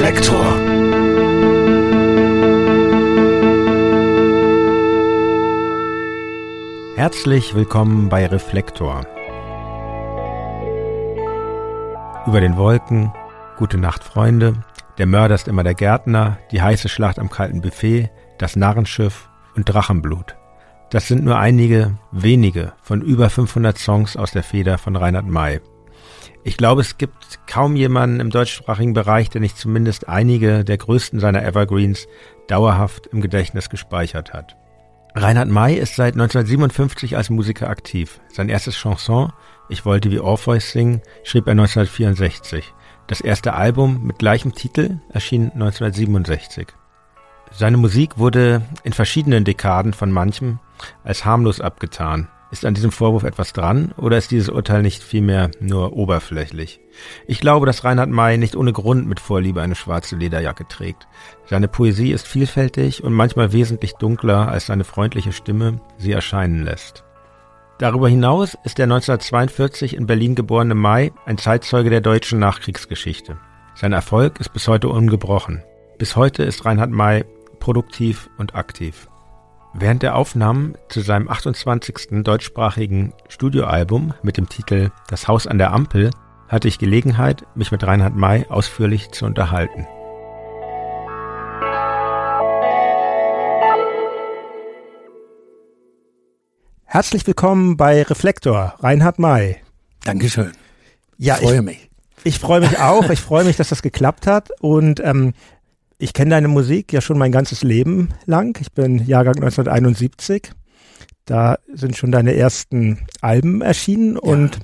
Reflektor. Herzlich willkommen bei Reflektor. Über den Wolken, Gute Nacht Freunde, Der Mörder ist immer der Gärtner, Die heiße Schlacht am kalten Buffet, Das Narrenschiff und Drachenblut. Das sind nur einige, wenige von über 500 Songs aus der Feder von Reinhard May. Ich glaube, es gibt kaum jemanden im deutschsprachigen Bereich, der nicht zumindest einige der größten seiner Evergreens dauerhaft im Gedächtnis gespeichert hat. Reinhard May ist seit 1957 als Musiker aktiv. Sein erstes Chanson, Ich wollte wie Orpheus singen, schrieb er 1964. Das erste Album mit gleichem Titel erschien 1967. Seine Musik wurde in verschiedenen Dekaden von manchem als harmlos abgetan. Ist an diesem Vorwurf etwas dran oder ist dieses Urteil nicht vielmehr nur oberflächlich? Ich glaube, dass Reinhard May nicht ohne Grund mit Vorliebe eine schwarze Lederjacke trägt. Seine Poesie ist vielfältig und manchmal wesentlich dunkler, als seine freundliche Stimme sie erscheinen lässt. Darüber hinaus ist der 1942 in Berlin geborene May ein Zeitzeuge der deutschen Nachkriegsgeschichte. Sein Erfolg ist bis heute ungebrochen. Bis heute ist Reinhard May produktiv und aktiv. Während der Aufnahmen zu seinem 28. deutschsprachigen Studioalbum mit dem Titel Das Haus an der Ampel hatte ich Gelegenheit, mich mit Reinhard May ausführlich zu unterhalten. Herzlich willkommen bei Reflektor, Reinhard May. Dankeschön. Ja, ich freue ich, mich. Ich freue mich auch. Ich freue mich, dass das geklappt hat. Und ähm, ich kenne deine Musik ja schon mein ganzes Leben lang. Ich bin Jahrgang 1971. Da sind schon deine ersten Alben erschienen ja. und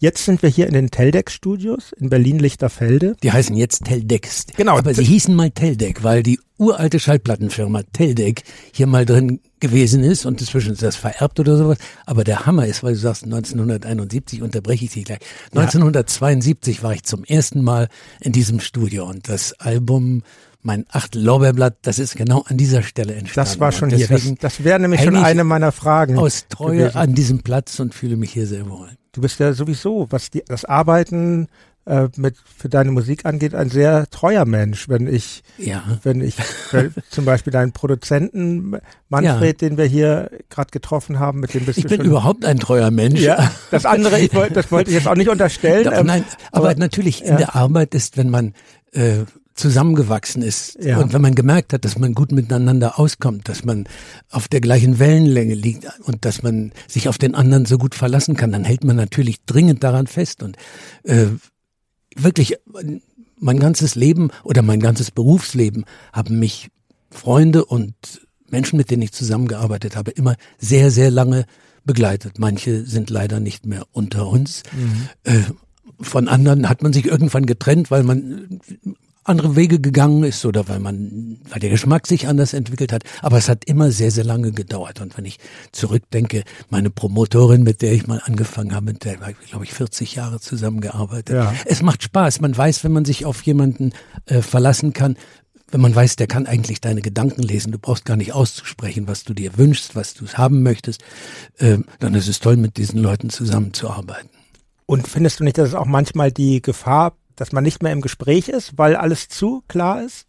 Jetzt sind wir hier in den Teldex-Studios in Berlin-Lichterfelde. Die heißen jetzt Teldex. Genau. Aber sie hießen mal Teldec, weil die uralte Schallplattenfirma Teldec hier mal drin gewesen ist und inzwischen ist das vererbt oder sowas. Aber der Hammer ist, weil du sagst 1971, unterbreche ich dich gleich. 1972 war ich zum ersten Mal in diesem Studio und das Album mein Achtel Lorbeerblatt, das ist genau an dieser Stelle entstanden. Das war schon hier. Das, das wäre nämlich schon eine meiner Fragen. Aus Treue gewesen. an diesem Platz und fühle mich hier sehr wohl. Du bist ja sowieso, was die, das Arbeiten äh, mit für deine Musik angeht, ein sehr treuer Mensch. Wenn ich, ja. wenn ich zum Beispiel deinen Produzenten Manfred, ja. den wir hier gerade getroffen haben, mit dem bist ich du bin schon, überhaupt ein treuer Mensch. Ja, das andere, ich wollte, das wollte ich jetzt auch nicht unterstellen. Doch, ähm, nein, aber, aber natürlich in der Arbeit ist, wenn man äh, zusammengewachsen ist. Ja. Und wenn man gemerkt hat, dass man gut miteinander auskommt, dass man auf der gleichen Wellenlänge liegt und dass man sich auf den anderen so gut verlassen kann, dann hält man natürlich dringend daran fest. Und äh, wirklich mein ganzes Leben oder mein ganzes Berufsleben haben mich Freunde und Menschen, mit denen ich zusammengearbeitet habe, immer sehr, sehr lange begleitet. Manche sind leider nicht mehr unter uns. Mhm. Äh, von anderen hat man sich irgendwann getrennt, weil man andere Wege gegangen ist oder weil man, weil der Geschmack sich anders entwickelt hat. Aber es hat immer sehr, sehr lange gedauert. Und wenn ich zurückdenke, meine Promotorin, mit der ich mal angefangen habe, mit der habe ich, glaube ich, 40 Jahre zusammengearbeitet. Ja. Es macht Spaß. Man weiß, wenn man sich auf jemanden äh, verlassen kann, wenn man weiß, der kann eigentlich deine Gedanken lesen, du brauchst gar nicht auszusprechen, was du dir wünschst, was du haben möchtest, äh, dann ist es toll, mit diesen Leuten zusammenzuarbeiten. Und findest du nicht, dass es auch manchmal die Gefahr dass man nicht mehr im Gespräch ist, weil alles zu klar ist?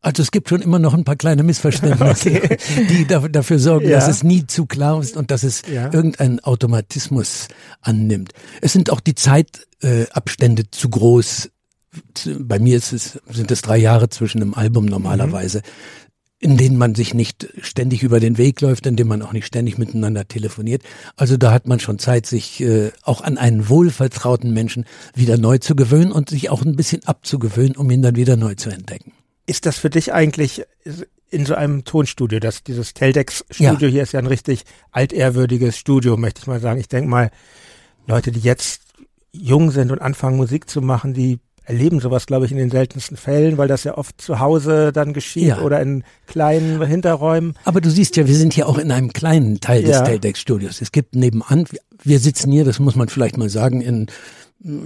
Also es gibt schon immer noch ein paar kleine Missverständnisse, okay. die dafür sorgen, ja. dass es nie zu klar ist und dass es ja. irgendeinen Automatismus annimmt. Es sind auch die Zeitabstände äh, zu groß. Bei mir ist es, sind es drei Jahre zwischen einem Album normalerweise. Mhm in denen man sich nicht ständig über den Weg läuft, in denen man auch nicht ständig miteinander telefoniert. Also da hat man schon Zeit, sich äh, auch an einen wohlvertrauten Menschen wieder neu zu gewöhnen und sich auch ein bisschen abzugewöhnen, um ihn dann wieder neu zu entdecken. Ist das für dich eigentlich in so einem Tonstudio, das dieses Teldex-Studio ja. hier ist ja ein richtig altehrwürdiges Studio, möchte ich mal sagen. Ich denke mal, Leute, die jetzt jung sind und anfangen Musik zu machen, die erleben sowas, glaube ich, in den seltensten Fällen, weil das ja oft zu Hause dann geschieht ja. oder in kleinen Hinterräumen. Aber du siehst ja, wir sind hier auch in einem kleinen Teil des ja. Teldex-Studios. Es gibt nebenan, wir sitzen hier, das muss man vielleicht mal sagen, in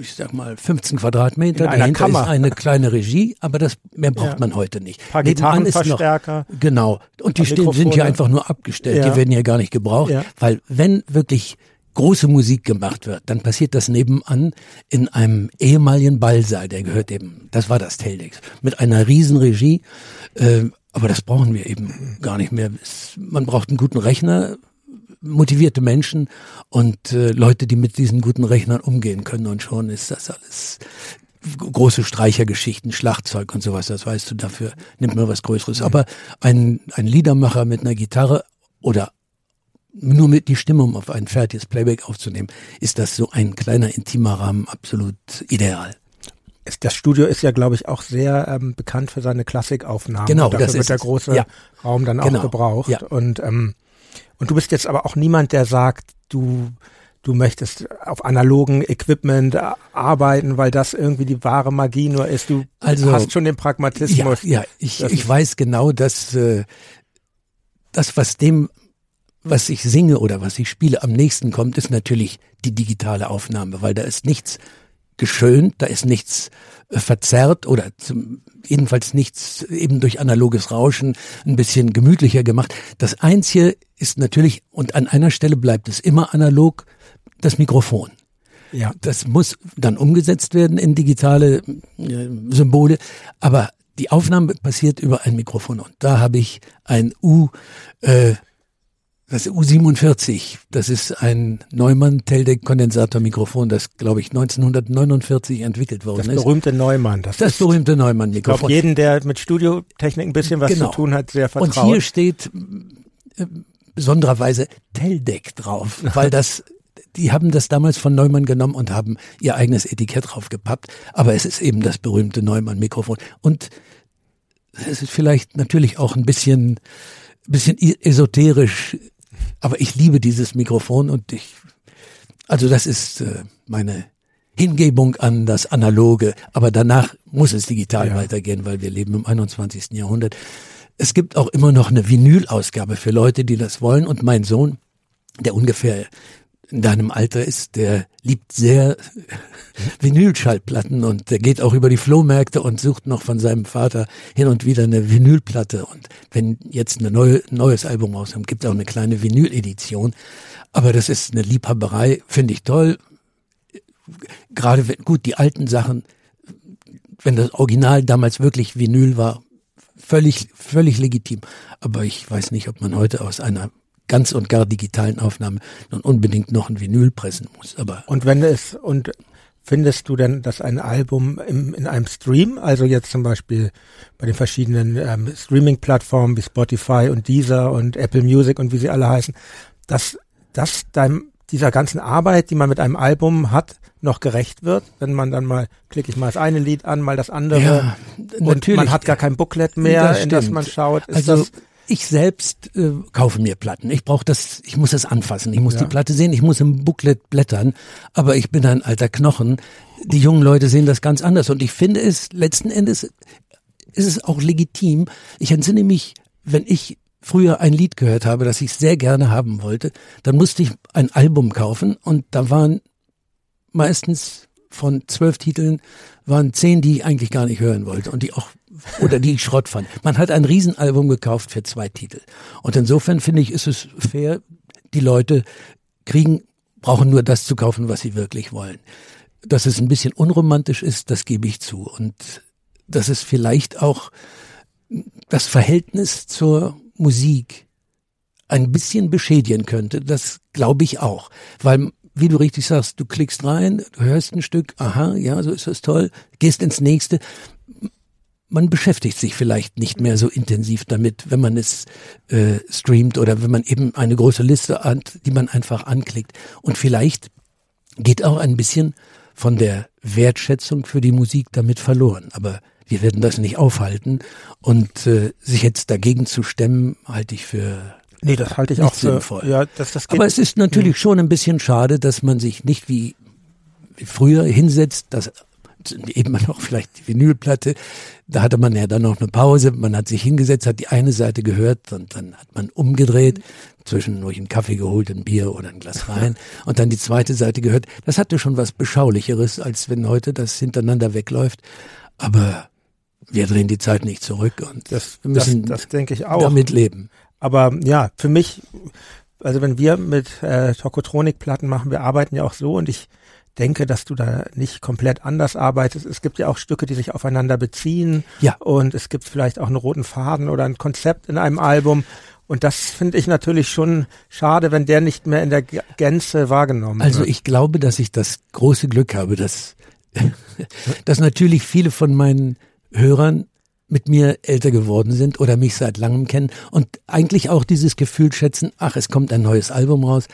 ich sag mal 15 Quadratmeter. In Dahinter Kammer. ist eine kleine Regie, aber das mehr braucht ja. man heute nicht. Ein paar Gitarrenverstärker. Noch, genau. Und die stehen, sind hier einfach nur abgestellt. Die werden hier gar nicht gebraucht, weil wenn wirklich große Musik gemacht wird, dann passiert das nebenan in einem ehemaligen Ballsaal, der gehört eben, das war das Teldex, mit einer Riesenregie, äh, aber das brauchen wir eben gar nicht mehr. Es, man braucht einen guten Rechner, motivierte Menschen und äh, Leute, die mit diesen guten Rechnern umgehen können und schon ist das alles große Streichergeschichten, Schlagzeug und sowas, das weißt du, dafür nimmt man was Größeres. Aber ein, ein Liedermacher mit einer Gitarre oder nur mit die Stimme, um auf ein fertiges Playback aufzunehmen, ist das so ein kleiner intimer Rahmen absolut ideal. Das Studio ist ja, glaube ich, auch sehr ähm, bekannt für seine Klassikaufnahmen. Genau, und dafür das wird ist der große Ja. Raum dann Genau. auch gebraucht. Ja. Und ähm, und du bist jetzt aber auch niemand, der sagt, du du möchtest auf analogen Equipment arbeiten, weil das irgendwie die wahre Magie nur ist. Du Also- hast schon den Pragmatismus. Ja, ja ich, ich weiß genau, dass äh, das, was dem, was ich singe oder was ich spiele, am nächsten kommt, ist natürlich die digitale Aufnahme, weil da ist nichts geschönt, da ist nichts äh, verzerrt oder zum, jedenfalls nichts eben durch analoges Rauschen ein bisschen gemütlicher gemacht. Das Einzige ist natürlich, und an einer Stelle bleibt es immer analog, das Mikrofon. ja. Das muss dann umgesetzt werden in digitale äh, Symbole, aber die Aufnahme passiert über ein Mikrofon und da habe ich ein U, äh, das U47, das ist ein Neumann Teldec Kondensatormikrofon, das glaube ich 1949 entwickelt worden Das ist. berühmte Neumann. Das, Das ist, berühmte Neumann ich glaube, jeden, der mit Studiotechnik ein bisschen was Genau. zu tun hat, sehr Und vertraut. hier steht äh, besondererweise Teldec drauf, weil das die haben das damals von Neumann genommen und haben ihr eigenes Etikett draufgepappt, aber es ist eben das berühmte Neumann Mikrofon und es ist vielleicht natürlich auch ein bisschen bisschen esoterisch, aber ich liebe dieses Mikrofon und ich also das ist äh, meine Hingebung an das Analoge, aber danach muss es digital Ja. weitergehen, weil wir leben im 21. Jahrhundert. Es gibt auch immer noch eine Vinyl-Ausgabe für Leute, die das wollen. Und mein Sohn, der ungefähr in deinem Alter ist, der liebt sehr Vinylschallplatten und der geht auch über die Flohmärkte und sucht noch von seinem Vater hin und wieder eine Vinylplatte. Und wenn jetzt ein neue, neues Album rauskommt, gibt es auch eine kleine Vinyl-Edition. Aber das ist eine Liebhaberei, finde ich toll. Gerade wenn, gut, die alten Sachen, wenn das Original damals wirklich Vinyl war, völlig, völlig legitim. Aber ich weiß nicht, ob man heute aus einer ganz und gar digitalen Aufnahme nun unbedingt noch ein Vinyl pressen muss. Aber Und wenn es und findest du denn, dass ein Album im, in einem Stream, also jetzt zum Beispiel bei den verschiedenen ähm, Streaming-Plattformen wie Spotify und Deezer und Apple Music und wie sie alle heißen, dass dass deinem dieser ganzen Arbeit, die man mit einem Album hat, noch gerecht wird, wenn man dann mal klicke ich mal das eine Lied an, mal das andere Ja, und natürlich. man hat gar kein Booklet mehr, Das in das man schaut. Ist also das, ich selbst äh, kaufe mir Platten. Ich brauche das, ich muss das anfassen. Ich muss Ja. die Platte sehen, ich muss im Booklet blättern. Aber ich bin ein alter Knochen. Die jungen Leute sehen das ganz anders. Und ich finde es letzten Endes ist es auch legitim. Ich entsinne mich, wenn ich früher ein Lied gehört habe, das ich sehr gerne haben wollte, dann musste ich ein Album kaufen und da waren meistens von zwölf Titeln waren zehn, die ich eigentlich gar nicht hören wollte und die auch oder die ich Schrott fand. Man hat ein Riesenalbum gekauft für zwei Titel. Und insofern finde ich, ist es fair, die Leute kriegen, brauchen nur das zu kaufen, was sie wirklich wollen. Dass es ein bisschen unromantisch ist, das gebe ich zu. Und dass es vielleicht auch das Verhältnis zur Musik ein bisschen beschädigen könnte, das glaube ich auch. Weil, wie du richtig sagst, du klickst rein, du hörst ein Stück, aha, ja, so ist das toll, gehst ins nächste. Man beschäftigt sich vielleicht nicht mehr so intensiv damit, wenn man es äh, streamt oder wenn man eben eine große Liste hat, die man einfach anklickt. Und vielleicht geht auch ein bisschen von der Wertschätzung für die Musik damit verloren. Aber wir werden das nicht aufhalten. Und äh, sich jetzt dagegen zu stemmen, halte ich für nee, das halte ich auch für, sinnvoll. ja, das, das geht aber es ist natürlich schon ein bisschen schade, dass man sich nicht wie, früher hinsetzt, dass eben noch vielleicht die Vinylplatte, da hatte man ja dann noch eine Pause, man hat sich hingesetzt, hat die eine Seite gehört und dann hat man umgedreht, zwischendurch einen Kaffee geholt, ein Bier oder ein Glas Wein und dann die zweite Seite gehört. Das hatte schon was Beschaulicheres, als wenn heute das hintereinander wegläuft. Aber wir drehen die Zeit nicht zurück und das, wir müssen das, das denke ich auch. damit leben. Aber ja, für mich, also wenn wir mit äh, Tokotronik-Platten machen, wir arbeiten ja auch so und ich denke, dass du da nicht komplett anders arbeitest. Es gibt ja auch Stücke, die sich aufeinander beziehen. Ja. Und es gibt vielleicht auch einen roten Faden oder ein Konzept in einem Album. Und das finde ich natürlich schon schade, wenn der nicht mehr in der Gänze wahrgenommen also wird. Also ich glaube, dass ich das große Glück habe, dass, dass natürlich viele von meinen Hörern mit mir älter geworden sind oder mich seit langem kennen und eigentlich auch dieses Gefühl schätzen, ach, es kommt ein neues Album raus,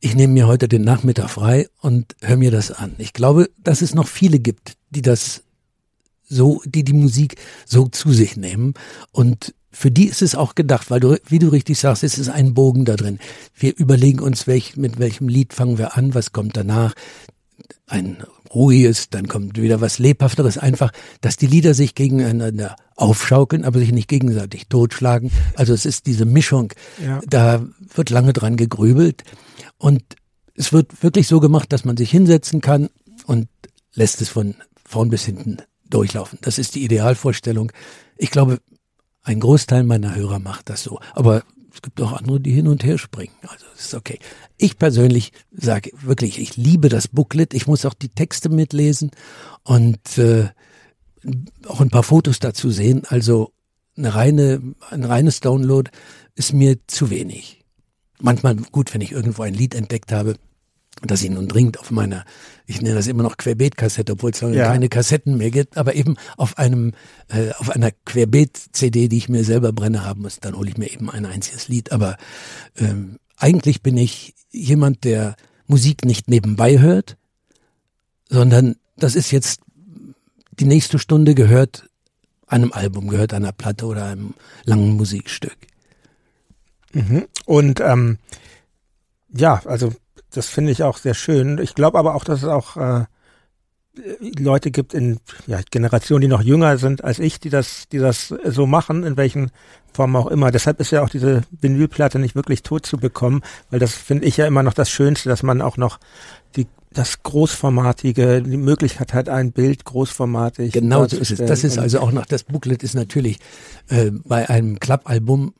ich nehme mir heute den Nachmittag frei und höre mir das an. Ich glaube, dass es noch viele gibt, die das so, die die Musik so zu sich nehmen und für die ist es auch gedacht, weil du, wie du richtig sagst, es ist ein Bogen da drin. Wir überlegen uns, welch, mit welchem Lied fangen wir an, was kommt danach. Ein ruhiges, dann kommt wieder was lebhafteres, einfach, dass die Lieder sich gegeneinander aufschaukeln, aber sich nicht gegenseitig totschlagen. Also es ist diese Mischung, ja. da wird lange dran gegrübelt und es wird wirklich so gemacht, dass man sich hinsetzen kann und lässt es von vorn bis hinten durchlaufen. Das ist die Idealvorstellung. Ich glaube, ein Großteil meiner Hörer macht das so. Aber es gibt auch andere, die hin und her springen. Also das ist okay. Ich persönlich sage wirklich, ich liebe das Booklet. Ich muss auch die Texte mitlesen und äh, auch ein paar Fotos dazu sehen. Also eine reine, ein reines Download ist mir zu wenig. Manchmal gut, wenn ich irgendwo ein Lied entdeckt habe, dass ich nun dringend auf meiner, ich nenne das immer noch Querbeet-Kassette, obwohl es ja. keine Kassetten mehr gibt, aber eben auf einem, äh, auf einer Querbeet-CD, die ich mir selber brenne haben muss, dann hole ich mir eben ein einziges Lied. Aber ähm, eigentlich bin ich jemand, der Musik nicht nebenbei hört, sondern das ist jetzt die nächste Stunde gehört einem Album, gehört einer Platte oder einem langen Musikstück. Mhm. Und ähm, ja, also das finde ich auch sehr schön. Ich glaube aber auch, dass es auch äh, Leute gibt in ja, Generationen, die noch jünger sind als ich, die das, die das so machen, in welchen Formen auch immer. Deshalb ist ja auch diese Vinylplatte nicht wirklich tot zu bekommen, weil das finde ich ja immer noch das Schönste, dass man auch noch die das Großformatige, die Möglichkeit hat, ein Bild großformatig. Genau so ist es. Das ist also auch noch, das Booklet ist natürlich äh, bei einem Klappalbum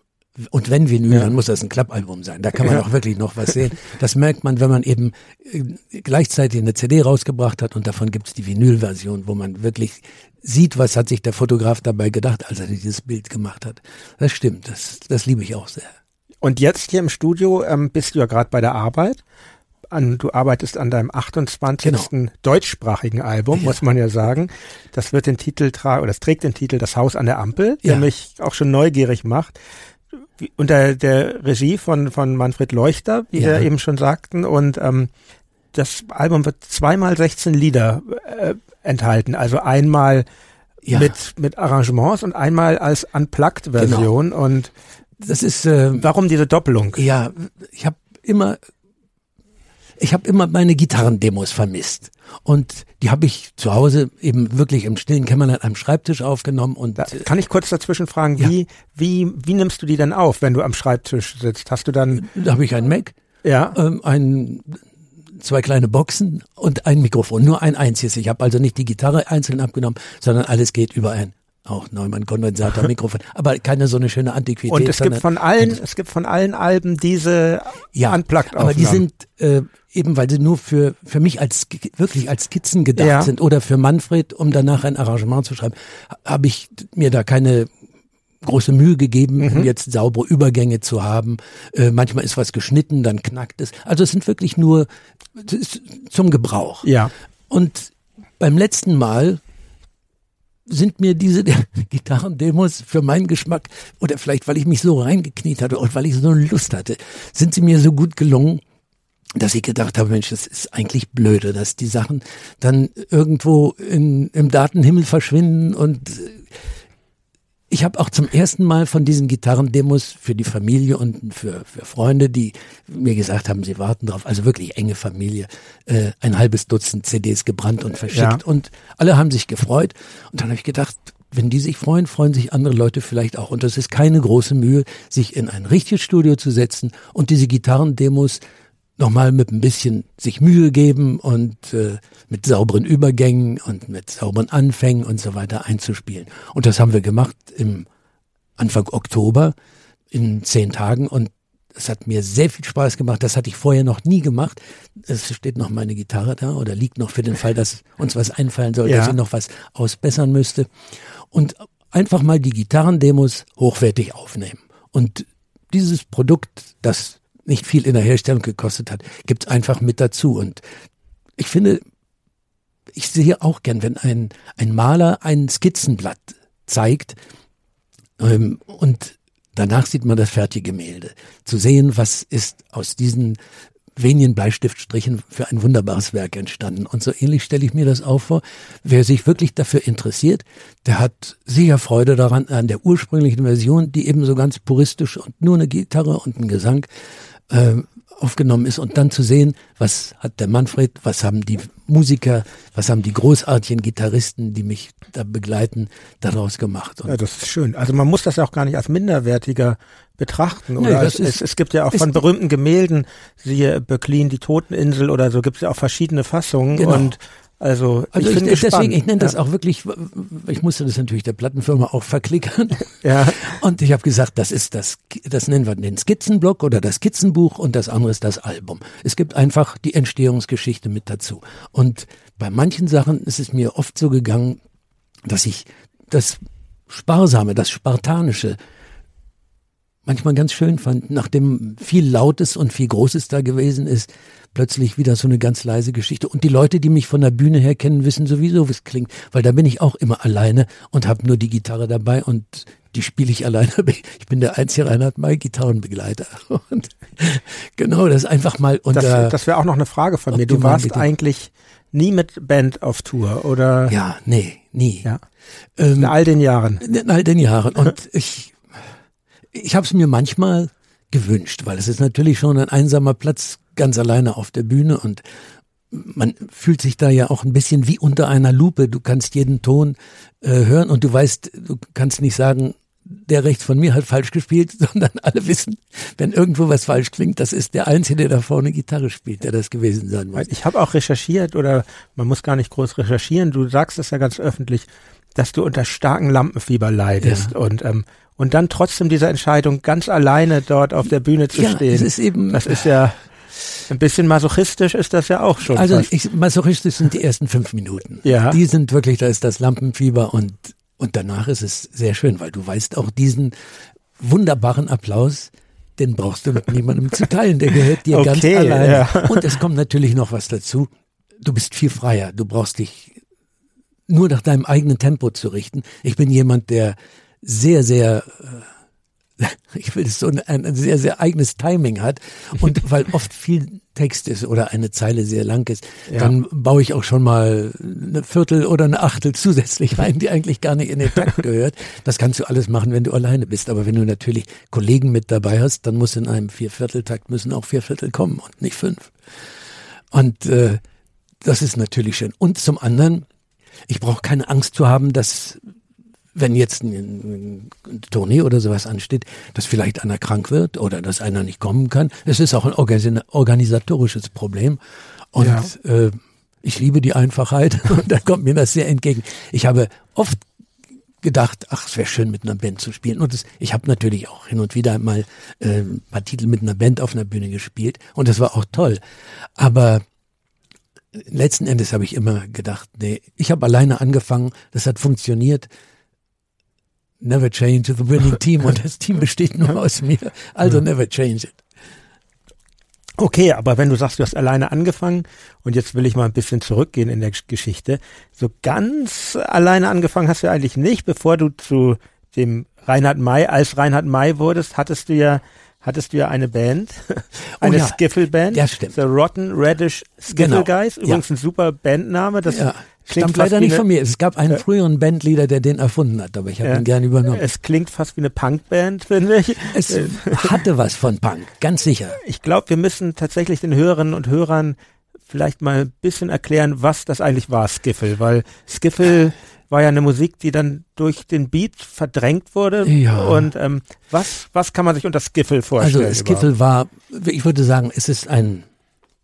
und wenn Vinyl, ja. dann muss das ein Klappalbum sein. Da kann man ja. auch wirklich noch was sehen. Das merkt man, wenn man eben äh, gleichzeitig eine CD rausgebracht hat und davon gibt es die Vinyl-Version, wo man wirklich sieht, was hat sich der Fotograf dabei gedacht, als er dieses Bild gemacht hat. Das stimmt, das, das liebe ich auch sehr. Und jetzt hier im Studio ähm, bist du ja gerade bei der Arbeit. An, du arbeitest an deinem 28. Genau. deutschsprachigen Album, ja. muss man ja sagen. Das wird den Titel tragen, oder das trägt den Titel Das Haus an der Ampel, der mich auch schon neugierig macht unter der Regie von, von Manfred Leuchter, wie ja. wir eben schon sagten. Und ähm, das Album wird zweimal 16 Lieder äh, enthalten. Also einmal ja. mit, mit Arrangements und einmal als Unplugged-Version. Genau. Und das ist äh, warum diese Doppelung? Ja, ich habe immer ich habe immer meine Gitarrendemos vermisst. Und die habe ich zu Hause eben wirklich im stillen Kämmerlein am Schreibtisch aufgenommen. Und da, kann ich kurz dazwischen fragen, ja. wie, wie, wie nimmst du die denn auf, wenn du am Schreibtisch sitzt? Hast du dann. Da habe ich einen Mac, ja. ähm, ein, zwei kleine Boxen und ein Mikrofon. Nur ein einziges. Ich habe also nicht die Gitarre einzeln abgenommen, sondern alles geht über ein auch Neumann Kondensator Mikrofon, aber keine so eine schöne Antiquität. Und es gibt von allen, es gibt von allen Alben diese ja, unplugged Aber die sind äh, eben, weil sie nur für für mich als wirklich als Skizzen gedacht ja. sind oder für Manfred, um danach ein Arrangement zu schreiben, habe ich mir da keine große Mühe gegeben, mhm. um jetzt saubere Übergänge zu haben. Äh, manchmal ist was geschnitten, dann knackt es. Also es sind wirklich nur zum Gebrauch. Ja. Und beim letzten Mal sind mir diese Gitarrendemos für meinen Geschmack oder vielleicht weil ich mich so reingekniet hatte und weil ich so Lust hatte, sind sie mir so gut gelungen, dass ich gedacht habe, Mensch, das ist eigentlich blöde, dass die Sachen dann irgendwo in, im Datenhimmel verschwinden und ich habe auch zum ersten Mal von diesen Gitarrendemos für die Familie und für, für Freunde, die mir gesagt haben, sie warten drauf, also wirklich enge Familie, äh, ein halbes Dutzend CDs gebrannt und verschickt. Ja. Und alle haben sich gefreut. Und dann habe ich gedacht, wenn die sich freuen, freuen sich andere Leute vielleicht auch. Und das ist keine große Mühe, sich in ein richtiges Studio zu setzen und diese Gitarrendemos nochmal mit ein bisschen sich Mühe geben und äh, mit sauberen Übergängen und mit sauberen Anfängen und so weiter einzuspielen. Und das haben wir gemacht im Anfang Oktober in zehn Tagen und Das hat mir sehr viel Spaß gemacht. Das hatte ich vorher noch nie gemacht. Es steht noch meine Gitarre da oder liegt noch für den Fall, dass uns was einfallen soll, ja. dass ich noch was ausbessern müsste. Und einfach mal die Gitarrendemos hochwertig aufnehmen. Und dieses Produkt, das nicht viel in der Herstellung gekostet hat, gibt's einfach mit dazu. Und ich finde, ich sehe auch gern, wenn ein, ein Maler ein Skizzenblatt zeigt ähm, und danach sieht man das fertige Gemälde. Zu sehen, was ist aus diesen wenigen Bleistiftstrichen für ein wunderbares Werk entstanden. Und so ähnlich stelle ich mir das auch vor. Wer sich wirklich dafür interessiert, der hat sicher Freude daran, an der ursprünglichen Version, die eben so ganz puristisch und nur eine Gitarre und ein Gesang äh, aufgenommen ist und dann zu sehen, was hat der Manfred, was haben die Musiker, was haben die großartigen Gitarristen, die mich da begleiten, daraus gemacht. Und ja, das ist schön. Also man muss das ja auch gar nicht als minderwertiger betrachten. Oder nee, es, ist, es, gibt ja auch von berühmten Gemälden, siehe Böcklin, die Toteninsel oder so, gibt es ja auch verschiedene Fassungen genau. und also, also ich, ich deswegen, ich nenne das auch wirklich, ich musste das natürlich der Plattenfirma auch verklickern. Ja. Und ich habe gesagt, das ist das, das nennen wir den Skizzenblock oder das Skizzenbuch und das andere ist das Album. Es gibt einfach die Entstehungsgeschichte mit dazu. Und bei manchen Sachen ist es mir oft so gegangen, dass ich das Sparsame, das Spartanische manchmal ganz schön fand, nachdem viel Lautes und viel Großes da gewesen ist, plötzlich wieder so eine ganz leise Geschichte. Und die Leute, die mich von der Bühne her kennen, wissen sowieso, wie es klingt, weil da bin ich auch immer alleine und habe nur die Gitarre dabei und die spiele ich alleine. Ich bin der einzige Reinhard May Gitarrenbegleiter. Und genau, das einfach mal unter. Das, das wäre auch noch eine Frage von mir. Du warst eigentlich nie mit Band auf Tour, oder? Ja, nee, nie. Ja. Ähm, in all den Jahren. In all den Jahren. Und ich, ich habe es mir manchmal gewünscht, weil es ist natürlich schon ein einsamer Platz ganz alleine auf der Bühne und man fühlt sich da ja auch ein bisschen wie unter einer Lupe. Du kannst jeden Ton äh, hören und du weißt, du kannst nicht sagen, der rechts von mir hat falsch gespielt, sondern alle wissen, wenn irgendwo was falsch klingt, das ist der Einzige, der da vorne Gitarre spielt, der das gewesen sein muss. Ich habe auch recherchiert oder man muss gar nicht groß recherchieren. Du sagst es ja ganz öffentlich, dass du unter starken Lampenfieber leidest ja. und ähm, und dann trotzdem diese Entscheidung ganz alleine dort auf der Bühne zu ja, stehen. Das ist eben, das ist ja ein bisschen masochistisch ist das ja auch schon. Also ich, masochistisch sind die ersten fünf Minuten. Ja. Die sind wirklich, da ist das Lampenfieber und, und danach ist es sehr schön, weil du weißt auch diesen wunderbaren Applaus, den brauchst du mit niemandem zu teilen, der gehört dir okay, ganz allein. Ja. Und es kommt natürlich noch was dazu. Du bist viel freier. Du brauchst dich nur nach deinem eigenen Tempo zu richten. Ich bin jemand, der sehr, sehr äh, ich will es so ein, ein, sehr, sehr eigenes Timing hat und weil oft viel Text ist oder eine Zeile sehr lang ist, ja. dann baue ich auch schon mal eine Viertel oder eine Achtel zusätzlich rein, die eigentlich gar nicht in den Takt gehört. Das kannst du alles machen, wenn du alleine bist. Aber wenn du natürlich Kollegen mit dabei hast, dann muss in einem Viervierteltakt müssen auch vier Viertel kommen und nicht fünf. Und äh, das ist natürlich schön. Und zum anderen, ich brauche keine Angst zu haben, dass wenn jetzt ein, ein Tournee oder sowas ansteht, dass vielleicht einer krank wird oder dass einer nicht kommen kann. Es ist auch ein organisatorisches Problem. Und ja. äh, ich liebe die Einfachheit und da kommt mir das sehr entgegen. Ich habe oft gedacht, ach, es wäre schön, mit einer Band zu spielen. Und das, ich habe natürlich auch hin und wieder mal äh, ein paar Titel mit einer Band auf einer Bühne gespielt und das war auch toll. Aber letzten Endes habe ich immer gedacht, nee, ich habe alleine angefangen, das hat funktioniert never change the winning team und das Team besteht nur aus mir. Also never change it. Okay, aber wenn du sagst, du hast alleine angefangen und jetzt will ich mal ein bisschen zurückgehen in der Geschichte, so ganz alleine angefangen hast du eigentlich nicht, bevor du zu dem Reinhard May, als Reinhard May wurdest, hattest du ja hattest du ja eine Band, eine oh ja. Skiffle-Band. Ja, stimmt. The Rotten Reddish Skiffle genau. Guys. Übrigens ja. ein super Bandname. Das ja. Stammt leider nicht von mir. Es gab einen äh, früheren Bandleader, der den erfunden hat, aber ich habe ja. ihn gern übernommen. Es klingt fast wie eine Punkband, finde ich. Es äh, hatte was von Punk, ganz sicher. Ich glaube, wir müssen tatsächlich den Hörerinnen und Hörern vielleicht mal ein bisschen erklären, was das eigentlich war, Skiffle, weil Skiffle war ja eine Musik, die dann durch den Beat verdrängt wurde. Ja. Und ähm, was, was kann man sich unter Skiffle vorstellen? Also Skiffle war, ich würde sagen, es ist ein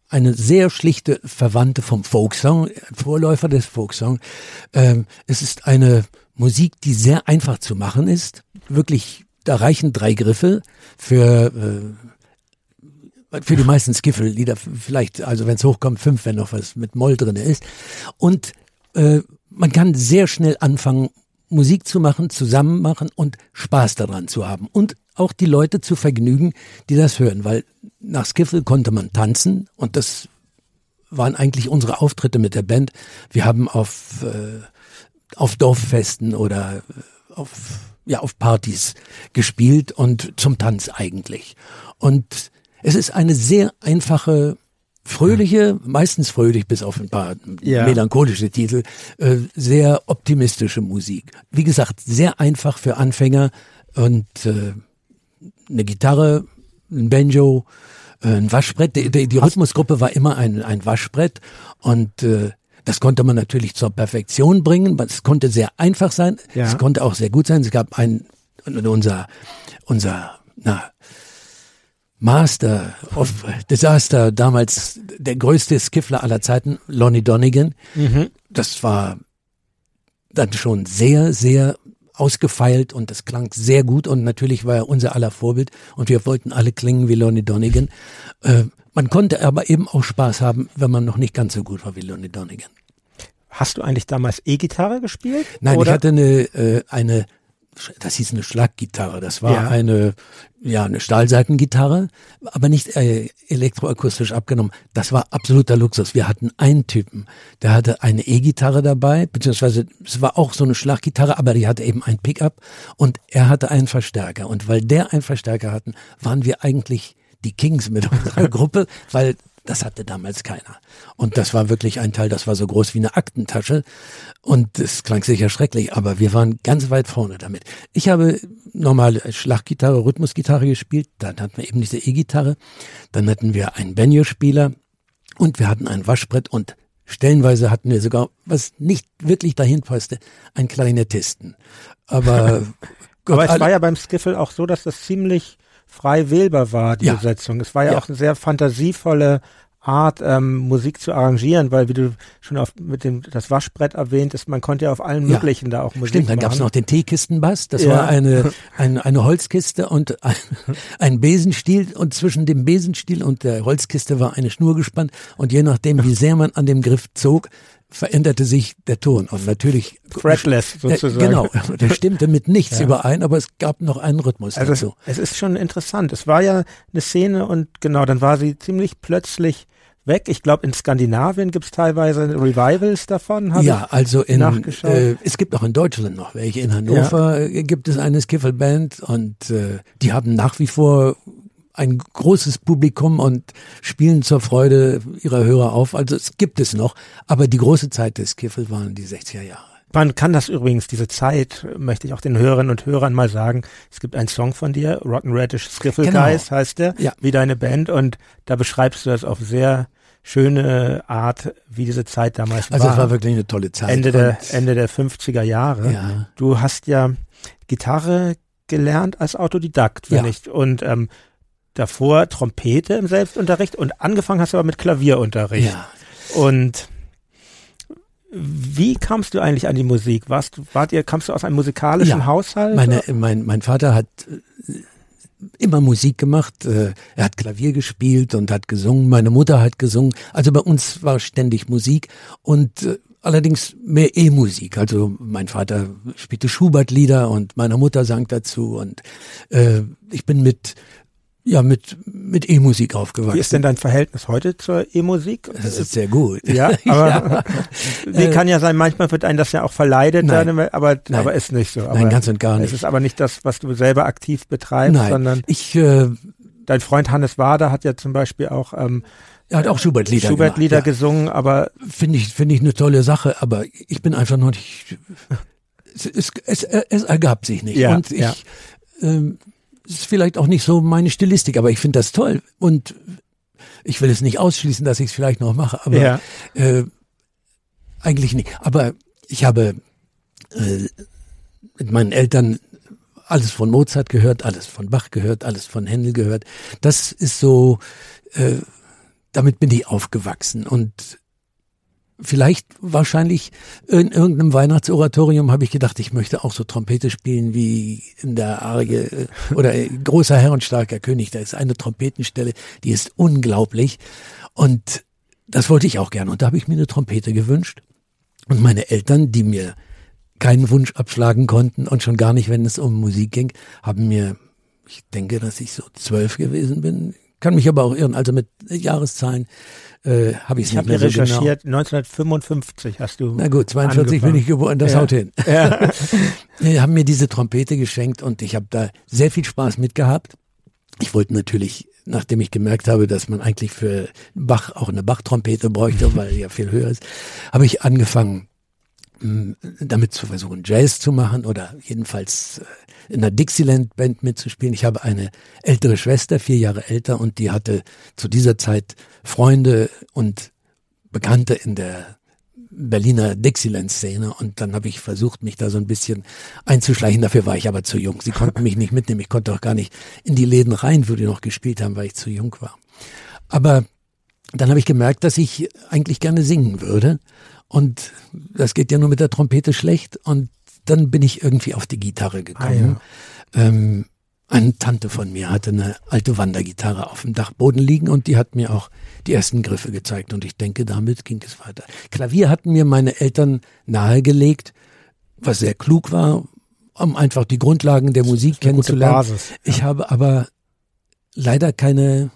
eine sehr schlichte Verwandte vom Folksong, Vorläufer des Folksong. Ähm, es ist eine Musik, die sehr einfach zu machen ist. Wirklich, da reichen drei Griffe für äh, für die meisten Skiffle-Lieder vielleicht, also wenn es hochkommt, fünf, wenn noch was mit Moll drin ist. Und äh, man kann sehr schnell anfangen, Musik zu machen, zusammen machen und Spaß daran zu haben. Und auch die Leute zu vergnügen, die das hören, weil nach Skiffle konnte man tanzen und das waren eigentlich unsere Auftritte mit der Band. Wir haben auf, äh, auf Dorffesten oder äh, auf, ja, auf Partys gespielt und zum Tanz eigentlich. Und es ist eine sehr einfache fröhliche, meistens fröhlich bis auf ein paar ja. melancholische Titel, äh, sehr optimistische Musik. Wie gesagt, sehr einfach für Anfänger und äh, eine Gitarre, ein Banjo, äh, ein Waschbrett. Die, die, die Rhythmusgruppe war immer ein, ein Waschbrett und äh, das konnte man natürlich zur Perfektion bringen. Es konnte sehr einfach sein. Ja. Es konnte auch sehr gut sein. Es gab ein, unser, unser, na, Master of Disaster, damals der größte Skiffler aller Zeiten, Lonnie Donegan. Mhm. Das war dann schon sehr, sehr ausgefeilt und das klang sehr gut und natürlich war er unser aller Vorbild und wir wollten alle klingen wie Lonnie Donegan. Äh, man konnte aber eben auch Spaß haben, wenn man noch nicht ganz so gut war wie Lonnie Donegan. Hast du eigentlich damals E-Gitarre gespielt? Nein, oder? ich hatte eine, äh, eine das hieß eine Schlaggitarre. Das war ja. eine, ja, eine Stahlseitengitarre, aber nicht äh, elektroakustisch abgenommen. Das war absoluter Luxus. Wir hatten einen Typen, der hatte eine E-Gitarre dabei, beziehungsweise es war auch so eine Schlaggitarre, aber die hatte eben ein Pickup und er hatte einen Verstärker. Und weil der einen Verstärker hatten, waren wir eigentlich die Kings mit unserer Gruppe, weil das hatte damals keiner. Und das war wirklich ein Teil, das war so groß wie eine Aktentasche. Und es klang sicher schrecklich, aber wir waren ganz weit vorne damit. Ich habe normale Schlaggitarre, Rhythmusgitarre gespielt, dann hatten wir eben diese E-Gitarre, dann hatten wir einen Banjo-Spieler und wir hatten ein Waschbrett und stellenweise hatten wir sogar, was nicht wirklich dahin passte, einen Klarinettisten. Aber, aber es war ja beim Skiffle auch so, dass das ziemlich frei wählbar war, die ja. Besetzung. Es war ja, ja, auch eine sehr fantasievolle Art, ähm, Musik zu arrangieren, weil wie du schon auf, mit dem das Waschbrett erwähnt ist, man konnte ja auf allen möglichen ja. da auch Musik Stimmt, dann gab es noch den Teekistenbass, das ja. war eine, eine, eine Holzkiste und ein, ein Besenstiel und zwischen dem Besenstiel und der Holzkiste war eine Schnur gespannt und je nachdem, wie sehr man an dem Griff zog, veränderte sich der Ton. Und natürlich. Fretless sozusagen. Äh, genau, der stimmte mit nichts ja. überein, aber es gab noch einen Rhythmus also dazu. Es, es ist schon interessant. Es war ja eine Szene und genau, dann war sie ziemlich plötzlich weg. Ich glaube, in Skandinavien gibt es teilweise Revivals davon. Ja, also in, äh, es gibt auch in Deutschland noch welche. In Hannover ja. gibt es eine Skiffelband und äh, die haben nach wie vor ein großes Publikum und spielen zur Freude ihrer Hörer auf. Also es gibt es noch, aber die große Zeit des Kiffel waren die 60er Jahre. Man kann das übrigens, diese Zeit, möchte ich auch den Hörerinnen und Hörern mal sagen. Es gibt einen Song von dir, Rotten Radish Skiffle genau. Guys heißt der, ja. wie deine Band und da beschreibst du das auf sehr schöne Art, wie diese Zeit damals also war. Also es war wirklich eine tolle Zeit. Ende der, Ende der 50er Jahre. Ja. Du hast ja Gitarre gelernt als Autodidakt, wenn ja. nicht. Und ähm, davor Trompete im Selbstunterricht und angefangen hast du aber mit Klavierunterricht. Ja. Und wie kamst du eigentlich an die Musik? Warst du, wart ihr, kamst du aus einem musikalischen ja, Haushalt? Meine, mein, mein Vater hat äh, immer Musik gemacht. Äh, er hat Klavier gespielt und hat gesungen. Meine Mutter hat gesungen. Also bei uns war ständig Musik und äh, allerdings mehr E-Musik. Also mein Vater spielte Schubert-Lieder und meine Mutter sang dazu und äh, ich bin mit ja, mit, mit E-Musik aufgewachsen. Wie ist denn dein Verhältnis heute zur E-Musik? Das ist sehr gut. Ja, aber ja. nee, kann ja sein, manchmal wird einen das ja auch verleidet, Nein. Dann, aber, Nein. aber ist nicht so. Aber Nein, ganz und gar nicht. Es ist aber nicht das, was du selber aktiv betreibst, Nein. sondern ich, äh, dein Freund Hannes Wader hat ja zum Beispiel auch ähm, er hat auch Schubert-Lieder Schubert-Lieder ja. gesungen, aber finde ich finde ich eine tolle Sache, aber ich bin einfach noch nicht es, es, es, es ergab sich nicht ja, und ich ja. ähm, ist vielleicht auch nicht so meine Stilistik, aber ich finde das toll und ich will es nicht ausschließen, dass ich es vielleicht noch mache, aber ja. äh, eigentlich nicht. Aber ich habe äh, mit meinen Eltern alles von Mozart gehört, alles von Bach gehört, alles von Händel gehört. Das ist so, äh, damit bin ich aufgewachsen und vielleicht wahrscheinlich in irgendeinem Weihnachtsoratorium habe ich gedacht, ich möchte auch so Trompete spielen wie in der Arie äh, oder großer Herr und starker König. Da ist eine Trompetenstelle, die ist unglaublich. Und das wollte ich auch gerne. Und da habe ich mir eine Trompete gewünscht. Und meine Eltern, die mir keinen Wunsch abschlagen konnten und schon gar nicht, wenn es um Musik ging, haben mir, ich denke, dass ich so zwölf gewesen bin, kann mich aber auch irren, also mit Jahreszahlen äh, habe ich es nicht mehr so recherchiert, genau. 1955 hast du. Na gut, 42 angefangen. bin ich geboren, das ja. haut hin. Ja. Die haben mir diese Trompete geschenkt und ich habe da sehr viel Spaß mitgehabt. Ich wollte natürlich, nachdem ich gemerkt habe, dass man eigentlich für Bach auch eine Bach-Trompete bräuchte, weil die ja viel höher ist, habe ich angefangen, damit zu versuchen, Jazz zu machen oder jedenfalls äh, in einer Dixieland-Band mitzuspielen. Ich habe eine ältere Schwester, vier Jahre älter, und die hatte zu dieser Zeit Freunde und Bekannte in der Berliner Dixieland-Szene und dann habe ich versucht, mich da so ein bisschen einzuschleichen. Dafür war ich aber zu jung. Sie konnten mich nicht mitnehmen. Ich konnte auch gar nicht in die Läden rein, wo die noch gespielt haben, weil ich zu jung war. Aber dann habe ich gemerkt, dass ich eigentlich gerne singen würde und das geht ja nur mit der Trompete schlecht. Und dann bin ich irgendwie auf die Gitarre gekommen. Ah, ja. ähm, eine Tante von mir hatte eine alte Wandergitarre auf dem Dachboden liegen und die hat mir auch die ersten Griffe gezeigt und ich denke, damit ging es weiter. Klavier hatten mir meine Eltern nahegelegt, was sehr klug war, um einfach die Grundlagen der Musik kennenzulernen. Ich habe aber leider keine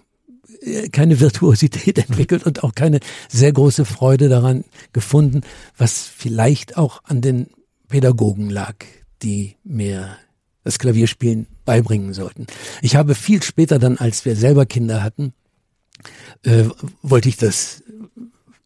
keine Virtuosität entwickelt und auch keine sehr große Freude daran gefunden, was vielleicht auch an den Pädagogen lag, die mir das Klavierspielen beibringen sollten. Ich habe viel später dann, als wir selber Kinder hatten, äh, wollte ich das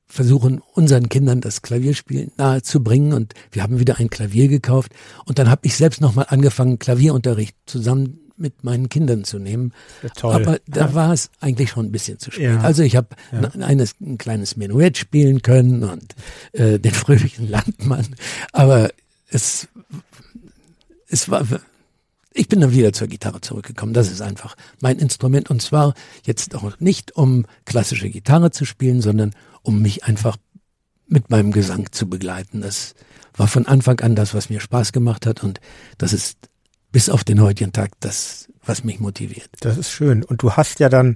versuchen, unseren Kindern das Klavierspielen nahe zu bringen und wir haben wieder ein Klavier gekauft und dann habe ich selbst nochmal angefangen, Klavierunterricht zusammen mit meinen Kindern zu nehmen. Ja. Aber da ja. war es eigentlich schon ein bisschen zu spät. Ja. Also ich habe ein, ein kleines Menuett spielen können und äh, den fröhlichen Landmann. Aber es, es war, ich bin dann wieder zur Gitarre zurückgekommen. Das ist einfach mein Instrument. Und zwar jetzt auch nicht, um klassische Gitarre zu spielen, sondern um mich einfach mit meinem Gesang zu begleiten. Das war von Anfang an das, was mir Spaß gemacht hat. Und das ist bis auf den heutigen Tag das, was mich motiviert. Das ist schön. Und du hast ja dann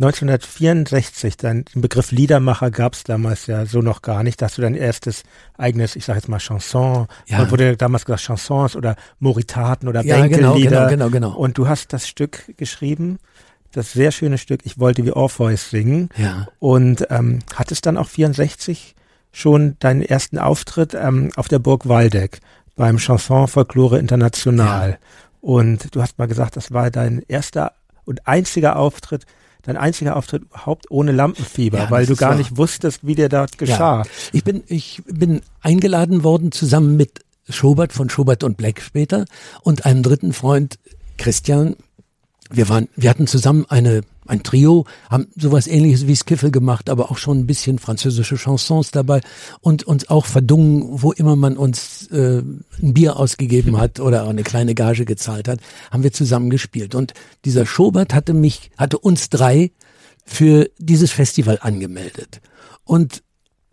1964, dein, den Begriff Liedermacher gab es damals ja so noch gar nicht. Da hast du dein erstes eigenes, ich sage jetzt mal Chanson, ja. wurde damals gesagt Chansons oder Moritaten oder ja, genau, Bänkellieder. Genau, genau, genau, genau. Und du hast das Stück geschrieben, das sehr schöne Stück, ich wollte wie Orpheus singen. Ja. Und ähm, hattest dann auch 64 schon deinen ersten Auftritt ähm, auf der Burg Waldeck beim Chanson Folklore International. Ja. Und du hast mal gesagt, das war dein erster und einziger Auftritt, dein einziger Auftritt überhaupt ohne Lampenfieber, ja, weil du gar wahr. nicht wusstest, wie dir dort geschah. Ja. Ich bin, ich bin eingeladen worden zusammen mit Schobert von Schobert und Black später und einem dritten Freund Christian. Wir waren, wir hatten zusammen eine ein Trio, haben sowas ähnliches wie Skiffle gemacht, aber auch schon ein bisschen französische Chansons dabei und uns auch verdungen, wo immer man uns äh, ein Bier ausgegeben hat oder eine kleine Gage gezahlt hat, haben wir zusammen gespielt. Und dieser Schobert hatte mich, hatte uns drei für dieses Festival angemeldet. Und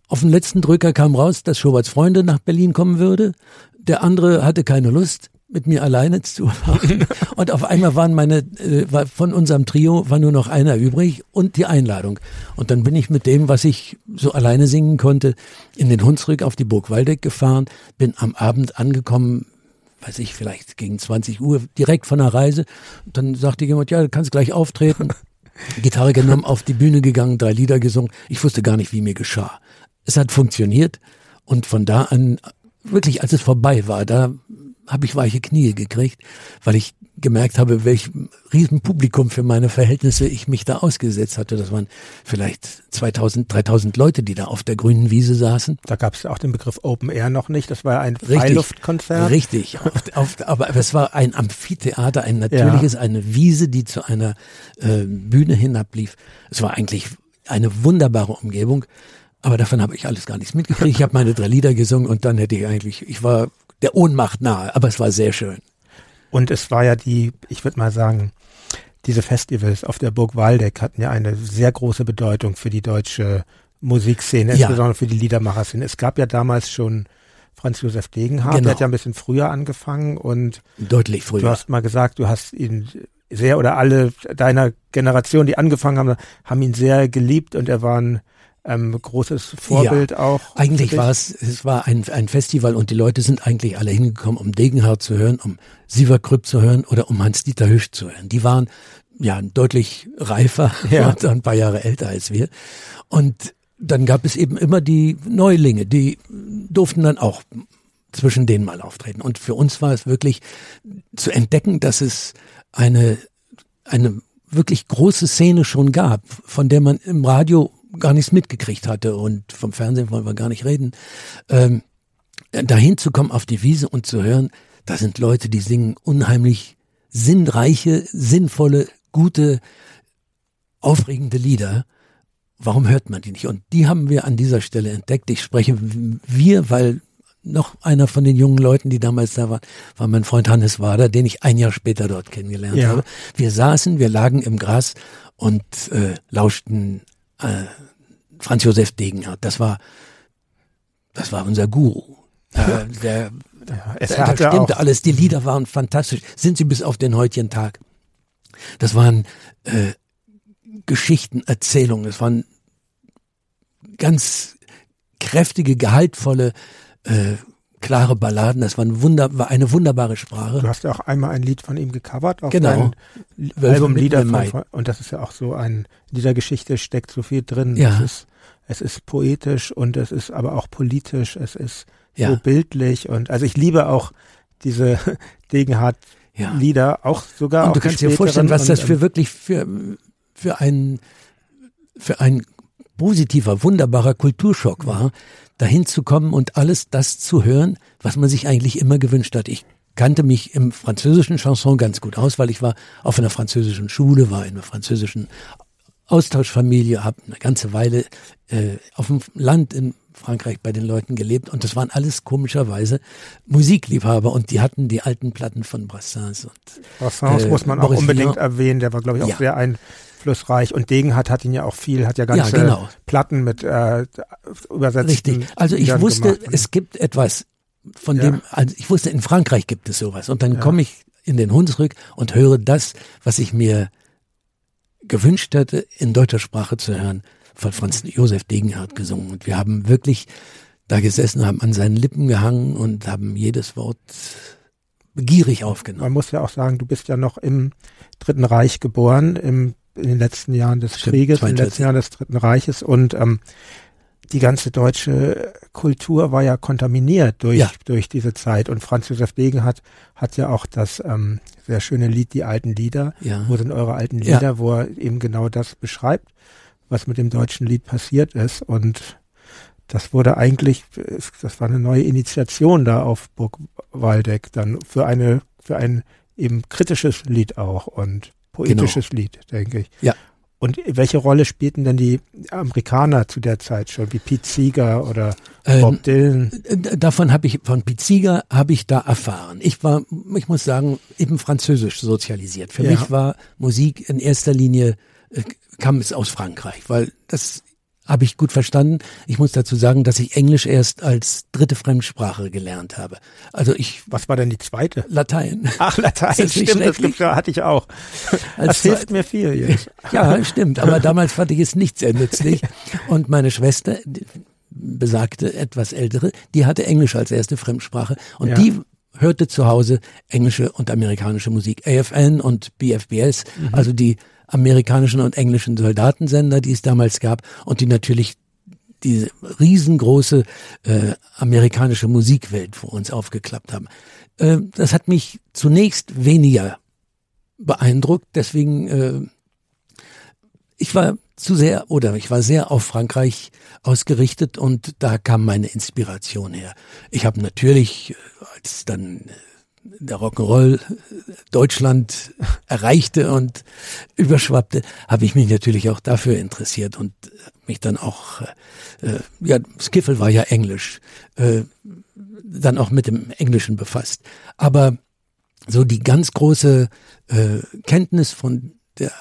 auf den letzten Drücker kam raus, dass Schoberts Freunde nach Berlin kommen würde. Der andere hatte keine Lust mit mir alleine zu machen. Und auf einmal waren meine, äh, von unserem Trio war nur noch einer übrig und die Einladung. Und dann bin ich mit dem, was ich so alleine singen konnte, in den Hunsrück auf die Burg Waldeck gefahren, bin am Abend angekommen, weiß ich, vielleicht gegen 20 Uhr, direkt von der Reise. Und dann sagte jemand, ja, du kannst gleich auftreten. Gitarre genommen, auf die Bühne gegangen, drei Lieder gesungen. Ich wusste gar nicht, wie mir geschah. Es hat funktioniert und von da an, wirklich als es vorbei war, da habe ich weiche Knie gekriegt, weil ich gemerkt habe, welch riesen Publikum für meine Verhältnisse ich mich da ausgesetzt hatte. Das waren vielleicht 2000, 3000 Leute, die da auf der grünen Wiese saßen. Da gab es auch den Begriff Open Air noch nicht. Das war ein Freiluftkonzert. Richtig, auf, auf, aber es war ein Amphitheater, ein natürliches, ja. eine Wiese, die zu einer äh, Bühne hinablief. Es war eigentlich eine wunderbare Umgebung. Aber davon habe ich alles gar nichts mitgekriegt. Ich habe meine drei Lieder gesungen und dann hätte ich eigentlich, ich war der Ohnmacht nahe, aber es war sehr schön. Und es war ja die, ich würde mal sagen, diese Festivals auf der Burg Waldeck hatten ja eine sehr große Bedeutung für die deutsche Musikszene, ja. insbesondere für die Liedermacher-Szene. Es gab ja damals schon Franz Josef Degenhardt, genau. der hat ja ein bisschen früher angefangen und deutlich früher. Du hast mal gesagt, du hast ihn sehr oder alle deiner Generation, die angefangen haben, haben ihn sehr geliebt und er war ein ähm, großes Vorbild ja, auch. Eigentlich war es, es war ein, ein Festival und die Leute sind eigentlich alle hingekommen, um Degenhardt zu hören, um Sieverkrüpp zu hören oder um Hans-Dieter Hüsch zu hören. Die waren ja deutlich reifer ja. und ein paar Jahre älter als wir. Und dann gab es eben immer die Neulinge, die durften dann auch zwischen denen mal auftreten. Und für uns war es wirklich zu entdecken, dass es eine, eine wirklich große Szene schon gab, von der man im Radio gar nichts mitgekriegt hatte und vom Fernsehen wollen wir gar nicht reden. Ähm, dahin zu kommen auf die Wiese und zu hören, da sind Leute, die singen unheimlich sinnreiche, sinnvolle, gute, aufregende Lieder. Warum hört man die nicht? Und die haben wir an dieser Stelle entdeckt. Ich spreche wir, weil noch einer von den jungen Leuten, die damals da waren, war mein Freund Hannes Wader, den ich ein Jahr später dort kennengelernt ja. habe. Wir saßen, wir lagen im Gras und äh, lauschten äh, Franz Josef Degenhardt. Das war, das war unser Guru. Äh, der, ja, es da, da stimmte alles. Die Lieder waren fantastisch. Sind sie bis auf den heutigen Tag. Das waren äh, Geschichten, Erzählungen. Es waren ganz kräftige, gehaltvolle äh, klare Balladen. Das war, ein Wunder, war eine wunderbare Sprache. Du hast ja auch einmal ein Lied von ihm gecovert auf genau. Album Lieder von, und das ist ja auch so ein, in dieser Geschichte steckt so viel drin. Ja. Es ist, es ist poetisch und es ist aber auch politisch, es ist ja. so bildlich und also ich liebe auch diese Degenhardt ja. Lieder, auch sogar. Und du kannst dir vorstellen, was das für ähm, wirklich für, für ein, für ein positiver, wunderbarer Kulturschock war, dahin zu kommen und alles das zu hören, was man sich eigentlich immer gewünscht hat. Ich kannte mich im französischen Chanson ganz gut aus, weil ich war auf einer französischen Schule, war in einer französischen Austauschfamilie, habe eine ganze Weile äh, auf dem Land in Frankreich bei den Leuten gelebt und das waren alles komischerweise Musikliebhaber und die hatten die alten Platten von Brassens. Und, Brassens äh, muss man auch unbedingt Vian. erwähnen, der war glaube ich auch ja. sehr ein einflussreich und Degenhardt hat ihn ja auch viel, hat ja ganze ja, genau. Platten mit äh, übersetzten. Richtig. Also ich wusste, gemacht. es gibt etwas, von ja. dem, also ich wusste, in Frankreich gibt es sowas. Und dann ja. komme ich in den Hunsrück und höre das, was ich mir gewünscht hätte, in deutscher Sprache zu hören, von Franz Josef Degenhardt gesungen. Und wir haben wirklich da gesessen, haben an seinen Lippen gehangen und haben jedes Wort begierig aufgenommen. Man muss ja auch sagen, du bist ja noch im Dritten Reich geboren, im in den letzten Jahren des Stimmt, Krieges, in den letzten Jahren des Dritten Reiches und ähm, die ganze deutsche Kultur war ja kontaminiert durch, ja. durch diese Zeit. Und Franz Josef Degen hat, hat ja auch das ähm, sehr schöne Lied Die alten Lieder. Ja. Wo sind eure alten Lieder, ja. wo er eben genau das beschreibt, was mit dem deutschen Lied passiert ist. Und das wurde eigentlich, das war eine neue Initiation da auf Burg Waldeck dann für eine, für ein eben kritisches Lied auch. Und poetisches genau. Lied, denke ich. Ja. Und welche Rolle spielten denn die Amerikaner zu der Zeit schon, wie Pete Seeger oder Bob ähm, Dylan? Davon habe ich, von Pete Seeger habe ich da erfahren. Ich war, ich muss sagen, eben französisch sozialisiert. Für ja. mich war Musik in erster Linie, äh, kam es aus Frankreich, weil das habe ich gut verstanden. Ich muss dazu sagen, dass ich Englisch erst als dritte Fremdsprache gelernt habe. Also ich. Was war denn die zweite? Latein. Ach, Latein, das stimmt, das gibt's, hatte ich auch. Als das hilft mir viel jetzt. Ja, stimmt. Aber damals fand ich es nicht sehr nützlich. Und meine Schwester, besagte etwas ältere, die hatte Englisch als erste Fremdsprache. Und ja. die hörte zu Hause englische und amerikanische Musik. AFN und BFBS, mhm. also die amerikanischen und englischen Soldatensender, die es damals gab und die natürlich diese riesengroße äh, amerikanische Musikwelt vor uns aufgeklappt haben. Äh, das hat mich zunächst weniger beeindruckt, deswegen äh, ich war zu sehr oder ich war sehr auf Frankreich ausgerichtet und da kam meine Inspiration her. Ich habe natürlich, äh, als dann der Rock'n'Roll Deutschland erreichte und überschwappte, habe ich mich natürlich auch dafür interessiert und mich dann auch, äh, ja, Skiffle war ja Englisch, äh, dann auch mit dem Englischen befasst. Aber so die ganz große äh, Kenntnis von der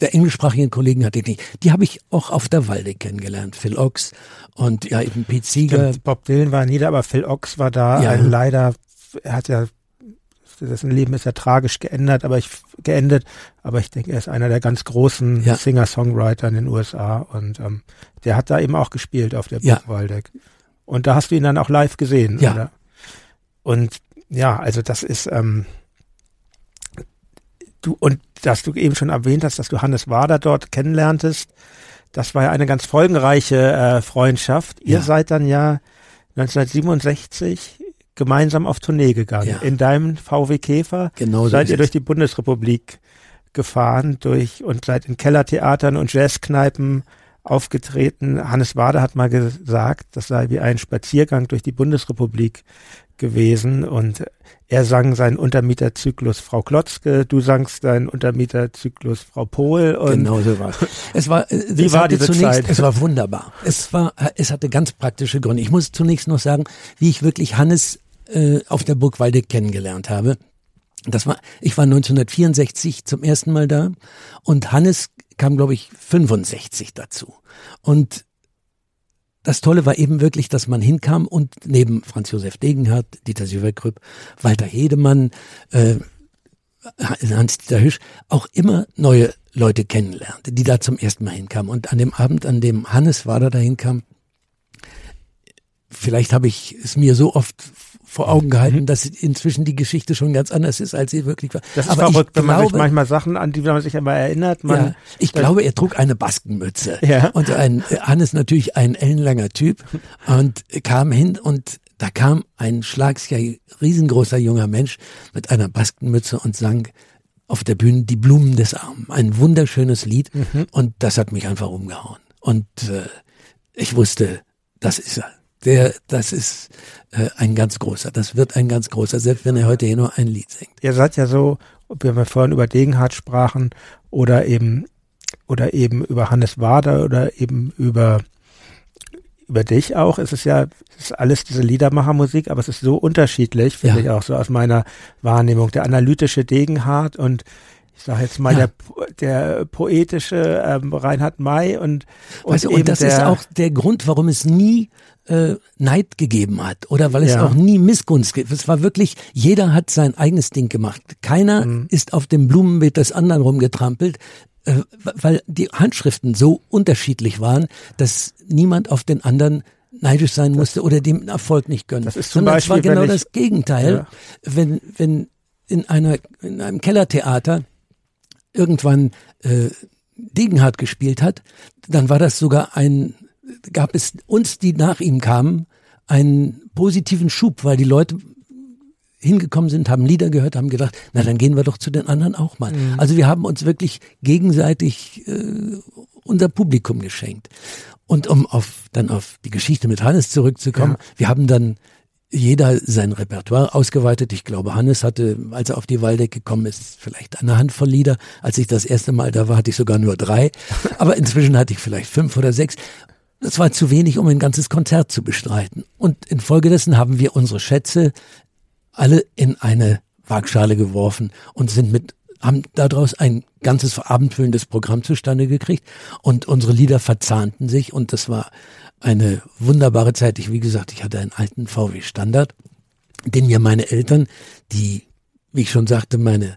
der englischsprachigen Kollegen hatte ich nicht. Die habe ich auch auf der Walde kennengelernt. Phil Ochs und ja eben Pete Seeger. Bob Dylan war nieder, aber Phil Ochs war da. Ja. leider, er hat ja, dessen Leben ist ja tragisch geändert, aber ich geendet. Aber ich denke, er ist einer der ganz großen ja. Singer-Songwriter in den USA und ähm, der hat da eben auch gespielt auf der ja. Waldeck. Und da hast du ihn dann auch live gesehen, ja. oder? Und ja, also das ist ähm, du und dass du eben schon erwähnt hast, dass du Hannes Wader dort kennenlerntest. Das war ja eine ganz folgenreiche äh, Freundschaft. Ihr ja. seid dann ja 1967 gemeinsam auf Tournee gegangen. Ja. In deinem VW Käfer genau seid ihr durch die Bundesrepublik gefahren durch und seid in Kellertheatern und Jazzkneipen aufgetreten. Hannes Wader hat mal gesagt, das sei wie ein Spaziergang durch die Bundesrepublik gewesen und er sang seinen Untermieterzyklus Frau Klotzke, du sangst deinen Untermieterzyklus Frau Pohl. Und genau so war es. war, äh, Wie war diese zunächst, Zeit? Es war wunderbar. Es war, es hatte ganz praktische Gründe. Ich muss zunächst noch sagen, wie ich wirklich Hannes äh, auf der Burg Waldeck kennengelernt habe. Das war, ich war 1964 zum ersten Mal da und Hannes kam, glaube ich, 65 dazu. Und das Tolle war eben wirklich, dass man hinkam und neben Franz Josef Degenhardt, Dieter Süverkrüpp, Walter Hedemann, äh, Hans-Dieter Hüsch, auch immer neue Leute kennenlernte, die da zum ersten Mal hinkamen. Und an dem Abend, an dem Hannes Wader da hinkam, vielleicht habe ich es mir so oft vor Augen gehalten, mhm. dass inzwischen die Geschichte schon ganz anders ist, als sie wirklich war. Das ist Aber verrückt, wenn glaube, man sich manchmal Sachen, an die man sich immer erinnert. Man, ja, ich glaube, er trug eine Baskenmütze. Ja. Und ein, Hannes natürlich ein ellenlanger Typ und kam hin und da kam ein schlagsjahr riesengroßer junger Mensch mit einer Baskenmütze und sang auf der Bühne Die Blumen des Armen. Ein wunderschönes Lied mhm. und das hat mich einfach umgehauen. Und äh, ich wusste, das ist er der, das ist äh, ein ganz großer. Das wird ein ganz großer, selbst wenn er heute hier nur ein Lied singt. Ihr seid ja so, wenn wir vorhin über Degenhardt sprachen oder eben oder eben über Hannes Wader oder eben über über dich auch. Es ist ja es ist alles diese Liedermachermusik, aber es ist so unterschiedlich, finde ja. ich auch so aus meiner Wahrnehmung. Der analytische Degenhardt und ich sage jetzt mal, ja. der, der poetische ähm, Reinhard May und, und, weißt du, und das ist auch der Grund, warum es nie äh, Neid gegeben hat oder weil es ja. auch nie Missgunst gibt. Es war wirklich, jeder hat sein eigenes Ding gemacht. Keiner mhm. ist auf dem Blumenbeet des anderen rumgetrampelt, äh, weil die Handschriften so unterschiedlich waren, dass niemand auf den anderen neidisch sein das, musste oder dem Erfolg nicht gönnen. Das ist zum Sondern Beispiel, es war genau ich, das Gegenteil. Ja. Wenn, wenn in einer, in einem Kellertheater irgendwann äh, Degenhardt gespielt hat, dann war das sogar ein gab es uns, die nach ihm kamen, einen positiven Schub, weil die Leute hingekommen sind, haben Lieder gehört, haben gedacht, na dann gehen wir doch zu den anderen auch mal. Mhm. Also wir haben uns wirklich gegenseitig äh, unser Publikum geschenkt. Und um auf dann auf die Geschichte mit Hannes zurückzukommen, ja. wir haben dann jeder sein Repertoire ausgeweitet. Ich glaube, Hannes hatte, als er auf die Waldeck gekommen ist, vielleicht eine Handvoll Lieder. Als ich das erste Mal da war, hatte ich sogar nur drei. Aber inzwischen hatte ich vielleicht fünf oder sechs. Das war zu wenig, um ein ganzes Konzert zu bestreiten. Und infolgedessen haben wir unsere Schätze alle in eine Waagschale geworfen und sind mit haben daraus ein ganzes abendfüllendes Programm zustande gekriegt und unsere Lieder verzahnten sich und das war eine wunderbare Zeit. Ich, wie gesagt, ich hatte einen alten VW Standard, den mir meine Eltern, die, wie ich schon sagte, meine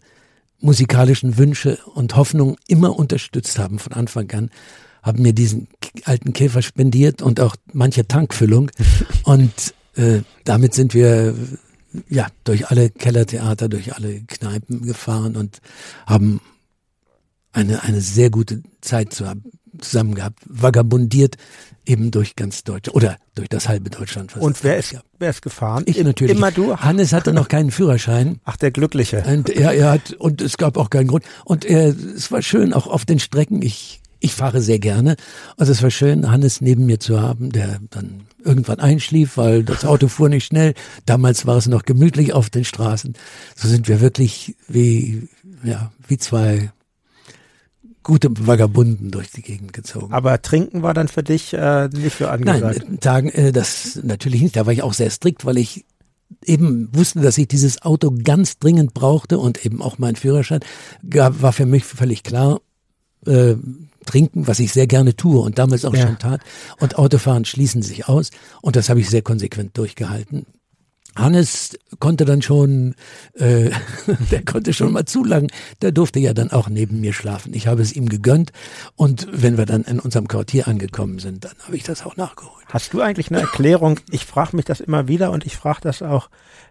musikalischen Wünsche und Hoffnungen immer unterstützt haben von Anfang an, haben mir diesen alten Käfer spendiert und auch manche Tankfüllung. und äh, damit sind wir ja durch alle Kellertheater, durch alle Kneipen gefahren und haben eine, eine sehr gute Zeit zusammen gehabt, vagabundiert eben durch ganz Deutschland oder durch das halbe Deutschland. Und wer ist, wer ist gefahren? Ich natürlich. Immer du? Hannes hatte noch keinen Führerschein. Ach, der Glückliche. Und er, er hat, und es gab auch keinen Grund. Und er, es war schön, auch auf den Strecken. Ich ich fahre sehr gerne. Also es war schön, Hannes neben mir zu haben, der dann irgendwann einschlief, weil das Auto fuhr nicht schnell. Damals war es noch gemütlich auf den Straßen. So sind wir wirklich wie, ja, wie zwei gute Vagabunden durch die Gegend gezogen. Aber trinken war dann für dich äh, nicht so angesagt? Nein, Tagen, äh, das natürlich nicht. Da war ich auch sehr strikt, weil ich eben wusste, dass ich dieses Auto ganz dringend brauchte und eben auch mein Führerschein, war für mich völlig klar, äh, trinken, was ich sehr gerne tue und damals auch ja. schon tat. Und Autofahren schließen sich aus. Und das habe ich sehr konsequent durchgehalten. Hannes konnte dann schon, äh, der konnte schon mal zu lang. Der durfte ja dann auch neben mir schlafen. Ich habe es ihm gegönnt. Und wenn wir dann in unserem Quartier angekommen sind, dann habe ich das auch nachgeholt. Hast du eigentlich eine Erklärung? Ich frage mich das immer wieder und ich frage das auch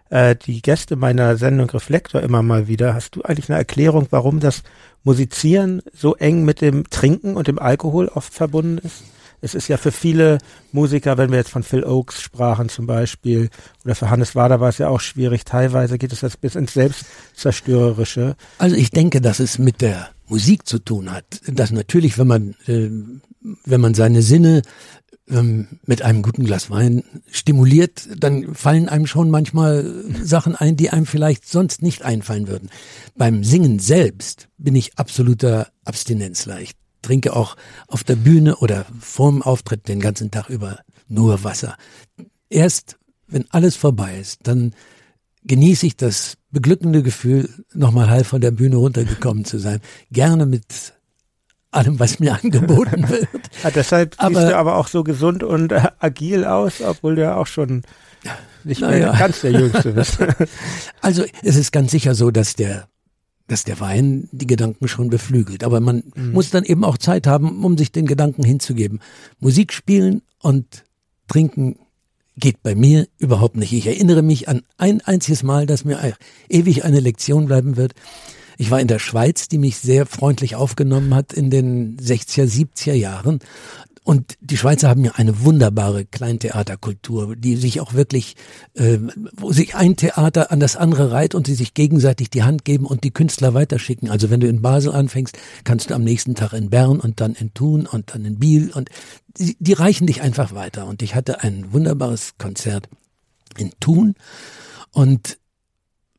äh, die Gäste meiner Sendung Reflektor immer mal wieder. Hast du eigentlich eine Erklärung, warum das Musizieren so eng mit dem Trinken und dem Alkohol oft verbunden ist? Es ist ja für viele Musiker, wenn wir jetzt von Phil Oakes sprachen zum Beispiel, oder für Hannes Wader war es ja auch schwierig, teilweise geht es jetzt bis ins Selbstzerstörerische. Also ich denke, dass es mit der Musik zu tun hat. Dass natürlich, wenn man, äh, wenn man seine Sinne ähm, mit einem guten Glas Wein stimuliert, dann fallen einem schon manchmal Sachen ein, die einem vielleicht sonst nicht einfallen würden. Beim Singen selbst bin ich absoluter Abstinenzleicht. Trinke auch auf der Bühne oder vorm Auftritt den ganzen Tag über nur Wasser. Erst wenn alles vorbei ist, dann genieße ich das beglückende Gefühl, nochmal halb von der Bühne runtergekommen zu sein. Gerne mit allem, was mir angeboten wird. Ja, deshalb aber, siehst du aber auch so gesund und äh, agil aus, obwohl du ja auch schon nicht mehr ja. ganz der Jüngste bist. Also es ist ganz sicher so, dass der dass der Wein die Gedanken schon beflügelt. Aber man mhm. muss dann eben auch Zeit haben, um sich den Gedanken hinzugeben. Musik spielen und trinken geht bei mir überhaupt nicht. Ich erinnere mich an ein einziges Mal, dass mir ewig eine Lektion bleiben wird. Ich war in der Schweiz, die mich sehr freundlich aufgenommen hat in den 60er, 70er Jahren. Und die Schweizer haben ja eine wunderbare Kleintheaterkultur, die sich auch wirklich, äh, wo sich ein Theater an das andere reiht und sie sich gegenseitig die Hand geben und die Künstler weiterschicken. Also wenn du in Basel anfängst, kannst du am nächsten Tag in Bern und dann in Thun und dann in Biel und die, die reichen dich einfach weiter. Und ich hatte ein wunderbares Konzert in Thun und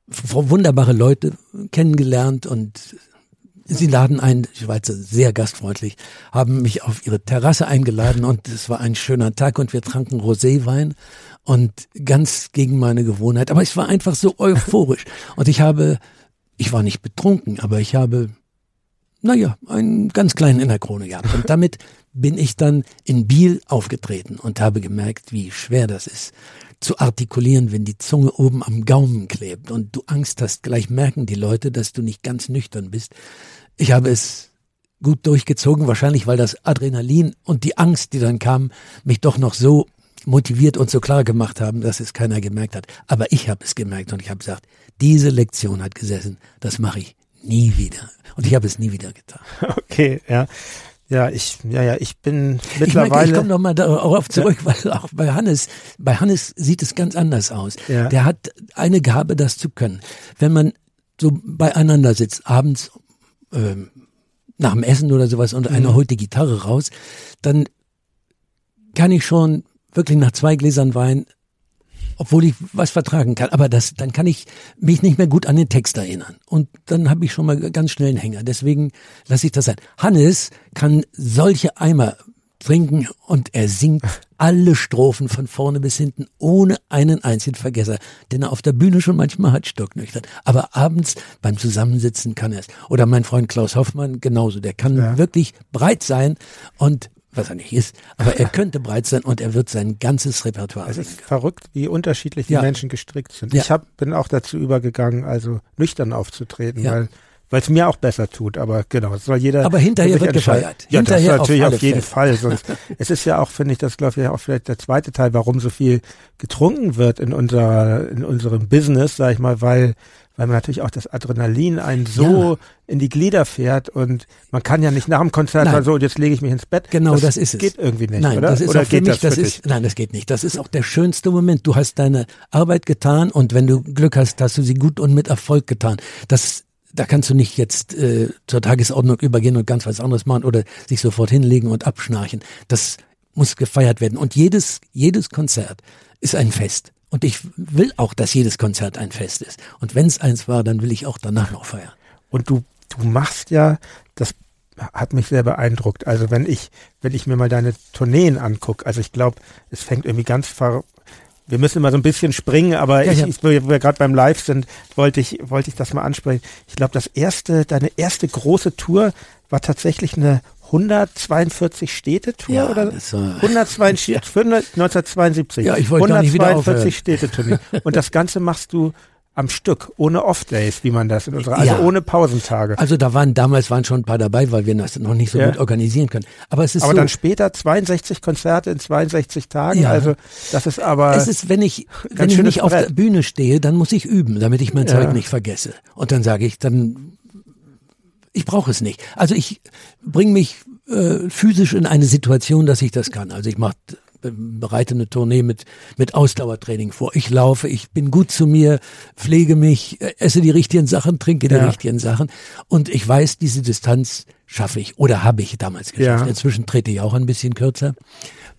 wunderbare Leute kennengelernt und sie laden ein, die Schweizer sehr gastfreundlich, haben mich auf ihre Terrasse eingeladen und es war ein schöner Tag und wir tranken Roséwein und ganz gegen meine Gewohnheit. Aber es war einfach so euphorisch und ich habe, ich war nicht betrunken, aber ich habe, naja, einen ganz kleinen in der Krone gehabt und damit bin ich dann in Biel aufgetreten und habe gemerkt, wie schwer das ist zu artikulieren, wenn die Zunge oben am Gaumen klebt und du Angst hast, gleich merken die Leute, dass du nicht ganz nüchtern bist. Ich habe es gut durchgezogen, wahrscheinlich weil das Adrenalin und die Angst, die dann kam, mich doch noch so motiviert und so klar gemacht haben, dass es keiner gemerkt hat. Aber ich habe es gemerkt und ich habe gesagt, diese Lektion hat gesessen, das mache ich nie wieder. Und ich habe es nie wieder getan. Okay, ja. Ja, ich, ja, ja, ich bin mittlerweile. Ich, ich komme nochmal darauf zurück, ja. weil auch bei Hannes, bei Hannes sieht es ganz anders aus. Ja. Der hat eine Gabe, das zu können. Wenn man so beieinander sitzt, abends äh, nach dem Essen oder sowas und mhm. einer holt die Gitarre raus, dann kann ich schon wirklich nach zwei Gläsern Wein obwohl ich was vertragen kann. Aber das, dann kann ich mich nicht mehr gut an den Text erinnern. Und dann habe ich schon mal ganz schnell einen Hänger. Deswegen lasse ich das sein. Hannes kann solche Eimer trinken und er singt alle Strophen von vorne bis hinten ohne einen einzigen Vergesser, den er auf der Bühne schon manchmal hat stocknüchtern. Aber abends beim Zusammensitzen kann er es. Oder mein Freund Klaus Hoffmann genauso. Der kann ja. wirklich breit sein und was er nicht ist, aber er könnte breit sein und er wird sein ganzes Repertoire Es ist verrückt, wie unterschiedlich die ja. Menschen gestrickt sind. Ja. Ich hab, bin auch dazu übergegangen, also nüchtern aufzutreten, ja. weil weil es mir auch besser tut, aber genau, es soll jeder. Aber hinterher wird gefeiert. Ja, hinterher das natürlich auf, auf jeden Fall. Sonst, es ist ja auch, finde ich, das glaube ich auch vielleicht der zweite Teil, warum so viel getrunken wird in unserer, in unserem Business, sag ich mal, weil weil man natürlich auch das Adrenalin einen so ja. in die Glieder fährt und man kann ja nicht nach dem Konzert sagen, so, jetzt lege ich mich ins Bett. Genau, das, das ist es. Geht irgendwie nicht, nein, oder? Das ist oder für mich, das, das ist, nein, das geht nicht. Das ist auch der schönste Moment. Du hast deine Arbeit getan und wenn du Glück hast, hast du sie gut und mit Erfolg getan. Das da kannst du nicht jetzt äh, zur Tagesordnung übergehen und ganz was anderes machen oder sich sofort hinlegen und abschnarchen. Das muss gefeiert werden. Und jedes, jedes Konzert ist ein Fest. Und ich will auch, dass jedes Konzert ein Fest ist. Und wenn es eins war, dann will ich auch danach noch feiern. Und du, du machst ja, das hat mich sehr beeindruckt. Also wenn ich, wenn ich mir mal deine Tourneen angucke, also ich glaube, es fängt irgendwie ganz ver wir müssen immer so ein bisschen springen, aber ja, ich, ja. ich, wo wir gerade beim Live sind, wollte ich, wollte ich das mal ansprechen. Ich glaube, das erste, deine erste große Tour war tatsächlich eine 142 Städtetour ja, oder das war, 142 ja. 1972. Ja, ich wollte 142 Städtetournee. Und das Ganze machst du am Stück, ohne Off-Days, wie man das in unserer, also Ja. ohne Pausentage. Also da waren damals waren schon ein paar dabei, weil wir das noch nicht so Ja. gut organisieren können. Aber es ist aber so, dann später 62 Konzerte in 62 Tagen, Ja. also das ist aber es ist, wenn ich wenn ich nicht auf Brett. der Bühne stehe, dann muss ich üben, damit ich mein. Zeug nicht vergesse. Und dann sage ich, dann ich brauche es nicht. Also ich bringe mich äh, physisch in eine Situation, dass ich das kann. Also ich mache bereite eine Tournee mit mit Ausdauertraining vor. Ich laufe, ich bin gut zu mir, pflege mich, äh, esse die richtigen Sachen, trinke die Ja. richtigen Sachen und ich weiß, diese Distanz schaffe ich oder habe ich damals geschafft. Ja. Inzwischen trete ich auch ein bisschen kürzer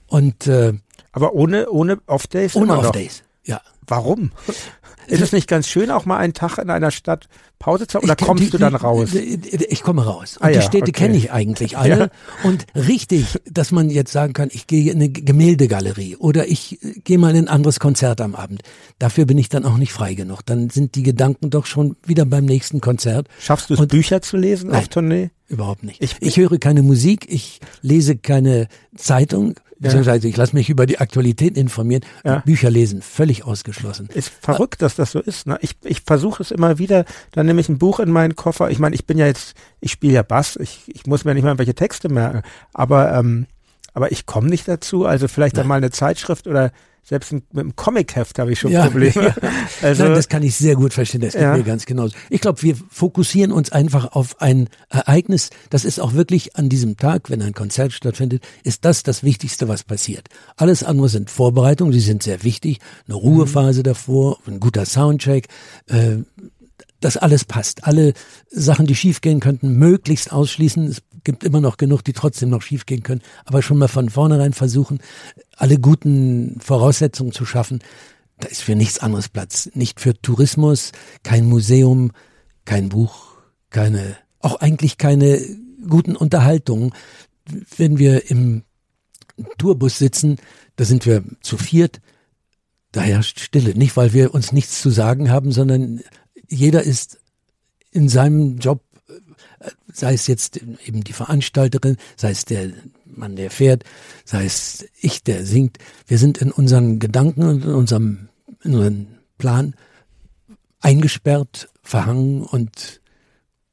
und äh, aber ohne ohne Off-Days ohne immer noch. Off-Days. Ja. Warum? Ist es nicht ganz schön, auch mal einen Tag in einer Stadt Pause zu haben? Oder kommst die- du dann raus? Ich komme raus. Und Ah die ja, Städte okay. kenne ich eigentlich alle. Und richtig, dass man jetzt sagen kann, ich gehe in eine Gemäldegalerie oder ich äh, gehe mal in ein anderes Konzert am Abend. Dafür bin ich dann auch nicht frei genug. Dann sind die Gedanken doch schon wieder beim nächsten Konzert. Schaffst du es, Und- Bücher zu lesen auf Nein. Tournee? Überhaupt nicht. Ich- Ich, höre keine Musik, ich lese keine Zeitung, beziehungsweise ich lasse mich über die Aktualität informieren. Ja. Bücher lesen, völlig ausgeschlossen. Ist verrückt, dass das so ist. Ne? Ich, ich versuche es immer wieder, dann nehme ich ein Buch in meinen Koffer. Ich meine, ich bin ja jetzt, ich spiele ja Bass, ich, ich muss mir nicht mal welche Texte merken, aber, ähm, aber ich komme nicht dazu. Also vielleicht dann mal eine Zeitschrift oder selbst mit einem Comicheft habe ich schon Ja. Probleme. Also, Nein, das kann ich sehr gut verstehen. Das geht Ja. mir ganz genauso. Ich glaube, wir fokussieren uns einfach auf ein Ereignis. Das ist auch wirklich an diesem Tag, wenn ein Konzert stattfindet, ist das das Wichtigste, was passiert. Alles andere sind Vorbereitungen, die sind sehr wichtig. Eine Ruhephase davor, ein guter Soundcheck. Äh, dass alles passt. Alle Sachen, die schiefgehen könnten, möglichst ausschließen. Es gibt immer noch genug, die trotzdem noch schiefgehen können. Aber schon mal von vornherein versuchen, alle guten Voraussetzungen zu schaffen. Da ist für nichts anderes Platz. Nicht für Tourismus, kein Museum, kein Buch, keine, auch eigentlich keine guten Unterhaltungen. Wenn wir im Tourbus sitzen, da sind wir zu viert, da herrscht Stille. Nicht, weil wir uns nichts zu sagen haben, sondern jeder ist in seinem Job, äh, sei es jetzt eben die Veranstalterin, sei es der Mann, der fährt, sei es ich, der singt. Wir sind in unseren Gedanken und in unserem, in unserem Plan eingesperrt, verhangen und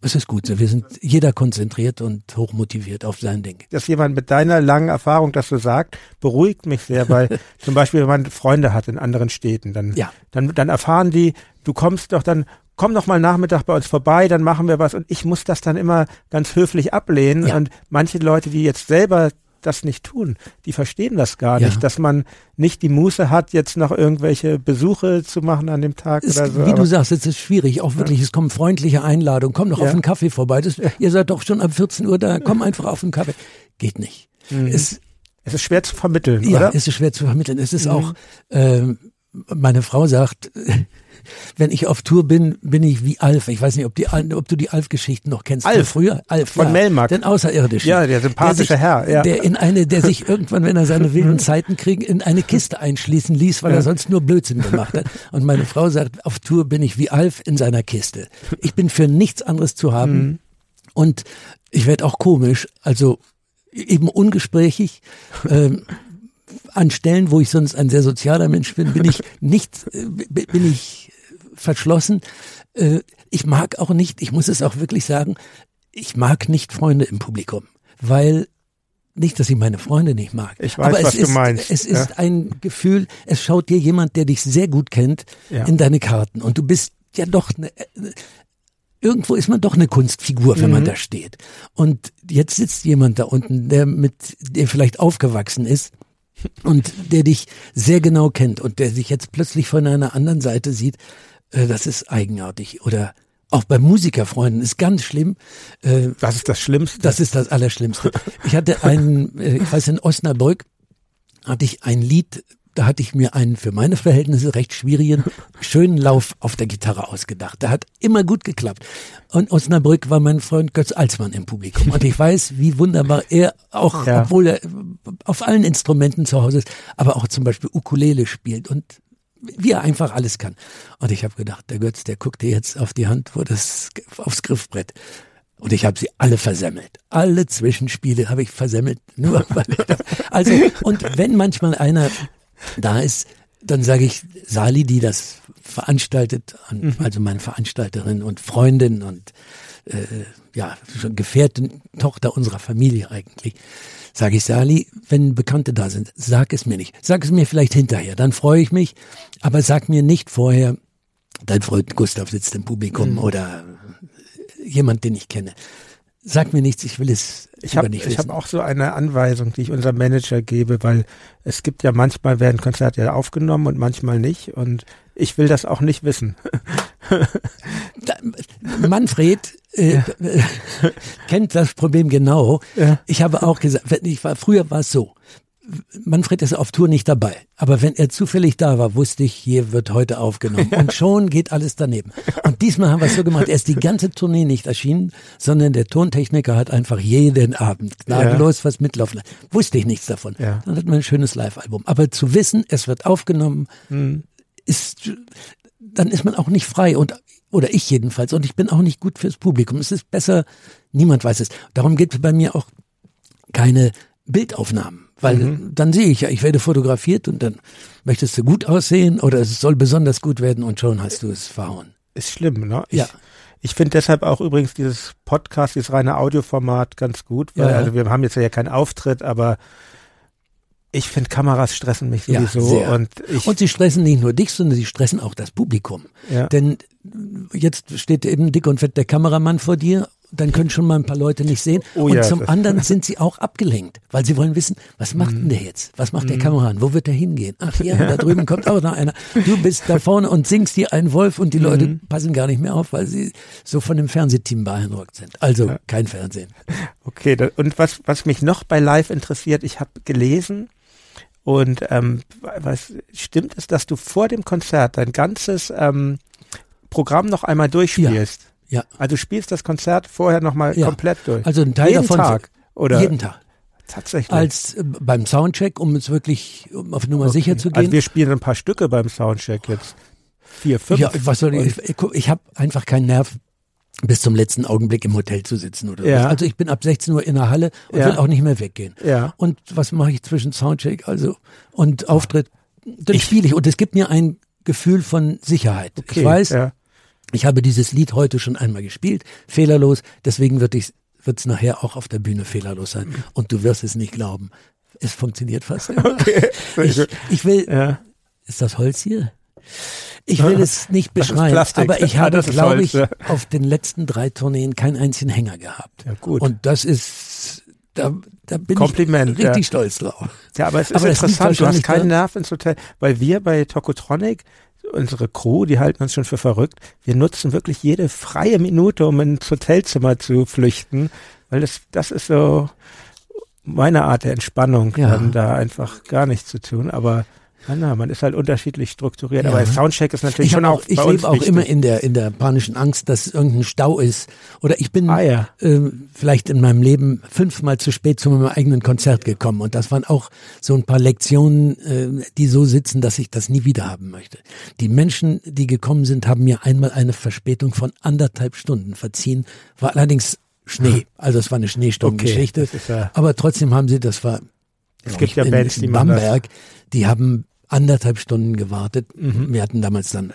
es ist gut. Wir sind jeder konzentriert und hochmotiviert auf sein Ding. dass jemand mit deiner langen Erfahrung das so sagt, beruhigt mich sehr, weil zum Beispiel, wenn man Freunde hat in anderen Städten, dann, Ja. dann, dann erfahren die, du kommst doch dann, komm doch mal Nachmittag bei uns vorbei, dann machen wir was und ich muss das dann immer ganz höflich ablehnen Ja. und manche Leute, die jetzt selber das nicht tun, die verstehen das gar Ja. nicht, dass man nicht die Muße hat, jetzt noch irgendwelche Besuche zu machen an dem Tag Es, oder so. wie du sagst, es ist schwierig, auch wirklich, es kommen freundliche Einladungen, komm doch Ja. auf einen Kaffee vorbei. Das, Ihr seid doch schon ab 14 Uhr da, komm einfach auf einen Kaffee. Geht nicht. Es, es ist schwer zu vermitteln, ja, oder? es ist schwer zu vermitteln. Es ist auch, ähm, meine Frau sagt, wenn ich auf Tour bin, bin ich wie Alf. Ich weiß nicht, ob, die, ob du die Alf-Geschichten noch kennst. Alf? Früher, Alf. Von ja, Melmac. Den Außerirdischen. Ja, der sympathische sich, Herr, ja. Der in eine, der sich irgendwann, wenn er seine wilden Zeiten kriegt, in eine Kiste einschließen ließ, weil er sonst nur Blödsinn gemacht hat. Und meine Frau sagt, auf Tour bin ich wie Alf in seiner Kiste. Ich bin für nichts anderes zu haben. Mhm. Und ich werde auch komisch, also eben ungesprächig. Ähm, an Stellen, wo ich sonst ein sehr sozialer Mensch bin, bin ich nicht, äh, bin ich verschlossen. Äh, Ich mag auch nicht, ich muss es auch wirklich sagen, ich mag nicht Freunde im Publikum, weil nicht, dass ich meine Freunde nicht mag. Ich weiß, aber es was du ist, meinst, Es ja. ist ein Gefühl, es schaut dir jemand, der dich sehr gut kennt, Ja. in deine Karten und du bist ja doch eine, äh, irgendwo ist man doch eine Kunstfigur, wenn Mhm. man da steht. Und jetzt sitzt jemand da unten, der mit, der vielleicht aufgewachsen ist und der dich sehr genau kennt und der sich jetzt plötzlich von einer anderen Seite sieht, äh, das ist eigenartig. Oder auch bei Musikerfreunden ist ganz schlimm. Äh, Das ist das Schlimmste. das ist das Allerschlimmste. Ich hatte einen, äh, ich weiß in Osnabrück hatte ich ein Lied, da hatte ich mir einen für meine Verhältnisse recht schwierigen, schönen Lauf auf der Gitarre ausgedacht. Der hat immer gut geklappt. Und Osnabrück war mein Freund Götz Alsmann im Publikum. Und ich weiß, wie wunderbar er auch, Ja. obwohl er auf allen Instrumenten zu Hause ist, aber auch zum Beispiel Ukulele spielt und wie er einfach alles kann. Und ich habe gedacht, der Götz, der guckt dir jetzt auf die Hand, wo das aufs Griffbrett. Und ich habe sie alle versemmelt. Alle Zwischenspiele habe ich versemmelt. Nur weil ich das, also, und wenn manchmal einer da ist, dann sage ich, Sali, die das veranstaltet, mhm. also meine Veranstalterin und Freundin und äh, ja, schon Gefährtin, Tochter unserer Familie eigentlich, sage ich, Sali, wenn Bekannte da sind, sag es mir nicht. Sag es mir vielleicht hinterher, dann freue ich mich, aber sag mir nicht vorher, dein Freund Gustav sitzt im Publikum mhm. oder jemand, den ich kenne. Sag mir nichts, ich will es ich hab, habe auch so eine Anweisung, die ich unserem Manager gebe, weil es gibt ja manchmal werden Konzerte ja aufgenommen und manchmal nicht und ich will das auch nicht wissen. Manfred äh, ja. kennt das Problem genau. Ja. Ich habe auch gesagt, ich war, früher war es so. Manfred ist auf Tour nicht dabei. Aber wenn er zufällig da war, wusste ich, hier wird heute aufgenommen. Und schon geht alles daneben. Und diesmal haben wir es so gemacht, er ist die ganze Tournee nicht erschienen, sondern der Tontechniker hat einfach jeden Abend gnadenlos ja. was mitlaufen lassen. Wusste ich nichts davon. Ja. Dann hat man ein schönes Live-Album. Aber zu wissen, es wird aufgenommen, mhm. ist, dann ist man auch nicht frei. Und oder ich jedenfalls. Und ich bin auch nicht gut fürs Publikum. Es ist besser, niemand weiß es. Darum gibt es bei mir auch keine Bildaufnahmen. Weil mhm. dann sehe ich ja, ich werde fotografiert und dann möchtest du gut aussehen oder es soll besonders gut werden und schon hast du es verhauen. Ist schlimm, ne? Ich, ja. Ich finde deshalb auch übrigens dieses Podcast, dieses reine Audioformat ganz gut, weil ja. also wir haben jetzt ja keinen Auftritt, aber ich finde, Kameras stressen mich sowieso. Ja, und, ich und sie stressen nicht nur dich, sondern sie stressen auch das Publikum. Ja. Denn jetzt steht eben dick und fett der Kameramann vor dir dann können schon mal ein paar Leute nicht sehen. Oh, und ja, zum anderen sind sie auch abgelenkt, weil sie wollen wissen, was macht denn der jetzt? Was macht der mhm. Kameramann? Wo wird der hingehen? Ach ja, da drüben kommt auch noch einer. Du bist da vorne und singst hier einen Wolf und die Leute mhm. passen gar nicht mehr auf, weil sie so von dem Fernsehteam beeindruckt sind. Also ja. kein Fernsehen. Okay, und was, was mich noch bei Live interessiert, ich habe gelesen, und ähm, was stimmt es, dass du vor dem Konzert dein ganzes ähm, Programm noch einmal durchspielst? Ja. Also du spielst das Konzert vorher nochmal ja. komplett durch. Also ein Teil jeden davon. Tag, oder? Jeden Tag. Tatsächlich. Als äh, beim Soundcheck, um es wirklich um auf Nummer okay. sicher zu gehen. Also wir spielen ein paar Stücke beim Soundcheck jetzt. Vier, fünf. Ja, was soll ich? Ich, ich habe einfach keinen Nerv, bis zum letzten Augenblick im Hotel zu sitzen oder ja. was. Also ich bin ab 16 Uhr in der Halle und ja. will auch nicht mehr weggehen. Ja. Und was mache ich zwischen Soundcheck also und Auftritt? Dann spiele ich und es gibt mir ein Gefühl von Sicherheit. Okay. Ich weiß, ja. Ich habe dieses Lied heute schon einmal gespielt, fehlerlos, deswegen wird es nachher auch auf der Bühne fehlerlos sein. Und du wirst es nicht glauben. Es funktioniert fast immer. Okay. Ich, ich will, ja. ist das Holz hier? Ich will es nicht beschreiben, aber ich habe, glaube ich, auf den letzten drei Tourneen keinen einzigen Hänger gehabt. Ja, gut. Und das ist, da, da bin Kompliment, ich richtig ja. stolz drauf. Ja, aber es ist aber interessant, du hast keinen Nerv ins Hotel, weil wir bei Tokotronic unsere Crew, die halten uns schon für verrückt. Wir nutzen wirklich jede freie Minute, um ins Hotelzimmer zu flüchten, weil das, das ist so meine Art der Entspannung, ja. dann da einfach gar nichts zu tun. Aber ja, na, man ist halt unterschiedlich strukturiert, ja. aber Soundcheck ist natürlich ich schon auch. Ich lebe auch wichtig. immer in der in der panischen Angst, dass irgendein Stau ist. Oder ich bin ah, ja. äh, vielleicht in meinem Leben fünfmal zu spät zu meinem eigenen Konzert gekommen und das waren auch so ein paar Lektionen, äh, die so sitzen, dass ich das nie wieder haben möchte. Die Menschen, die gekommen sind, haben mir einmal eine Verspätung von anderthalb Stunden verziehen. War allerdings Schnee, also es war eine Schneesturmgeschichte. Okay, ja aber trotzdem haben sie, das war es gibt ja Bands, in, in die Bamberg, die haben anderthalb Stunden gewartet. Mhm. Wir hatten damals dann,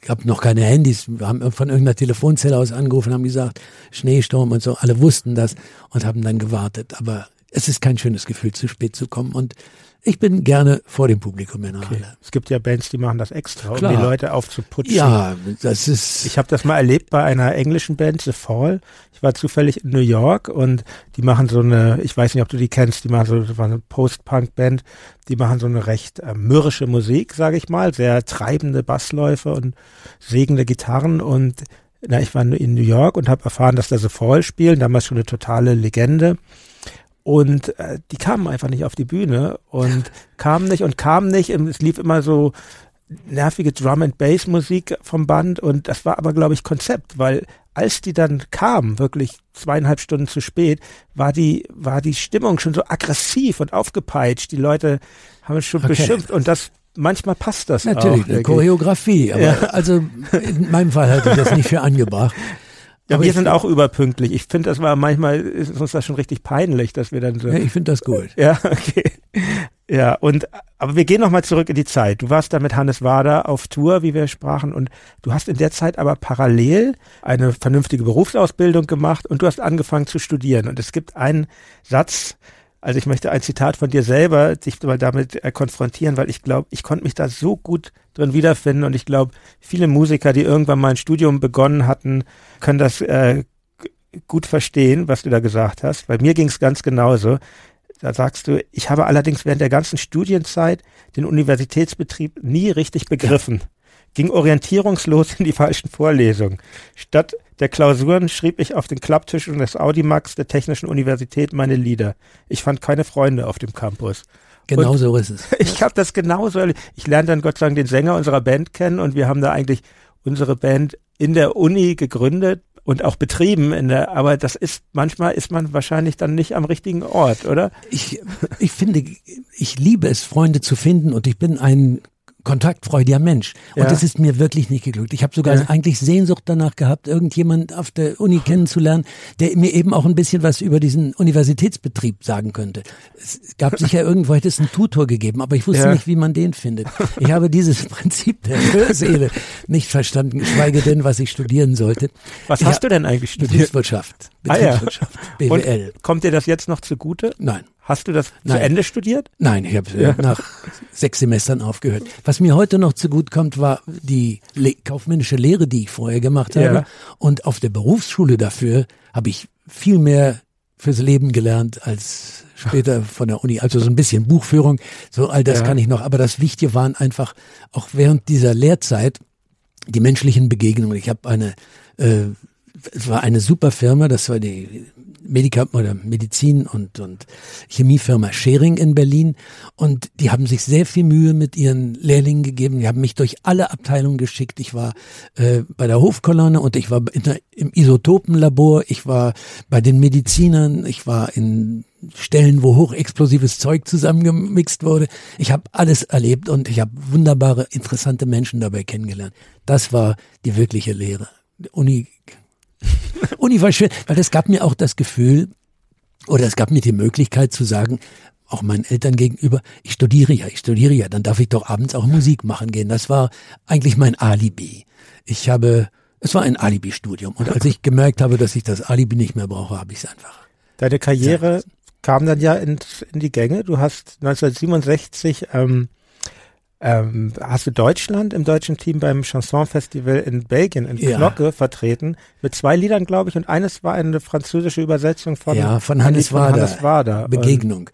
gab noch keine Handys, wir haben von irgendeiner Telefonzelle aus angerufen, haben gesagt, Schneesturm und so, alle wussten das und haben dann gewartet. Aber es ist kein schönes Gefühl, zu spät zu kommen und ich bin gerne vor dem Publikum in der okay. Halle. Es gibt ja Bands, die machen das extra, Klar. um die Leute aufzuputschen. Ja, das ist. Ich habe das mal erlebt bei einer englischen Band, The Fall. Ich war zufällig in New York und die machen so eine, ich weiß nicht, ob du die kennst, die machen so, das war eine Post-Punk-Band, die machen so eine recht äh, mürrische Musik, sage ich mal, sehr treibende Bassläufe und segende Gitarren und na, ich war in New York und habe erfahren, dass da The Fall spielen, damals schon eine totale Legende. Und äh, die kamen einfach nicht auf die Bühne und kamen nicht und kamen nicht. Und es lief immer so nervige Drum and Bass Musik vom Band und das war aber glaube ich Konzept, weil als die dann kamen, wirklich zweieinhalb Stunden zu spät, war die war die Stimmung schon so aggressiv und aufgepeitscht. Die Leute haben schon okay. beschimpft und das manchmal passt das natürlich auch, eine Choreografie, aber ja. also in meinem Fall halte ich das nicht für angebracht. Ja, aber wir sind auch überpünktlich. Ich finde, das war manchmal ist uns das schon richtig peinlich, dass wir dann so. Ja, ich finde das gut. Ja, okay. Ja, und aber wir gehen nochmal zurück in die Zeit. Du warst da mit Hannes Wader auf Tour, wie wir sprachen, und du hast in der Zeit aber parallel eine vernünftige Berufsausbildung gemacht und du hast angefangen zu studieren. Und es gibt einen Satz, also ich möchte ein Zitat von dir selber dich mal damit äh, konfrontieren, weil ich glaube, ich konnte mich da so gut drin wiederfinden und ich glaube, viele Musiker, die irgendwann mal ein Studium begonnen hatten, können das äh, gut verstehen, was du da gesagt hast. Bei mir ging es ganz genauso. Da sagst du, ich habe allerdings während der ganzen Studienzeit den Universitätsbetrieb nie richtig begriffen. Ging orientierungslos in die falschen Vorlesungen. Statt der Klausuren schrieb ich auf den Klapptischen des Audimax der Technischen Universität meine Lieder. Ich fand keine Freunde auf dem Campus. Genau und so ist es. Ich habe das genauso. Ich lernte dann Gott sei Dank den Sänger unserer Band kennen und wir haben da eigentlich unsere Band in der Uni gegründet und auch betrieben in der, aber das ist, manchmal ist man wahrscheinlich dann nicht am richtigen Ort, oder? Ich, ich finde, ich liebe es, Freunde zu finden und ich bin ein kontaktfreudiger Mensch. Und ja. das ist mir wirklich nicht geglückt. Ich habe sogar ja. eigentlich Sehnsucht danach gehabt, irgendjemand auf der Uni kennenzulernen, der mir eben auch ein bisschen was über diesen Universitätsbetrieb sagen könnte. Es gab sicher irgendwo hätte es einen Tutor gegeben, aber ich wusste ja. nicht, wie man den findet. Ich habe dieses Prinzip der Hörseele nicht verstanden, geschweige denn, was ich studieren sollte. Was ich hast du denn eigentlich studiert? Betriebswirtschaft. Betriebswirtschaft. Ah, BWL. Und kommt dir das jetzt noch zugute? Nein. Hast du das Nein. zu Ende studiert? Nein, ich habe ja. nach sechs Semestern aufgehört. Was mir heute noch zu gut kommt, war die Le kaufmännische Lehre, die ich vorher gemacht habe. Ja. Und auf der Berufsschule dafür habe ich viel mehr fürs Leben gelernt als später von der Uni. Also so ein bisschen Buchführung, so all das ja. kann ich noch. Aber das Wichtige waren einfach auch während dieser Lehrzeit die menschlichen Begegnungen. Ich habe eine, äh, es war eine super Firma, das war die Medika oder Medizin und, und Chemiefirma Schering in Berlin. Und die haben sich sehr viel Mühe mit ihren Lehrlingen gegeben. Die haben mich durch alle Abteilungen geschickt. Ich war äh, bei der Hofkolonne und ich war der, im Isotopenlabor. Ich war bei den Medizinern. Ich war in Stellen, wo hochexplosives Zeug zusammengemixt wurde. Ich habe alles erlebt und ich habe wunderbare, interessante Menschen dabei kennengelernt. Das war die wirkliche Lehre. Uni Uni war schön, weil es gab mir auch das Gefühl, oder es gab mir die Möglichkeit zu sagen, auch meinen Eltern gegenüber, ich studiere ja, ich studiere ja, dann darf ich doch abends auch Musik machen gehen. Das war eigentlich mein Alibi. Ich habe, es war ein Alibi-Studium. Und als ich gemerkt habe, dass ich das Alibi nicht mehr brauche, habe ich es einfach. Deine Karriere kam dann ja in, in die Gänge. Du hast 1967 ähm, ähm, hast du Deutschland im deutschen Team beim Chanson-Festival in Belgien in ja. Knocke vertreten mit zwei Liedern, glaube ich, und eines war eine französische Übersetzung von, ja, von Hannes Wader. Hannes Wader. Begegnung.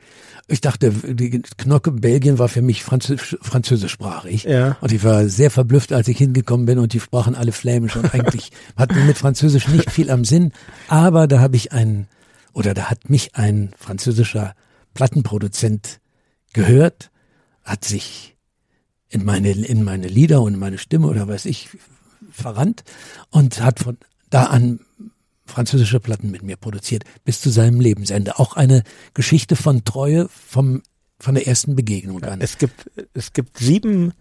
Ich dachte, die Knocke Belgien war für mich Französ französischsprachig. Ja. Und ich war sehr verblüfft, als ich hingekommen bin und die sprachen alle Flämisch und eigentlich hatten mit Französisch nicht viel am Sinn. Aber da habe ich einen, oder da hat mich ein französischer Plattenproduzent gehört, hat sich in meine, in meine Lieder und in meine Stimme oder weiß ich verrannt und hat von da an französische Platten mit mir produziert, bis zu seinem Lebensende. Auch eine Geschichte von Treue vom, von der ersten Begegnung an. Es gibt, es gibt sieben,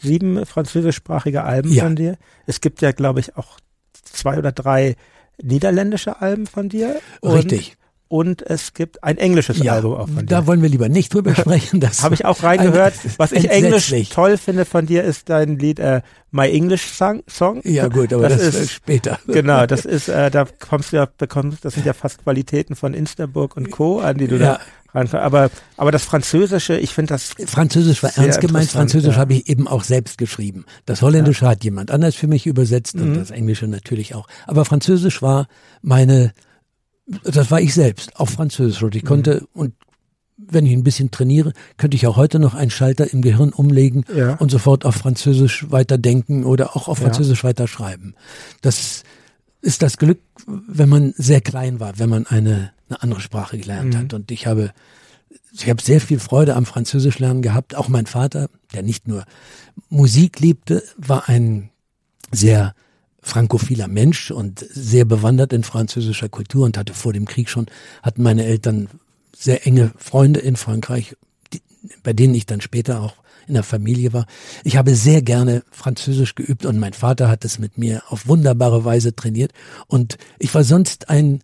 sieben französischsprachige Alben ja. von dir. Es gibt ja, glaube ich, auch zwei oder drei niederländische Alben von dir. Richtig und es gibt ein englisches ja, Album auch von dir. Da wollen wir lieber nicht drüber sprechen. Das habe ich auch reingehört. Was ich englisch toll finde von dir ist dein Lied äh, My English Song. Song. Ja gut, aber das, das ist später. Genau, das ist äh, da kommst du ja bekommst das sind ja fast Qualitäten von Instaburg und Co. an die du ja. da. Aber aber das Französische, ich finde das Französisch war ernst gemeint. Französisch ja. habe ich eben auch selbst geschrieben. Das Holländische ja. hat jemand anders für mich übersetzt mhm. und das Englische natürlich auch. Aber Französisch war meine das war ich selbst, auf Französisch. Und ich konnte, mhm. und wenn ich ein bisschen trainiere, könnte ich auch heute noch einen Schalter im Gehirn umlegen ja. und sofort auf Französisch weiterdenken oder auch auf Französisch ja. weiterschreiben. Das ist das Glück, wenn man sehr klein war, wenn man eine, eine andere Sprache gelernt mhm. hat. Und ich habe, ich habe sehr viel Freude am Französischlernen gehabt. Auch mein Vater, der nicht nur Musik liebte, war ein sehr frankophiler Mensch und sehr bewandert in französischer Kultur und hatte vor dem Krieg schon, hatten meine Eltern sehr enge Freunde in Frankreich, die, bei denen ich dann später auch in der Familie war. Ich habe sehr gerne Französisch geübt und mein Vater hat es mit mir auf wunderbare Weise trainiert. Und ich war sonst ein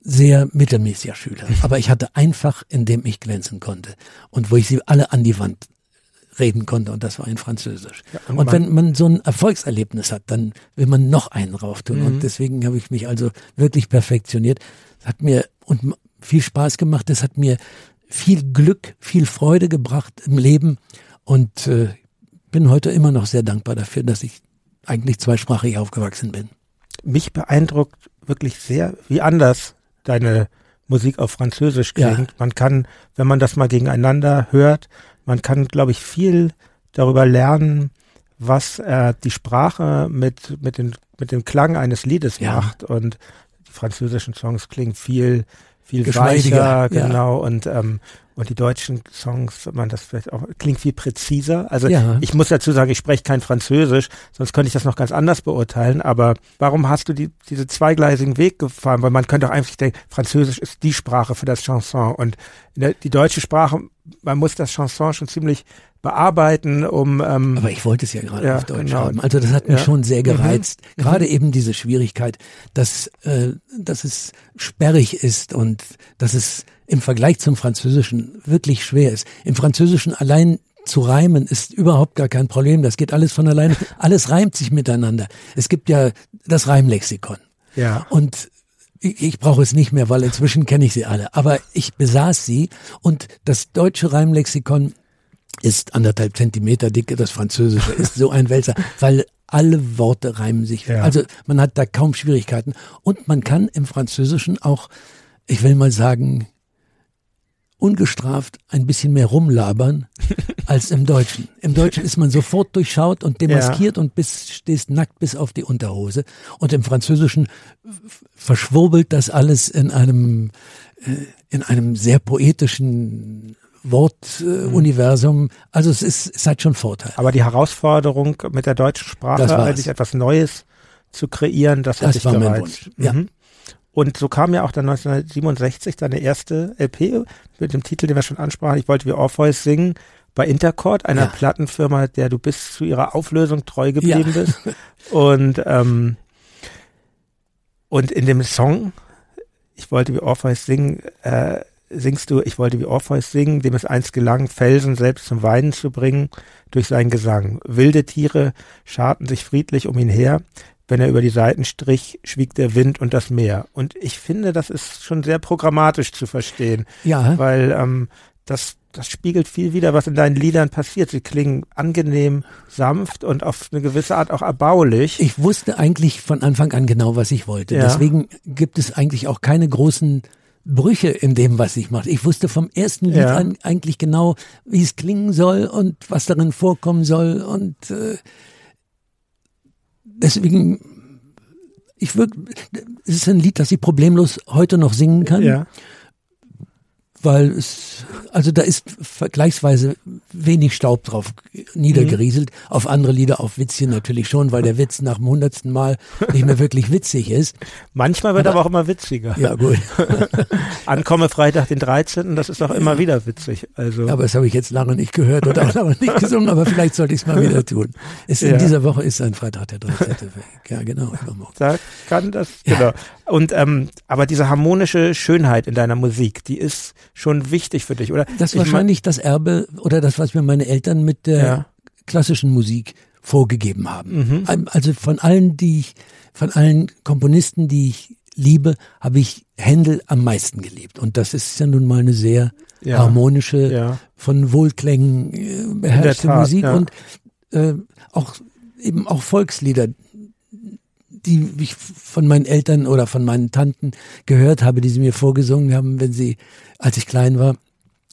sehr mittelmäßiger Schüler. Aber ich hatte einfach, in dem ich glänzen konnte und wo ich sie alle an die Wand reden konnte und das war in Französisch. Ja, und, und wenn man so ein Erfolgserlebnis hat, dann will man noch einen drauf tun mhm. und deswegen habe ich mich also wirklich perfektioniert. Das hat mir und viel Spaß gemacht, es hat mir viel Glück, viel Freude gebracht im Leben und äh, bin heute immer noch sehr dankbar dafür, dass ich eigentlich zweisprachig aufgewachsen bin. Mich beeindruckt wirklich sehr, wie anders deine Musik auf Französisch klingt. Ja. Man kann, wenn man das mal gegeneinander hört, man kann, glaube ich, viel darüber lernen, was äh, die Sprache mit, mit, den, mit dem Klang eines Liedes ja. macht. Und die französischen Songs klingen viel, viel weicher, genau. Ja. Und, ähm, und die deutschen Songs, man das vielleicht auch, klingt viel präziser. Also ja. ich muss dazu sagen, ich spreche kein Französisch, sonst könnte ich das noch ganz anders beurteilen. Aber warum hast du die, diese zweigleisigen Weg gefahren? Weil man könnte auch einfach denken, Französisch ist die Sprache für das Chanson. Und der, die deutsche Sprache, man muss das Chanson schon ziemlich bearbeiten, um. Ähm, Aber ich wollte es ja gerade ja, auf Deutsch genau. haben. Also das hat mich ja. schon sehr mhm. gereizt. Mhm. Gerade eben diese Schwierigkeit, dass, äh, dass es sperrig ist und dass es im Vergleich zum Französischen wirklich schwer ist. Im Französischen allein zu reimen ist überhaupt gar kein Problem. Das geht alles von alleine. Alles reimt sich miteinander. Es gibt ja das Reimlexikon. Ja. Und ich, ich brauche es nicht mehr, weil inzwischen kenne ich sie alle. Aber ich besaß sie und das deutsche Reimlexikon ist anderthalb Zentimeter dick, das französische ist so ein Wälzer, weil alle Worte reimen sich. Ja. Also man hat da kaum Schwierigkeiten. Und man kann im Französischen auch, ich will mal sagen, ungestraft ein bisschen mehr rumlabern als im Deutschen. Im Deutschen ist man sofort durchschaut und demaskiert ja. und bis, stehst nackt bis auf die Unterhose. Und im Französischen verschwurbelt das alles in einem, äh, in einem sehr poetischen Wortuniversum. Mhm. also es ist, es hat schon Vorteil. Aber die Herausforderung mit der deutschen Sprache, eigentlich etwas Neues zu kreieren, das, das hat dich war gereizt. Mein Wunsch. Ja. Mhm. Und so kam ja auch dann 1967 deine erste LP mit dem Titel, den wir schon ansprachen. Ich wollte wie Orpheus singen bei Intercord, einer ja. Plattenfirma, der du bis zu ihrer Auflösung treu geblieben ja. bist. Und, ähm, und in dem Song, ich wollte wie Orpheus singen, äh, singst du, ich wollte wie Orpheus singen, dem es einst gelang, Felsen selbst zum Weinen zu bringen durch seinen Gesang. Wilde Tiere scharten sich friedlich um ihn her, wenn er über die Seiten strich, schwieg der Wind und das Meer. Und ich finde, das ist schon sehr programmatisch zu verstehen. Ja. Weil ähm, das, das spiegelt viel wider, was in deinen Liedern passiert. Sie klingen angenehm, sanft und auf eine gewisse Art auch erbaulich. Ich wusste eigentlich von Anfang an genau, was ich wollte. Ja. Deswegen gibt es eigentlich auch keine großen Brüche in dem, was ich mache. Ich wusste vom ersten Lied ja. an eigentlich genau, wie es klingen soll und was darin vorkommen soll und äh, deswegen, ich würde, es ist ein Lied, das ich problemlos heute noch singen kann. Ja weil es, also da ist vergleichsweise wenig Staub drauf niedergerieselt. Mhm. Auf andere Lieder, auf Witzchen natürlich schon, weil der Witz nach dem hundertsten Mal nicht mehr wirklich witzig ist. Manchmal wird aber, aber auch immer witziger. Ja, gut. Ankomme Freitag den 13., das ist auch immer wieder witzig. Also. Aber das habe ich jetzt lange nicht gehört oder auch lange nicht gesungen, aber vielleicht sollte ich es mal wieder tun. Es, ja. In dieser Woche ist ein Freitag der 13. Ja, genau. Da kann das, ja. Und, ähm, aber diese harmonische Schönheit in deiner Musik, die ist schon wichtig für dich, oder? Das ist wahrscheinlich das Erbe oder das, was mir meine Eltern mit der ja. klassischen Musik vorgegeben haben. Mhm. Also von allen, die ich, von allen Komponisten, die ich liebe, habe ich Händel am meisten geliebt. Und das ist ja nun mal eine sehr ja. harmonische, ja. von Wohlklängen äh, beherrschte Musik und äh, auch eben auch Volkslieder, die ich von meinen Eltern oder von meinen Tanten gehört habe, die sie mir vorgesungen haben, wenn sie, als ich klein war.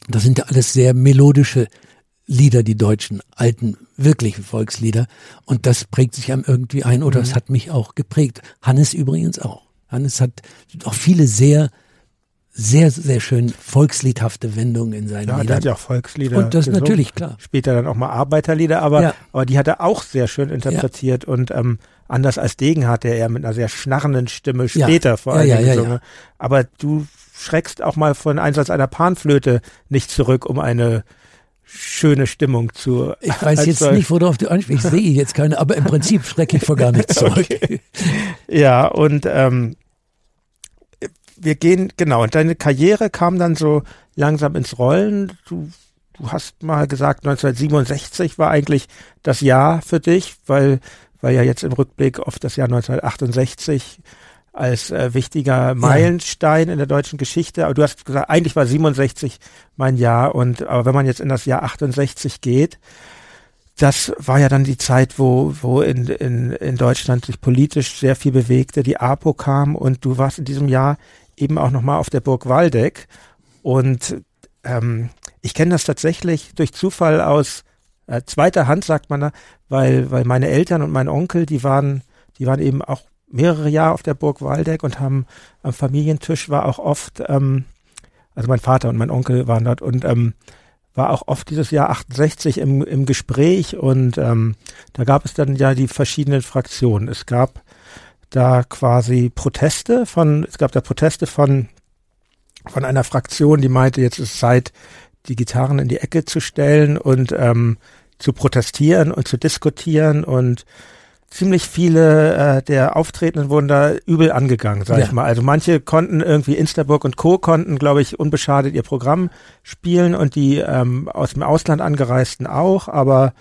Das sind ja alles sehr melodische Lieder, die deutschen alten, wirklichen Volkslieder. Und das prägt sich einem irgendwie ein oder mhm. es hat mich auch geprägt. Hannes übrigens auch. Hannes hat auch viele sehr sehr, sehr schön volksliedhafte Wendungen in seinen ja, Liedern. Der hat ja auch Volkslieder. Und das gesungen. natürlich, klar. Später dann auch mal Arbeiterlieder, aber, ja. aber die hat er auch sehr schön interpretiert ja. und ähm, anders als Degen hat er eher mit einer sehr schnarrenden Stimme später ja. vor allem ja, gesungen. Aber du schreckst auch mal von Einsatz einer Panflöte nicht zurück, um eine schöne Stimmung zu. Ich weiß jetzt nicht, worauf du ansprichst. Ich sehe jetzt keine, aber im Prinzip schrecke ich vor gar nichts zurück. Okay. Ja, und ähm, wir gehen, genau, und deine Karriere kam dann so langsam ins Rollen. Du, du hast mal gesagt, 1967 war eigentlich das Jahr für dich, weil, weil ja jetzt im Rückblick auf das Jahr 1968 als äh, wichtiger Meilenstein ja. in der deutschen Geschichte. Aber du hast gesagt, eigentlich war 67 mein Jahr und aber wenn man jetzt in das Jahr 68 geht, das war ja dann die Zeit, wo, wo in, in, in Deutschland sich politisch sehr viel bewegte, die APO kam und du warst in diesem Jahr eben auch nochmal auf der Burg Waldeck und ähm, ich kenne das tatsächlich durch Zufall aus äh, zweiter Hand, sagt man da, weil, weil meine Eltern und mein Onkel, die waren, die waren eben auch mehrere Jahre auf der Burg Waldeck und haben am Familientisch war auch oft, ähm, also mein Vater und mein Onkel waren dort und ähm, war auch oft dieses Jahr 68 im, im Gespräch und ähm, da gab es dann ja die verschiedenen Fraktionen. Es gab da quasi Proteste von, es gab da Proteste von, von einer Fraktion, die meinte, jetzt ist Zeit, die Gitarren in die Ecke zu stellen und ähm, zu protestieren und zu diskutieren und ziemlich viele äh, der Auftretenden wurden da übel angegangen, sag ja. ich mal. Also manche konnten irgendwie Instaburg und Co. konnten, glaube ich, unbeschadet ihr Programm spielen und die ähm, aus dem Ausland angereisten auch, aber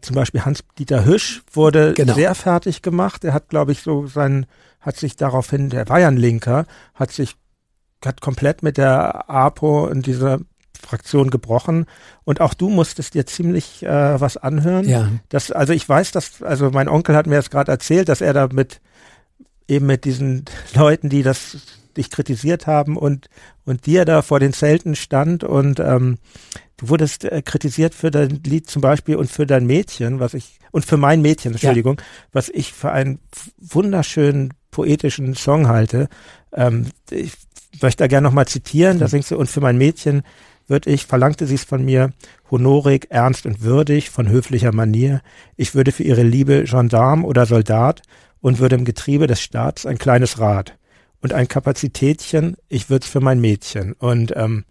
zum Beispiel Hans-Dieter Hüsch wurde genau. sehr fertig gemacht. Er hat, glaube ich, so sein, hat sich daraufhin, der war ja ein Linker, hat sich, hat komplett mit der APO und dieser Fraktion gebrochen. Und auch du musstest dir ziemlich äh, was anhören. Ja. Das, also ich weiß, dass, also mein Onkel hat mir das gerade erzählt, dass er da mit eben mit diesen Leuten, die das dich kritisiert haben und und dir da vor den Zelten stand und ähm, du wurdest äh, kritisiert für dein Lied zum Beispiel und für dein Mädchen, was ich und für mein Mädchen, Entschuldigung, ja. was ich für einen wunderschönen poetischen Song halte. Ähm, ich möchte da gerne nochmal zitieren, mhm. da singst du, und für mein Mädchen wird ich, verlangte sie es von mir, honorig, ernst und würdig, von höflicher Manier. Ich würde für ihre Liebe Gendarm oder Soldat und würde im Getriebe des Staats ein kleines Rad und ein Kapazitätchen, ich würde es für mein Mädchen. Und ähm,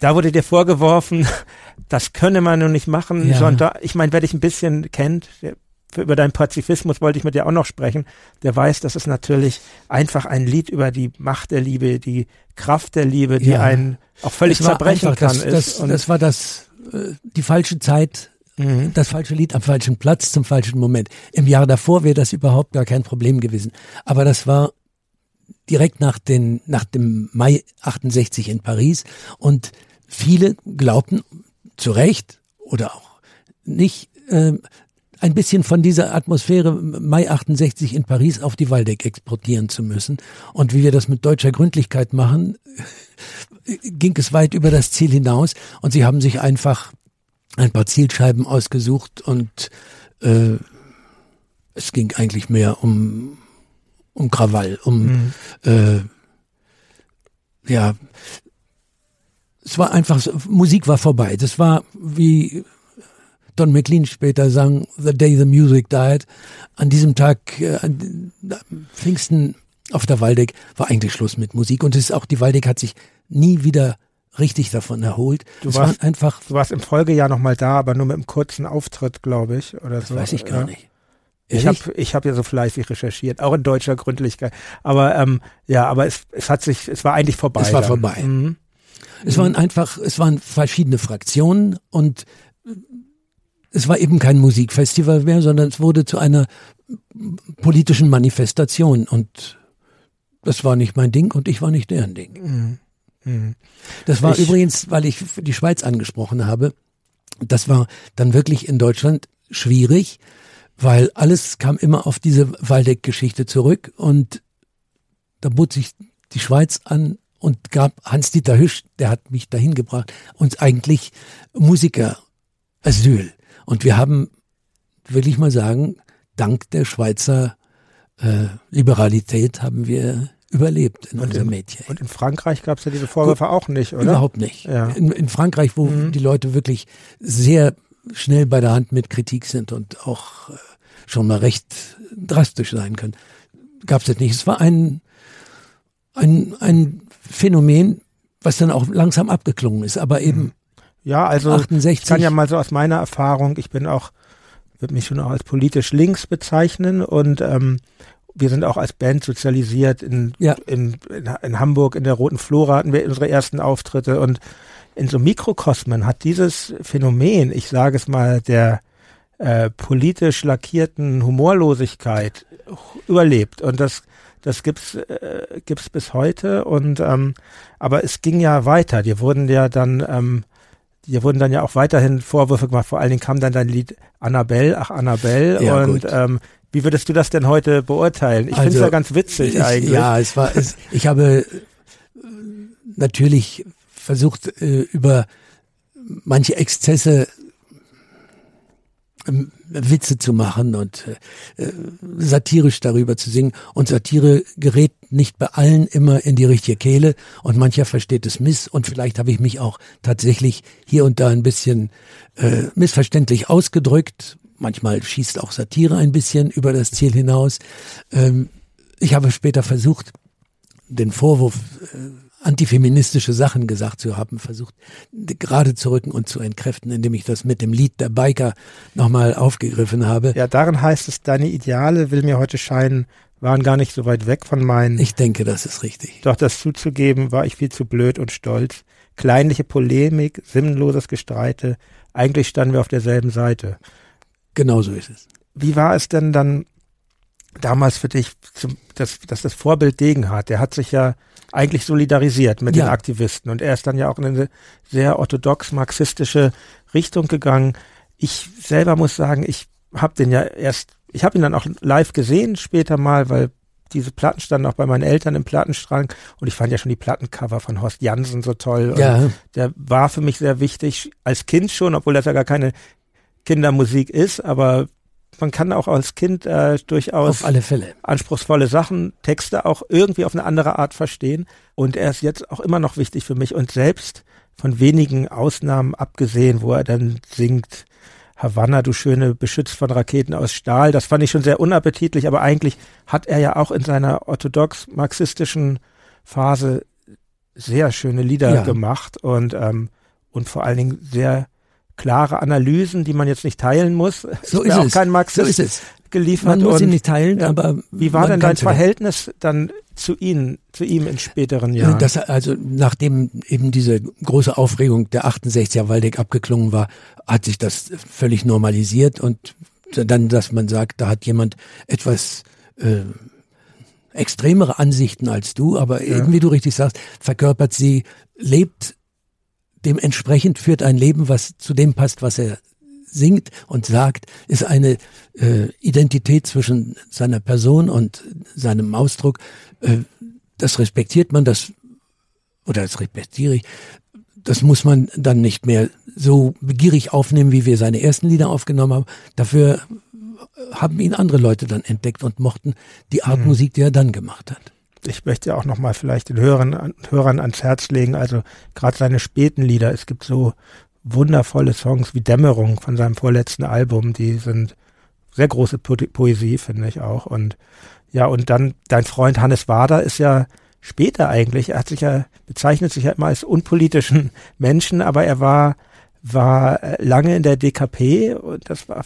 da wurde dir vorgeworfen, das könne man nur nicht machen. Ja. Gendarm, ich meine, wer dich ein bisschen kennt, der über deinen Pazifismus wollte ich mit dir auch noch sprechen. Der weiß, dass es natürlich einfach ein Lied über die Macht der Liebe, die Kraft der Liebe, die ja. einen auch völlig zerbrechen einfach, kann. Das, das, das war das, äh, die falsche Zeit, mhm. das falsche Lied am falschen Platz zum falschen Moment. Im Jahr davor wäre das überhaupt gar kein Problem gewesen. Aber das war direkt nach den, nach dem Mai 68 in Paris und viele glaubten zu Recht oder auch nicht, äh, ein bisschen von dieser Atmosphäre Mai 68 in Paris auf die Waldeck exportieren zu müssen. Und wie wir das mit deutscher Gründlichkeit machen, ging es weit über das Ziel hinaus. Und sie haben sich einfach ein paar Zielscheiben ausgesucht und äh, es ging eigentlich mehr um, um Krawall, um mhm. äh, ja, es war einfach, Musik war vorbei. Das war wie Don McLean später sang The Day the Music Died. An diesem Tag, äh, an Pfingsten auf der Waldeck, war eigentlich Schluss mit Musik. Und es ist auch, die Waldeck hat sich nie wieder richtig davon erholt. Du es warst einfach. Du warst im Folgejahr nochmal da, aber nur mit einem kurzen Auftritt, glaube ich, oder das so. Weiß ich gar ja. nicht. Ich habe ich hab ja so fleißig recherchiert, auch in deutscher Gründlichkeit. Aber ähm, ja, aber es, es hat sich, es war eigentlich vorbei. Es war dann. vorbei. Mhm. Es waren einfach, es waren verschiedene Fraktionen und es war eben kein Musikfestival mehr, sondern es wurde zu einer politischen Manifestation und das war nicht mein Ding und ich war nicht deren Ding. Mhm. Mhm. Das war ich, übrigens, weil ich die Schweiz angesprochen habe, das war dann wirklich in Deutschland schwierig, weil alles kam immer auf diese Waldeck-Geschichte zurück und da bot sich die Schweiz an und gab Hans-Dieter Hüsch, der hat mich dahin gebracht, uns eigentlich Musiker Asyl. Und wir haben, will ich mal sagen, dank der Schweizer äh, Liberalität haben wir überlebt in und unserem Mädchen. Und in Frankreich gab es ja diese Vorwürfe auch nicht, oder? Überhaupt nicht. Ja. In, in, Frankreich, wo mhm. die Leute wirklich sehr schnell bei der Hand mit Kritik sind und auch äh, schon mal recht drastisch sein können, gab es das nicht. Es war ein, ein, ein Phänomen, was dann auch langsam abgeklungen ist, aber eben mhm Ja, also 68. ich kann ja mal so aus meiner Erfahrung, ich bin auch, würde mich schon auch als politisch links bezeichnen und ähm, wir sind auch als Band sozialisiert in, ja. in, in, in, Hamburg, in der Roten Flora hatten wir unsere ersten Auftritte und in so Mikrokosmen hat dieses Phänomen, ich sage es mal, der äh, politisch lackierten Humorlosigkeit überlebt und das das gibt's äh, gibt's bis heute und ähm, aber es ging ja weiter. Die wurden ja dann ähm, dir wurden dann ja auch weiterhin Vorwürfe gemacht. Vor allen Dingen kam dann dein Lied Annabelle, ach Annabelle. Ja, und gut. ähm, wie würdest du das denn heute beurteilen? Ich also, finde es ja ganz witzig ich, eigentlich. Ja, es war, es, ich habe natürlich versucht, äh, über manche Exzesse ähm, Witze zu machen und äh, satirisch darüber zu singen. Und Satire gerät nicht bei allen immer in die richtige Kehle und mancher versteht es miss. Und vielleicht habe ich mich auch tatsächlich hier und da ein bisschen äh, missverständlich ausgedrückt. Manchmal schießt auch Satire ein bisschen über das Ziel hinaus. Ähm, ich habe später versucht, den Vorwurf äh, antifeministische Sachen gesagt zu haben, versucht gerade zu rücken und zu entkräften, indem ich das mit dem Lied der Biker nochmal aufgegriffen habe. Ja, darin heißt es, deine Ideale, will mir heute scheinen, waren gar nicht so weit weg von meinen. Ich denke, das ist richtig. Doch das zuzugeben, war ich viel zu blöd und stolz. Kleinliche Polemik, sinnloses Gestreite, eigentlich standen wir auf derselben Seite. Genau so ist es. Wie war es denn dann damals für dich, dass, dass das Vorbild Degenhardt, der hat sich ja eigentlich solidarisiert mit ja. den Aktivisten. Und er ist dann ja auch in eine sehr orthodox marxistische Richtung gegangen. Ich selber muss sagen, ich habe den ja erst, ich habe ihn dann auch live gesehen später mal, weil diese Platten standen auch bei meinen Eltern im Plattenstrang und ich fand ja schon die Plattencover von Horst Jansen so toll. Ja. der war für mich sehr wichtig als Kind schon, obwohl das ja gar keine Kindermusik ist, aber man kann auch als Kind äh, durchaus anspruchsvolle Sachen, Texte auch irgendwie auf eine andere Art verstehen. Und er ist jetzt auch immer noch wichtig für mich. Und selbst von wenigen Ausnahmen abgesehen, wo er dann singt, Havanna, du schöne, beschützt von Raketen aus Stahl. Das fand ich schon sehr unappetitlich, aber eigentlich hat er ja auch in seiner orthodox-marxistischen Phase sehr schöne Lieder ja. gemacht und, ähm, und vor allen Dingen sehr klare Analysen, die man jetzt nicht teilen muss. So ist, ist auch es. kein Marxist so ist es. Geliefert. Man muss sie nicht teilen, aber wie war denn dein Verhältnis dann zu ihnen, zu ihm in späteren Jahren? Das, also nachdem eben diese große Aufregung der 68er Waldeck abgeklungen war, hat sich das völlig normalisiert und dann, dass man sagt, da hat jemand etwas äh, extremere Ansichten als du, aber ja. eben wie du richtig sagst, verkörpert sie, lebt dementsprechend führt ein Leben, was zu dem passt, was er singt und sagt, ist eine äh, Identität zwischen seiner Person und seinem Ausdruck. Äh, das respektiert man, das oder das respektiere ich. Das muss man dann nicht mehr so begierig aufnehmen, wie wir seine ersten Lieder aufgenommen haben. Dafür haben ihn andere Leute dann entdeckt und mochten die Art mhm. Musik, die er dann gemacht hat ich möchte ja auch nochmal vielleicht den Hörern, Hörern ans Herz legen, also gerade seine späten Lieder, es gibt so wundervolle Songs wie Dämmerung von seinem vorletzten Album, die sind sehr große po Poesie, finde ich auch. Und ja, und dann dein Freund Hannes Wader ist ja später eigentlich, er hat sich ja, bezeichnet sich ja immer als unpolitischen Menschen, aber er war, war lange in der DKP und das war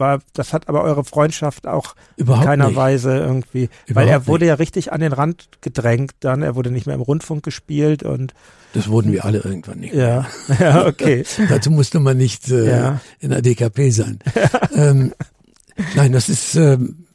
war, das hat aber eure Freundschaft auch Überhaupt in keiner nicht. Weise irgendwie, Überhaupt weil er wurde nicht. ja richtig an den Rand gedrängt dann, er wurde nicht mehr im Rundfunk gespielt und das wurden wir alle irgendwann nicht. Ja, ja okay. Dazu musste man nicht äh, ja. in der DKP sein. ähm, nein, das ist ähm,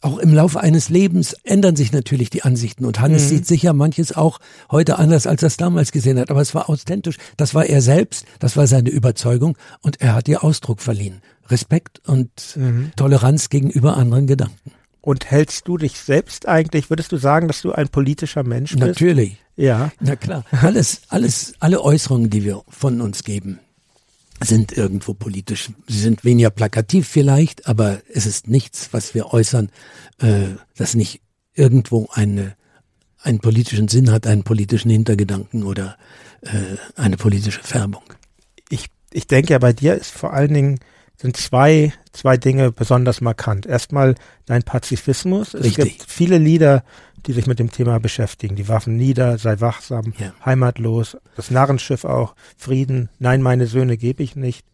auch im Laufe eines Lebens ändern sich natürlich die Ansichten und Hannes mhm. sieht sicher manches auch heute anders, als er es damals gesehen hat. Aber es war authentisch. Das war er selbst, das war seine Überzeugung und er hat ihr Ausdruck verliehen. Respekt und mhm. Toleranz gegenüber anderen Gedanken. Und hältst du dich selbst eigentlich, würdest du sagen, dass du ein politischer Mensch bist? Natürlich. Ja. Na klar. Alles, alles, alle Äußerungen, die wir von uns geben, sind irgendwo politisch. Sie sind weniger plakativ vielleicht, aber es ist nichts, was wir äußern, äh, das nicht irgendwo eine, einen politischen Sinn hat, einen politischen Hintergedanken oder äh, eine politische Färbung. Ich, ich denke ja, bei dir ist vor allen Dingen sind zwei, zwei Dinge besonders markant. Erstmal dein Pazifismus. Es Richtig. gibt viele Lieder, die sich mit dem Thema beschäftigen. Die Waffen nieder, sei wachsam, ja. heimatlos, das Narrenschiff auch, Frieden, nein, meine Söhne gebe ich nicht.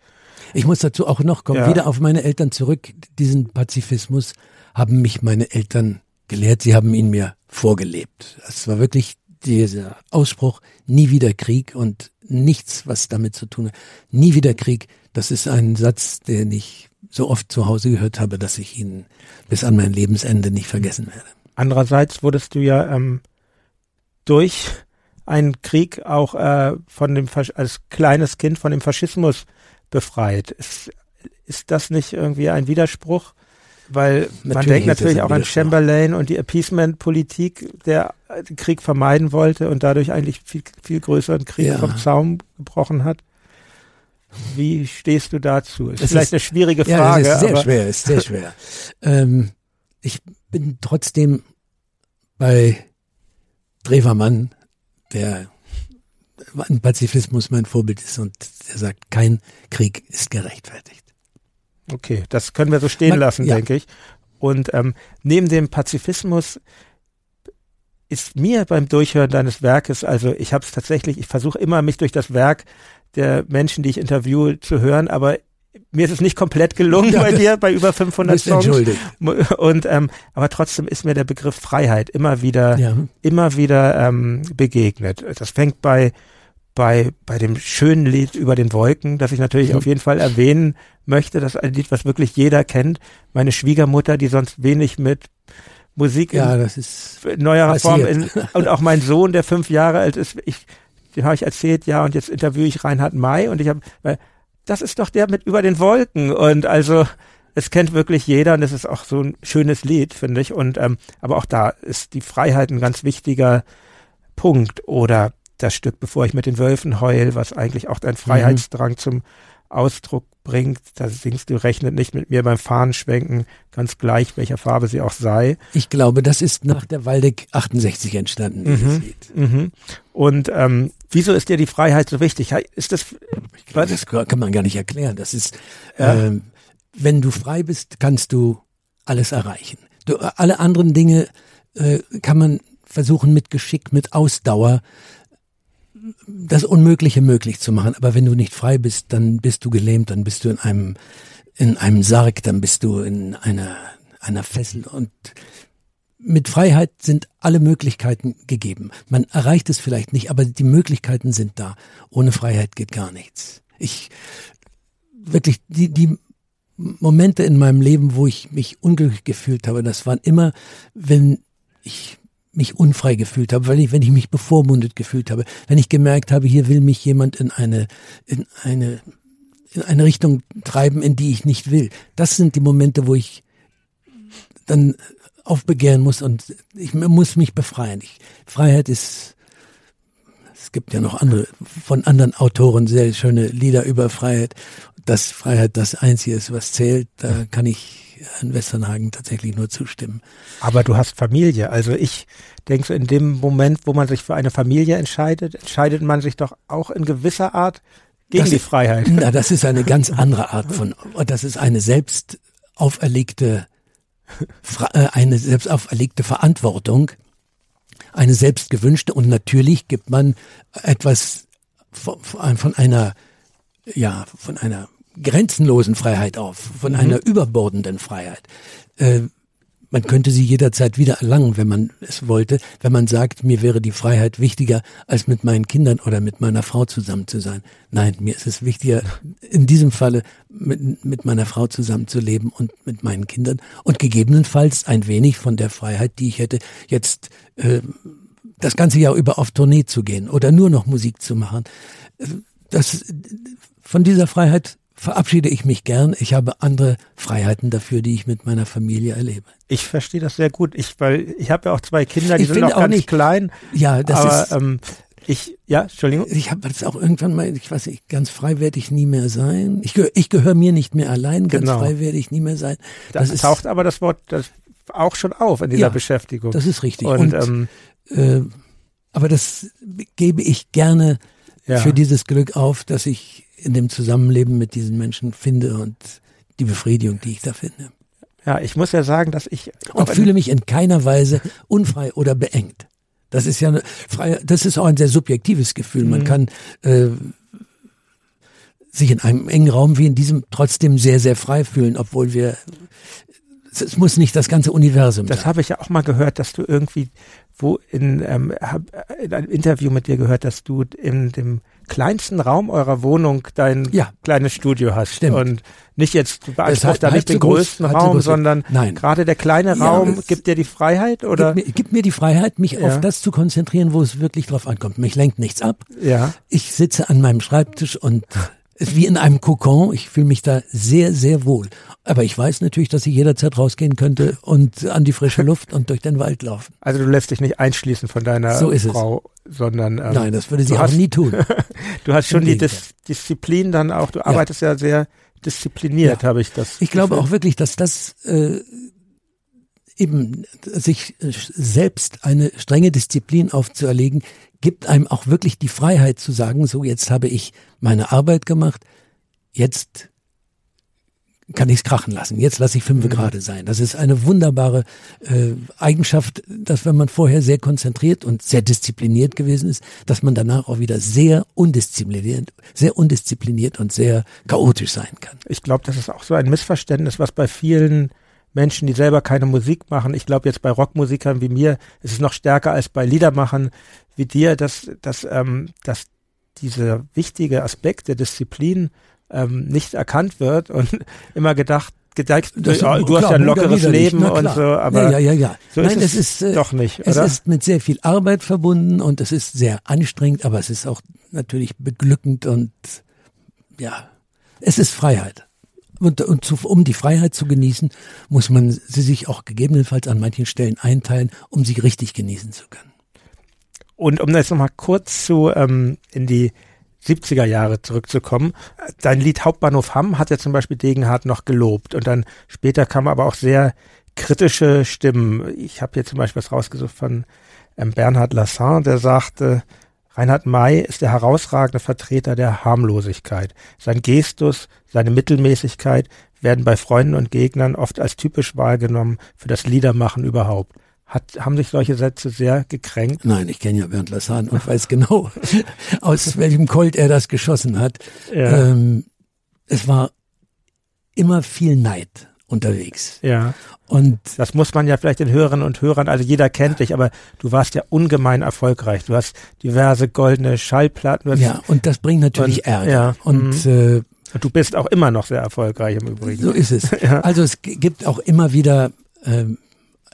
Ich muss dazu auch noch kommen, ja. wieder auf meine Eltern zurück. Diesen Pazifismus haben mich meine Eltern gelehrt, sie haben ihn mir vorgelebt. Es war wirklich dieser Ausspruch, nie wieder Krieg und nichts, was damit zu tun hat. Nie wieder Krieg, das ist ein Satz, den ich so oft zu Hause gehört habe, dass ich ihn bis an mein Lebensende nicht vergessen werde. Andererseits wurdest du ja ähm, durch einen Krieg auch äh, von dem als kleines Kind von dem Faschismus befreit. Ist, ist das nicht irgendwie ein Widerspruch? Weil natürlich man denkt natürlich auch an Chamberlain und die Appeasement-Politik, der den Krieg vermeiden wollte und dadurch eigentlich viel, viel größeren Krieg ja. vom Zaum gebrochen hat. Wie stehst du dazu? Ist es vielleicht ist, eine schwierige Frage. Ja, ist sehr schwer, ist sehr schwer. ähm, ich bin trotzdem bei Drewermann, der an Pazifismus mein Vorbild ist und der sagt, kein Krieg ist gerechtfertigt. Okay, das können wir so stehen Man, lassen, ja. denke ich. Und ähm, neben dem Pazifismus ist mir beim Durchhören deines Werkes, also ich habe es tatsächlich, ich versuche immer, mich durch das Werk der Menschen, die ich interviewe, zu hören, aber mir ist es nicht komplett gelungen ja, bei dir, bei über 500 Songs. Entschuldigt. Und ähm, aber trotzdem ist mir der Begriff Freiheit immer wieder, ja. immer wieder ähm, begegnet. Das fängt bei bei bei dem schönen Lied über den Wolken, das ich natürlich mhm. auf jeden Fall erwähnen möchte. Das ist ein Lied, was wirklich jeder kennt. Meine Schwiegermutter, die sonst wenig mit Musik ja, ist neuerer Form in, und auch mein Sohn, der fünf Jahre alt ist, ich dem habe ich erzählt, ja, und jetzt interviewe ich Reinhard May und ich habe, weil das ist doch der mit über den Wolken und also es kennt wirklich jeder und es ist auch so ein schönes Lied, finde ich. Und ähm, aber auch da ist die Freiheit ein ganz wichtiger Punkt. Oder das Stück, bevor ich mit den Wölfen heul, was eigentlich auch dein. Freiheitsdrang mhm. zum Ausdruck bringt. Da singst du, rechnet nicht mit mir beim Fahnenschwenken, ganz gleich, welcher Farbe sie auch sei. Ich glaube, das ist nach der Waldeck 68 entstanden, mhm. Mhm. Und ähm, wieso ist dir die Freiheit so wichtig? Ist das, glaube, das kann man gar nicht erklären. Das ist, ja. ähm, wenn du frei bist, kannst du alles erreichen. Du, alle anderen Dinge äh, kann man versuchen mit Geschick, mit Ausdauer das Unmögliche möglich zu machen. Aber wenn du nicht frei bist, dann bist du gelähmt, dann bist du in einem, in einem Sarg, dann bist du in einer, einer Fessel und mit Freiheit sind alle Möglichkeiten gegeben. Man erreicht es vielleicht nicht, aber die Möglichkeiten sind da. Ohne Freiheit geht gar nichts. Ich, wirklich, die, die Momente in meinem Leben, wo ich mich unglücklich gefühlt habe, das waren immer, wenn ich mich unfrei gefühlt habe, weil ich, wenn ich mich bevormundet gefühlt habe, wenn ich gemerkt habe, hier will mich jemand in eine, in eine, in eine Richtung treiben, in die ich nicht will. Das sind die Momente, wo ich dann aufbegehren muss und ich muss mich befreien. Ich, Freiheit ist, es gibt ja noch andere, von anderen Autoren sehr schöne Lieder über Freiheit. Dass Freiheit das Einzige ist, was zählt, da kann ich in Westernhagen tatsächlich nur zustimmen. Aber du hast Familie. Also ich denke so in dem Moment, wo man sich für eine Familie entscheidet, entscheidet man sich doch auch in gewisser Art gegen das, die Freiheit. Na, das ist eine ganz andere Art von, das ist eine selbst auferlegte, äh, eine selbst auferlegte Verantwortung, eine selbst gewünschte und natürlich gibt man etwas von einer, ja, von einer grenzenlosen Freiheit auf, von mhm. einer überbordenden Freiheit. Äh, man könnte sie jederzeit wieder erlangen, wenn man es wollte, wenn man sagt, mir wäre die Freiheit wichtiger, als mit meinen Kindern oder mit meiner Frau zusammen zu sein. Nein, mir ist es wichtiger, in diesem Falle mit, mit meiner Frau zusammenzuleben und mit meinen Kindern und gegebenenfalls ein wenig von der Freiheit, die ich hätte, jetzt äh, das ganze Jahr über auf Tournee zu gehen oder nur noch Musik zu machen. Äh, das, von dieser Freiheit verabschiede ich mich gern. Ich habe andere Freiheiten dafür, die ich mit meiner Familie erlebe. Ich verstehe das sehr gut. Ich, weil ich habe ja auch zwei Kinder, die ich sind auch, auch ganz nicht, klein. Ja, das aber, ist. Ähm, ich, ja, Entschuldigung. Ich habe das auch irgendwann mal, ich weiß nicht, ganz frei werde ich nie mehr sein. Ich, gehöre ich gehöre mir nicht mehr allein, ganz genau. frei werde ich nie mehr sein. Das da taucht aber das Wort das auch schon auf in dieser ja, Beschäftigung. Das ist richtig. Und, Und ähm, äh, aber das gebe ich gerne ja. für dieses Glück auf, dass ich in dem Zusammenleben mit diesen Menschen finde und die Befriedigung, die ich da finde. Ja, ich muss ja sagen, dass ich und fühle mich in keiner Weise unfrei oder beengt. Das ist ja eine freie, das ist auch ein sehr subjektives Gefühl. Man mhm. kann äh, sich in einem engen Raum wie in diesem trotzdem sehr, sehr frei fühlen, obwohl wir es muss nicht das ganze Universum Das habe ich ja auch mal gehört, dass du irgendwie, wo in, ähm, hab, in einem Interview mit dir gehört, dass du in dem kleinsten Raum eurer Wohnung dein ja. kleines Studio hast. Stimmt. Und nicht jetzt, du beanspruchst da nicht den größten groß, Raum, sondern Nein. gerade der kleine ja, Raum gibt dir die Freiheit oder? Gibt mir, gibt mir die Freiheit, mich ja. auf das zu konzentrieren, wo es wirklich drauf ankommt. Mich lenkt nichts ab. Ja. Ich sitze an meinem Schreibtisch und ist wie in einem Kokon. Ich fühle mich da sehr, sehr wohl. Aber ich weiß natürlich, dass ich jederzeit rausgehen könnte und an die frische Luft und durch den Wald laufen. Also du lässt dich nicht einschließen von deiner so Frau, sondern ähm, nein, das würde sie auch nie tun. du hast schon die Dis Disziplin dann auch. Du arbeitest ja, ja sehr diszipliniert, ja. habe ich das. Ich glaube auch wirklich, dass das äh, eben sich selbst eine strenge Disziplin aufzuerlegen, gibt einem auch wirklich die Freiheit zu sagen, so jetzt habe ich meine Arbeit gemacht, jetzt kann ich es krachen lassen. Jetzt lasse ich fünf mhm. gerade sein. Das ist eine wunderbare äh, Eigenschaft, dass wenn man vorher sehr konzentriert und sehr diszipliniert gewesen ist, dass man danach auch wieder sehr undiszipliniert, sehr undiszipliniert und sehr chaotisch sein kann. Ich glaube, das ist auch so ein Missverständnis, was bei vielen Menschen, die selber keine Musik machen. Ich glaube jetzt bei Rockmusikern wie mir ist es noch stärker als bei Liedermachern wie dir, dass, dass, ähm, dass dieser wichtige Aspekt der Disziplin ähm, nicht erkannt wird und immer gedacht, gedacht das, du, du klar, hast ja ein lockeres Leben und so, aber ja, ja, ja, ja. so Nein, ist es, ist, äh, doch nicht, oder? Es ist mit sehr viel Arbeit verbunden und es ist sehr anstrengend, aber es ist auch natürlich beglückend und ja, es ist Freiheit. Und, und zu, um die Freiheit zu genießen, muss man sie sich auch gegebenenfalls an manchen Stellen einteilen, um sie richtig genießen zu können. Und um jetzt nochmal kurz zu ähm, in die 70er Jahre zurückzukommen. Dein Lied Hauptbahnhof Hamm hat ja zum Beispiel Degenhardt noch gelobt und dann später kamen aber auch sehr kritische Stimmen. Ich habe hier zum Beispiel was rausgesucht von ähm, Bernhard Lassin, der sagte, Reinhard May ist der herausragende Vertreter der Harmlosigkeit. Sein Gestus, seine Mittelmäßigkeit werden bei Freunden und Gegnern oft als typisch wahrgenommen für das Liedermachen überhaupt. Hat, haben sich solche Sätze sehr gekränkt? Nein, ich kenne ja Bernd Lassan und weiß genau, aus welchem Colt er das geschossen hat. Ja. Ähm, es war immer viel Neid unterwegs. Ja. Und das muss man ja vielleicht den Hörerinnen und Hörern, also jeder kennt dich, aber du warst ja ungemein erfolgreich. Du hast diverse goldene Schallplatten. ja, und das bringt natürlich und, Ärger. Ja, und mhm. äh, Du bist auch immer noch sehr erfolgreich im Übrigen. So ist es. ja. Also es gibt auch immer wieder ähm,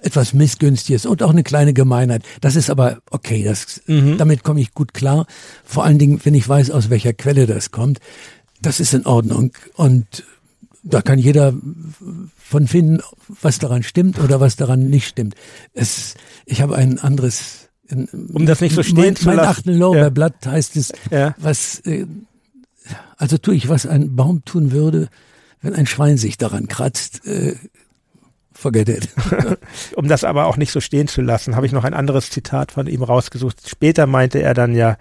etwas Missgünstiges und auch eine kleine Gemeinheit. Das ist aber okay, das, mhm. damit komme ich gut klar. Vor allen Dingen, wenn ich weiß, aus welcher Quelle das kommt. Das ist in Ordnung und da kann jeder von finden, was daran stimmt oder was daran nicht stimmt. Es, ich habe ein anderes. Um das nicht so stehen mein, zu lassen. Mein achten Lorbeerblatt ja. heißt es, ja. was, äh, also tue ich, was ein Baum tun würde, wenn ein Schwein sich daran kratzt, äh, forget it. um das aber auch nicht so stehen zu lassen, habe ich noch ein anderes Zitat von ihm rausgesucht. Später meinte er dann ja,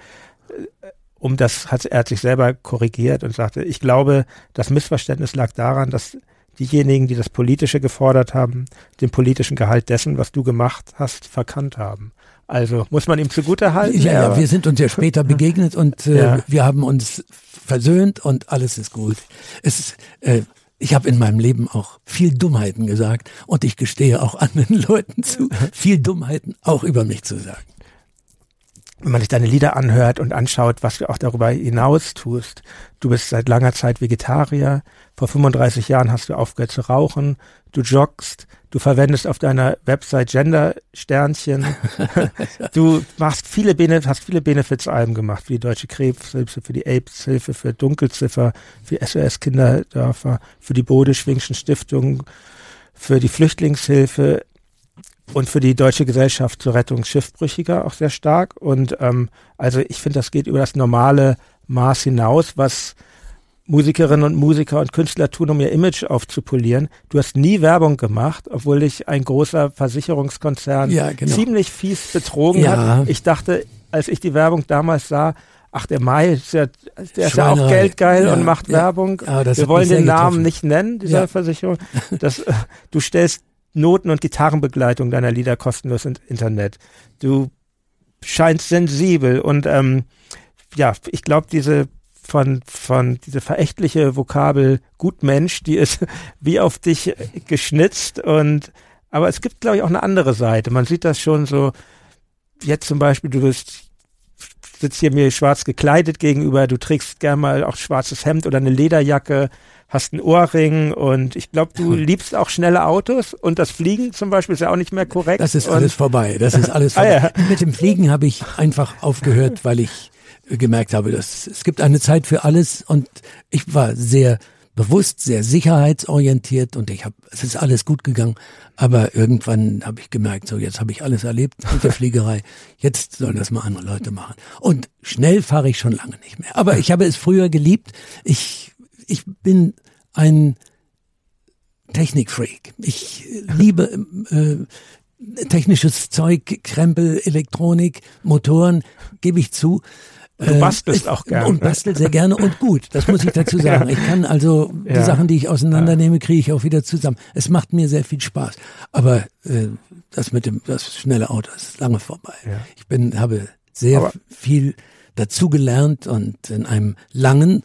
um das hat er hat sich selber korrigiert und sagte, ich glaube, das Missverständnis lag daran, dass diejenigen, die das Politische gefordert haben, den politischen Gehalt dessen, was du gemacht hast, verkannt haben. Also muss man ihm zugute halten. Ja, ja, wir sind uns ja später begegnet und äh, ja. wir haben uns versöhnt und alles ist gut. Es, äh, ich habe in meinem Leben auch viel Dummheiten gesagt und ich gestehe auch anderen Leuten zu, viel Dummheiten auch über mich zu sagen. Wenn man sich deine Lieder anhört und anschaut, was du auch darüber hinaus tust. Du bist seit langer Zeit Vegetarier. Vor 35 Jahren hast du aufgehört zu rauchen. Du joggst. Du verwendest auf deiner Website Gender-Sternchen. du machst viele Benef hast viele Benefits-Alben gemacht, für die Deutsche Krebshilfe, für die AIDS-Hilfe, für Dunkelziffer, für SOS Kinderdörfer, für die Bode-Schwingschen Stiftung, für die Flüchtlingshilfe und für die Deutsche Gesellschaft zur Rettung Schiffbrüchiger auch sehr stark. Und ähm, also ich finde, das geht über das normale Maß hinaus, was Musikerinnen und Musiker und Künstler tun, um ihr Image aufzupolieren. Du hast nie Werbung gemacht, obwohl dich ein großer Versicherungskonzern ja, genau. ziemlich fies betrogen ja. hat. Ich dachte, als ich die Werbung damals sah, ach, der Mai, ist ja, der ist ja auch geldgeil ja, und macht Werbung. Wir wollen den Namen nicht nennen, dieser Versicherung. Das, äh, du stellst Noten- und Gitarrenbegleitung deiner Lieder kostenlos ins Internet. Du scheinst sensibel und ähm, ja, ich glaube, diese von, von diese verächtliche Vokabel Gutmensch, die ist wie auf dich geschnitzt und aber es gibt, glaube ich, auch eine andere Seite. Man sieht das schon so, jetzt zum Beispiel, du bist sitzt hier mir schwarz gekleidet gegenüber, du trägst gerne mal auch schwarzes Hemd oder eine Lederjacke, hast einen Ohrring und ich glaube, du liebst auch schnelle Autos und das Fliegen zum Beispiel ist ja auch nicht mehr korrekt. Das ist alles vorbei. Das ist alles vorbei. ah, ja. Mit dem Fliegen habe ich einfach aufgehört, weil ich gemerkt habe, dass es gibt eine Zeit für alles und ich war sehr bewusst, sehr sicherheitsorientiert und ich habe, es ist alles gut gegangen, aber irgendwann habe ich gemerkt, so jetzt habe ich alles erlebt mit der Fliegerei, jetzt sollen das mal andere Leute machen. Und schnell fahre ich schon lange nicht mehr. Aber ich habe es früher geliebt. Ich, ich bin ein Technikfreak. Ich liebe äh, technisches Zeug, Krempel, Elektronik, Motoren, gebe ich zu. Du ähm, bastelst auch gerne. Und bastel sehr gerne und gut, das muss ich dazu sagen. Ich kann also die ja. Sachen, die ich auseinandernehme, kriege ich auch wieder zusammen. Es macht mir sehr viel Spaß. Aber äh, das mit dem das schnelle Auto ist lange vorbei. Ja. Ich bin habe sehr Aber viel dazugelernt und in einem langen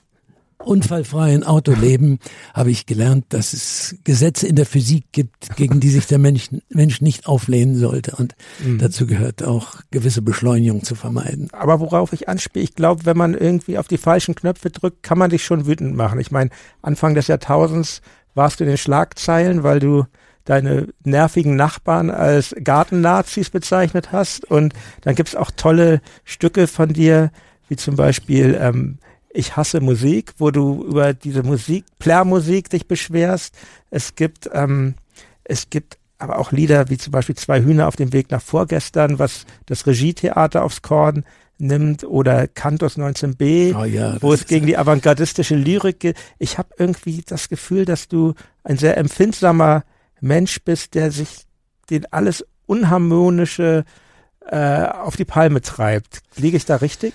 unfallfreien Autoleben habe ich gelernt, dass es Gesetze in der Physik gibt, gegen die sich der Mensch, Mensch nicht auflehnen sollte. Und mhm. dazu gehört auch gewisse Beschleunigung zu vermeiden. Aber worauf ich anspiele, ich glaube, wenn man irgendwie auf die falschen Knöpfe drückt, kann man dich schon wütend machen. Ich meine, Anfang des Jahrtausends warst du in den Schlagzeilen, weil du deine nervigen Nachbarn als Gartennazis bezeichnet hast. Und dann gibt's auch tolle Stücke von dir, wie zum Beispiel ähm, ich hasse Musik, wo du über diese Musik, Plärmusik dich beschwerst. Es gibt, ähm, es gibt aber auch Lieder wie zum Beispiel Zwei Hühner auf dem Weg nach vorgestern, was das Regietheater aufs Korn nimmt oder Cantos 19b, oh ja, wo es gegen die avantgardistische Lyrik geht. Ich habe irgendwie das Gefühl, dass du ein sehr empfindsamer Mensch bist, der sich den alles Unharmonische äh, auf die Palme treibt. Liege ich da richtig?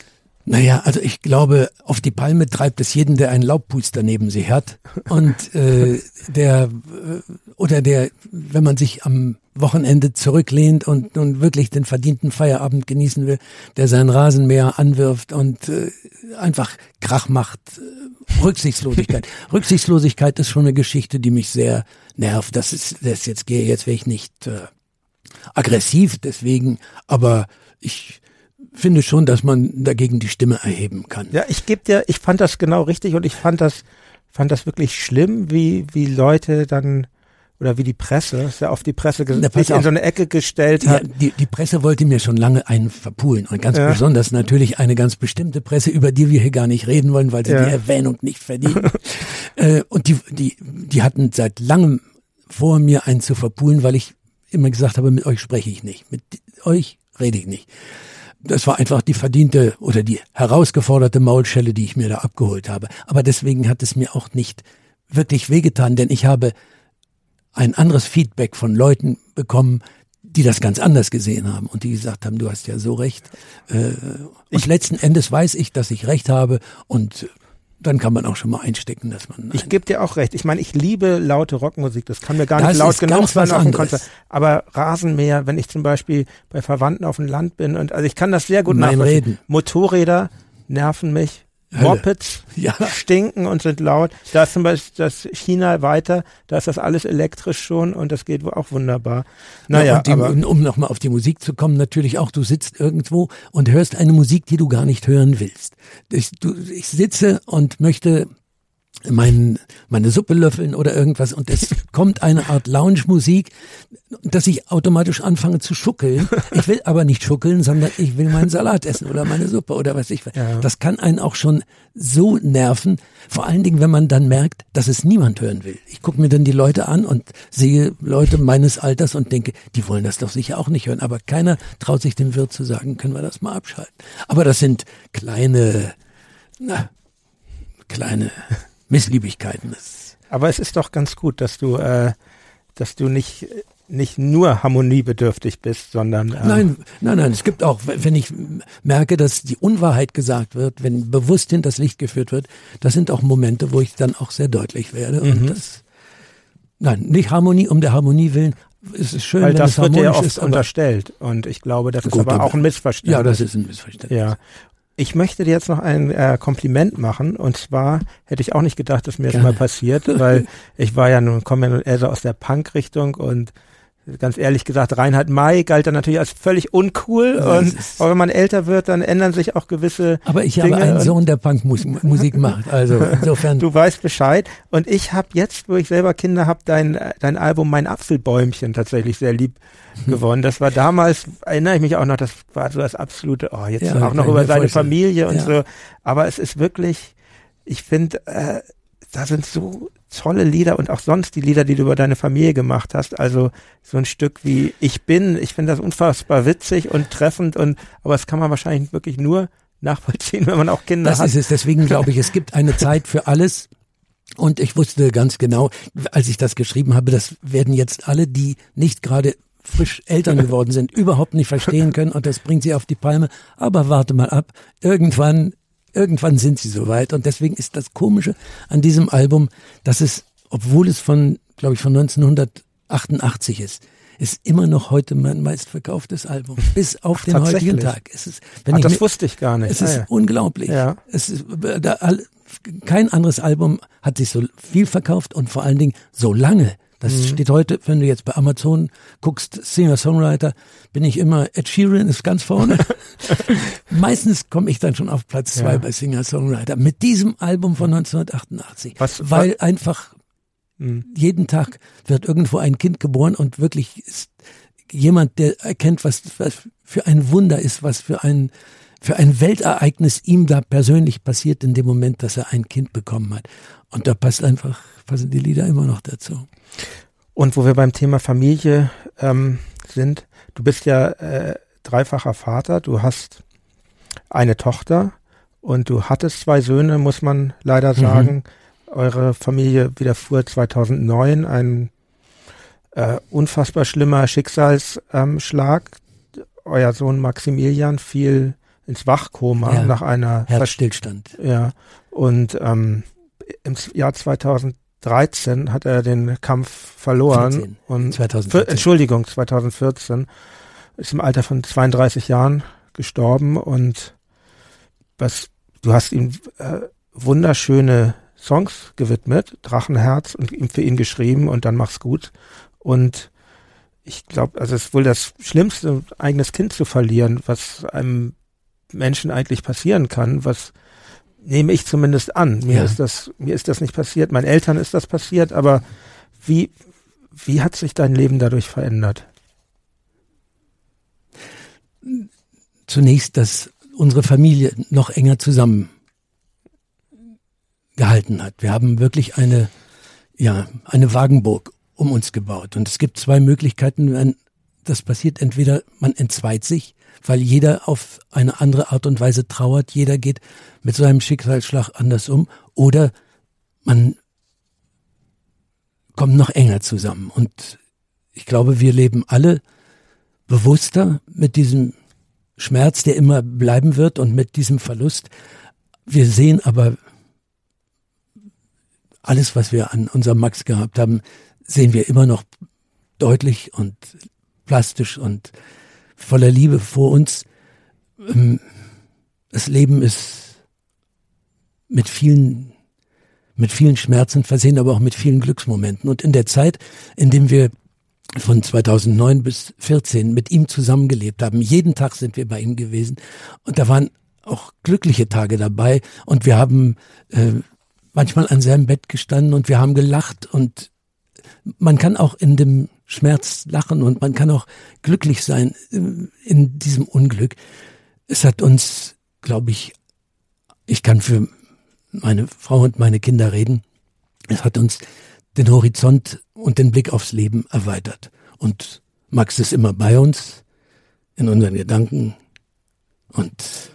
Naja, also ich glaube, auf die Palme treibt es jeden, der einen Laubpuster neben sich hat. Und äh, der äh, oder der, wenn man sich am Wochenende zurücklehnt und nun wirklich den verdienten Feierabend genießen will, der sein Rasenmäher anwirft und äh, einfach Krach macht. Äh, Rücksichtslosigkeit. Rücksichtslosigkeit ist schon eine Geschichte, die mich sehr nervt. Das ist, das jetzt gehe, jetzt wäre ich nicht äh, aggressiv deswegen, aber ich finde schon, dass man dagegen die Stimme erheben kann. Ja, ich gebe dir, ich fand das genau richtig und ich fand das, fand das wirklich schlimm, wie, wie Leute dann oder wie die Presse, ist ja oft die Presse Na, sich in so eine Ecke gestellt hat. Ja, die, die Presse wollte mir schon lange einen verpulen und ganz ja. besonders natürlich eine ganz bestimmte Presse, über die wir hier gar nicht reden wollen, weil sie ja. die Erwähnung nicht verdient. äh, und die, die, die hatten seit langem vor mir einen zu verpulen, weil ich immer gesagt habe, mit euch spreche ich nicht, mit euch rede ich nicht das war einfach die verdiente oder die herausgeforderte Maulschelle, die ich mir da abgeholt habe. Aber deswegen hat es mir auch nicht wirklich wehgetan, denn ich habe ein anderes Feedback von Leuten bekommen, die das ganz anders gesehen haben und die gesagt haben, du hast ja so recht. Äh, und letzten Endes weiß ich, dass ich recht habe und dann kann man auch schon mal einstecken, dass man. Ich gebe dir auch recht. Ich meine, ich liebe laute Rockmusik. Das kann mir gar das nicht laut genug sein auf dem Konzert. Aber Rasenmäher, wenn ich zum Beispiel bei Verwandten auf dem Land bin und also ich kann das sehr gut mein nachvollziehen. Reden. Motorräder nerven mich. Mopeds ja. stinken und sind laut. Da ist zum Beispiel das China weiter, da ist das alles elektrisch schon und das geht auch wunderbar. Naja, ja, die, aber, um nochmal auf die Musik zu kommen, natürlich auch, du sitzt irgendwo und hörst eine Musik, die du gar nicht hören willst. Ich, du, ich sitze und möchte mein, meine Suppe löffeln oder irgendwas und es kommt eine Art Lounge-Musik, dass ich automatisch anfange zu schuckeln. Ich will aber nicht schuckeln, sondern ich will meinen Salat essen oder meine Suppe oder was ich will. Ja. Das kann einen auch schon so nerven, vor allen Dingen, wenn man dann merkt, dass es niemand hören will. Ich gucke mir dann die Leute an und sehe Leute meines Alters und denke, die wollen das doch sicher auch nicht hören. Aber keiner traut sich dem Wirt zu sagen, können wir das mal abschalten. Aber das sind kleine, na, kleine Missliebigkeiten. Aber es ist doch ganz gut, dass du, äh, dass du nicht nicht nur harmoniebedürftig bist, sondern ähm nein, nein, nein. Es gibt auch, wenn ich merke, dass die Unwahrheit gesagt wird, wenn bewusst hinters Licht geführt wird, das sind auch Momente, wo ich dann auch sehr deutlich werde. Mhm. Und das, nein, nicht Harmonie um der Harmonie willen. Es ist schön, Weil wenn das es wird ja oft ist, unterstellt. Und ich glaube, das ist aber auch ein Missverständnis. Ja, das ist ein Missverständnis. Ja. Ich möchte dir jetzt noch ein äh, Kompliment machen. Und zwar hätte ich auch nicht gedacht, dass mir das mal passiert, weil ich war ja nun komme ja nun eher so aus der Punk-Richtung und ganz ehrlich gesagt, Reinhard May galt dann natürlich als völlig uncool ja, und aber wenn man älter wird, dann ändern sich auch gewisse Aber ich Dinge habe einen Sohn, der Punkmusik macht, also insofern. du weißt Bescheid und ich habe jetzt, wo ich selber Kinder habe, dein dein Album Mein Apfelbäumchen tatsächlich sehr lieb hm. gewonnen. Das war damals, erinnere ich mich auch noch, das war so das absolute, oh, jetzt ja, auch noch über seine Familie und ja. so, aber es ist wirklich ich finde äh, da sind so tolle Lieder und auch sonst die Lieder, die du über deine Familie gemacht hast. Also so ein Stück wie Ich bin, ich finde das unfassbar witzig und treffend und aber das kann man wahrscheinlich wirklich nur nachvollziehen, wenn man auch Kinder das hat. Das ist es. Deswegen glaube ich, es gibt eine Zeit für alles. Und ich wusste ganz genau, als ich das geschrieben habe, das werden jetzt alle, die nicht gerade frisch Eltern geworden sind, überhaupt nicht verstehen können und das bringt sie auf die Palme. Aber warte mal ab, irgendwann irgendwann sind sie soweit. Und deswegen ist das Komische an diesem Album, dass es, obwohl es von, glaube ich, von 1988 ist, ist immer noch heute mein meistverkauftes Album. Bis auf Ach, den heutigen Tag. Es ist, wenn Ach, ich das mir, wusste ich gar nicht. Es ah, ist ja. unglaublich. Ja. Es ist, da, kein anderes Album hat sich so viel verkauft und vor allen Dingen so lange. Das mhm. steht heute, wenn du jetzt bei Amazon guckst, Singer-Songwriter, bin ich immer, Ed Sheeran ist ganz vorne. Meistens komme ich dann schon auf Platz zwei ja. bei Singer-Songwriter mit diesem Album von 1988. Was, weil was? einfach mhm. jeden Tag wird irgendwo ein Kind geboren und wirklich ist jemand, der erkennt, was, was für ein Wunder ist, was für ein, für ein Weltereignis ihm da persönlich passiert in dem Moment, dass er ein Kind bekommen hat. Und da passt einfach, passen die Lieder immer noch dazu. Und wo wir beim Thema Familie ähm, sind, du bist ja äh, dreifacher Vater, du hast eine Tochter und du hattest zwei Söhne, muss man leider mhm. sagen. Mhm. Eure Familie widerfuhr 2009 ein äh, unfassbar schlimmer Schicksalsschlag. Euer Sohn Maximilian fiel ins Wachkoma ja, nach einer Herzstillstand. Ja, und ähm, im Jahr 2013 hat er den Kampf verloren 14. und 2014. Entschuldigung 2014 ist im Alter von 32 Jahren gestorben und was du hast ihm äh, wunderschöne Songs gewidmet, Drachenherz und ihm für ihn geschrieben und dann mach's gut und ich glaube, also es ist wohl das Schlimmste, ein eigenes Kind zu verlieren, was einem Menschen eigentlich passieren kann, was nehme ich zumindest an. Mir ja. ist das, mir ist das nicht passiert. Meinen Eltern ist das passiert, aber wie, wie hat sich dein Leben dadurch verändert? Zunächst, dass unsere Familie noch enger zusammen gehalten hat. Wir haben wirklich eine, ja, eine Wagenburg um uns gebaut. Und es gibt zwei Möglichkeiten, wenn das passiert. Entweder man entzweit sich weil jeder auf eine andere Art und Weise trauert, jeder geht mit seinem Schicksalsschlag anders um oder man kommt noch enger zusammen. Und ich glaube, wir leben alle bewusster mit diesem Schmerz, der immer bleiben wird und mit diesem Verlust. Wir sehen aber alles, was wir an unserem Max gehabt haben, sehen wir immer noch deutlich und plastisch und voller Liebe vor uns. Ähm, das Leben ist mit vielen, mit vielen Schmerzen versehen, aber auch mit vielen Glücksmomenten. Und in der Zeit, in dem wir von 2009 bis 14 mit ihm zusammengelebt haben, jeden Tag sind wir bei ihm gewesen und da waren auch glückliche Tage dabei und wir haben äh, manchmal an seinem Bett gestanden und wir haben gelacht und man kann auch in dem Schmerz lachen und man kann auch glücklich sein äh, in diesem Unglück. Es hat uns, glaube ich, ich kann für meine Frau und meine Kinder reden, es hat uns den Horizont und den Blick aufs Leben erweitert. Und Max ist immer bei uns, in unseren Gedanken. Und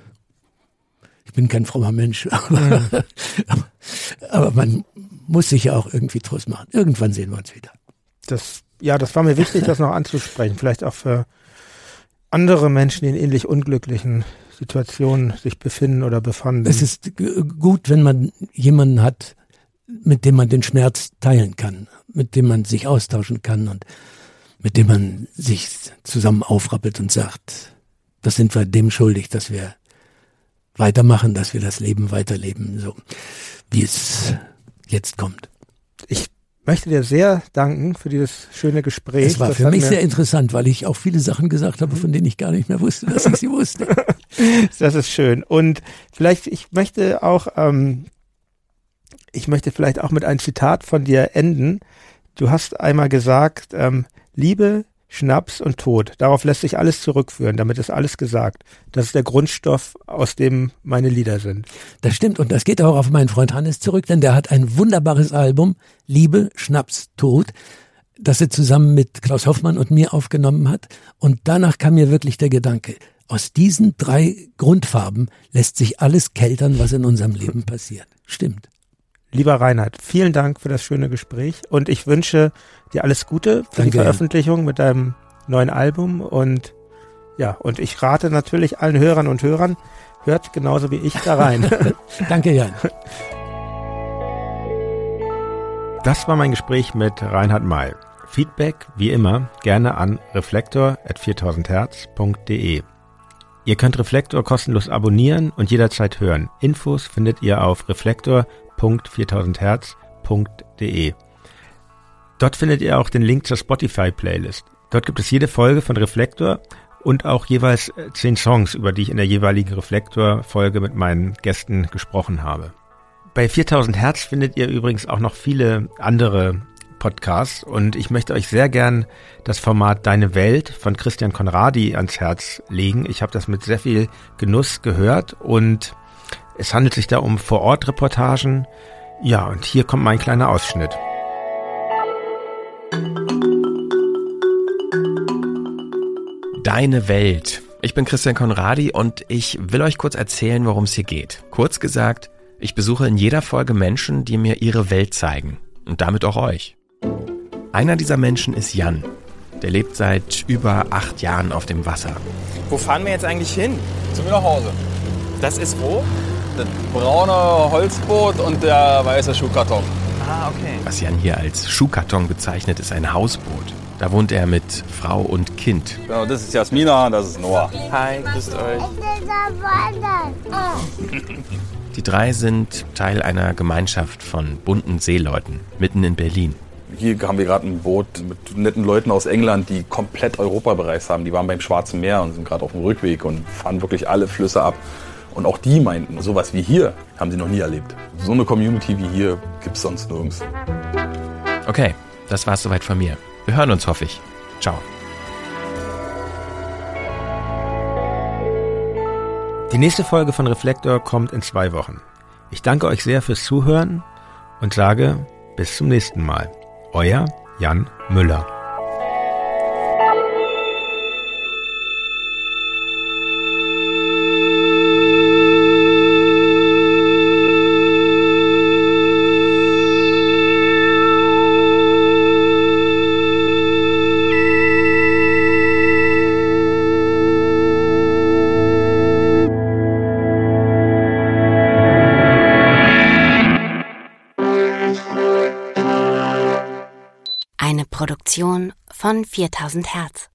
ich bin kein frommer Mensch, aber, ja. aber man muss sich ja auch irgendwie Trost machen. Irgendwann sehen wir uns wieder. Das ja, das war mir wichtig, das noch anzusprechen. Vielleicht auch für andere Menschen, die in ähnlich unglücklichen Situationen sich befinden oder befanden. Es ist gut, wenn man jemanden hat, mit dem man den Schmerz teilen kann, mit dem man sich austauschen kann und mit dem man sich zusammen aufrappelt und sagt, das sind wir dem schuldig, dass wir weitermachen, dass wir das Leben weiterleben, so wie es jetzt kommt. Ich möchte dir sehr danken für dieses schöne Gespräch. Es war das für mich sehr interessant, weil ich auch viele Sachen gesagt habe, von denen ich gar nicht mehr wusste, dass ich sie wusste. das ist schön. Und vielleicht, ich möchte auch, ähm, ich möchte vielleicht auch mit einem Zitat von dir enden. Du hast einmal gesagt, ähm, Liebe Schnaps und Tod. Darauf lässt sich alles zurückführen. Damit ist alles gesagt. Das ist der Grundstoff, aus dem meine Lieder sind. Das stimmt. Und das geht auch auf meinen Freund Hannes zurück, denn der hat ein wunderbares Album, Liebe, Schnaps, Tod, das er zusammen mit Klaus Hoffmann und mir aufgenommen hat. Und danach kam mir wirklich der Gedanke, aus diesen drei Grundfarben lässt sich alles keltern, was in unserem Leben passiert. Stimmt. Lieber Reinhard, vielen Dank für das schöne Gespräch und ich wünsche dir alles Gute für Danke. die Veröffentlichung mit deinem neuen Album und ja, und ich rate natürlich allen Hörern und Hörern, hört genauso wie ich da rein. Danke, Jan. Das war mein Gespräch mit Reinhard May. Feedback, wie immer, gerne an reflektor.4000herz.de. Ihr könnt Reflektor kostenlos abonnieren und jederzeit hören. Infos findet ihr auf reflektor.4000herz.de. Dort findet ihr auch den Link zur Spotify-Playlist. Dort gibt es jede Folge von Reflektor und auch jeweils äh, zehn Songs, über die ich in der jeweiligen Reflektor-Folge mit meinen Gästen gesprochen habe. Bei 4000 Hertz findet ihr übrigens auch noch viele andere Podcasts und ich möchte euch sehr gern das Format Deine Welt von Christian Konradi ans Herz legen. Ich habe das mit sehr viel Genuss gehört und es handelt sich da um Vorortreportagen. Ja, und hier kommt mein kleiner Ausschnitt. Deine Welt. Ich bin Christian Konradi und ich will euch kurz erzählen, worum es hier geht. Kurz gesagt, ich besuche in jeder Folge Menschen, die mir ihre Welt zeigen. Und damit auch euch. Einer dieser Menschen ist Jan. Der lebt seit über acht Jahren auf dem Wasser. Wo fahren wir jetzt eigentlich hin? Zu mir nach Hause. Das ist wo? Das braune Holzboot und der weiße Schuhkarton. Ah, okay. Was Jan hier als Schuhkarton bezeichnet, ist ein Hausboot. Da wohnt er mit Frau und Kind. Genau, das ist Jasmina, das ist Noah. Hi, grüßt euch. Die drei sind Teil einer Gemeinschaft von bunten Seeleuten mitten in Berlin. Hier haben wir gerade ein Boot mit netten Leuten aus England, die komplett Europa bereist haben. Die waren beim Schwarzen Meer und sind gerade auf dem Rückweg und fahren wirklich alle Flüsse ab. Und auch die meinten, sowas wie hier haben sie noch nie erlebt. So eine Community wie hier gibt es sonst nirgends. Okay, das war's soweit von mir. Wir hören uns, hoffe ich. Ciao. Die nächste Folge von Reflektor kommt in zwei Wochen. Ich danke euch sehr fürs Zuhören und sage bis zum nächsten Mal. Euer Jan Müller. Von 4000 Hertz.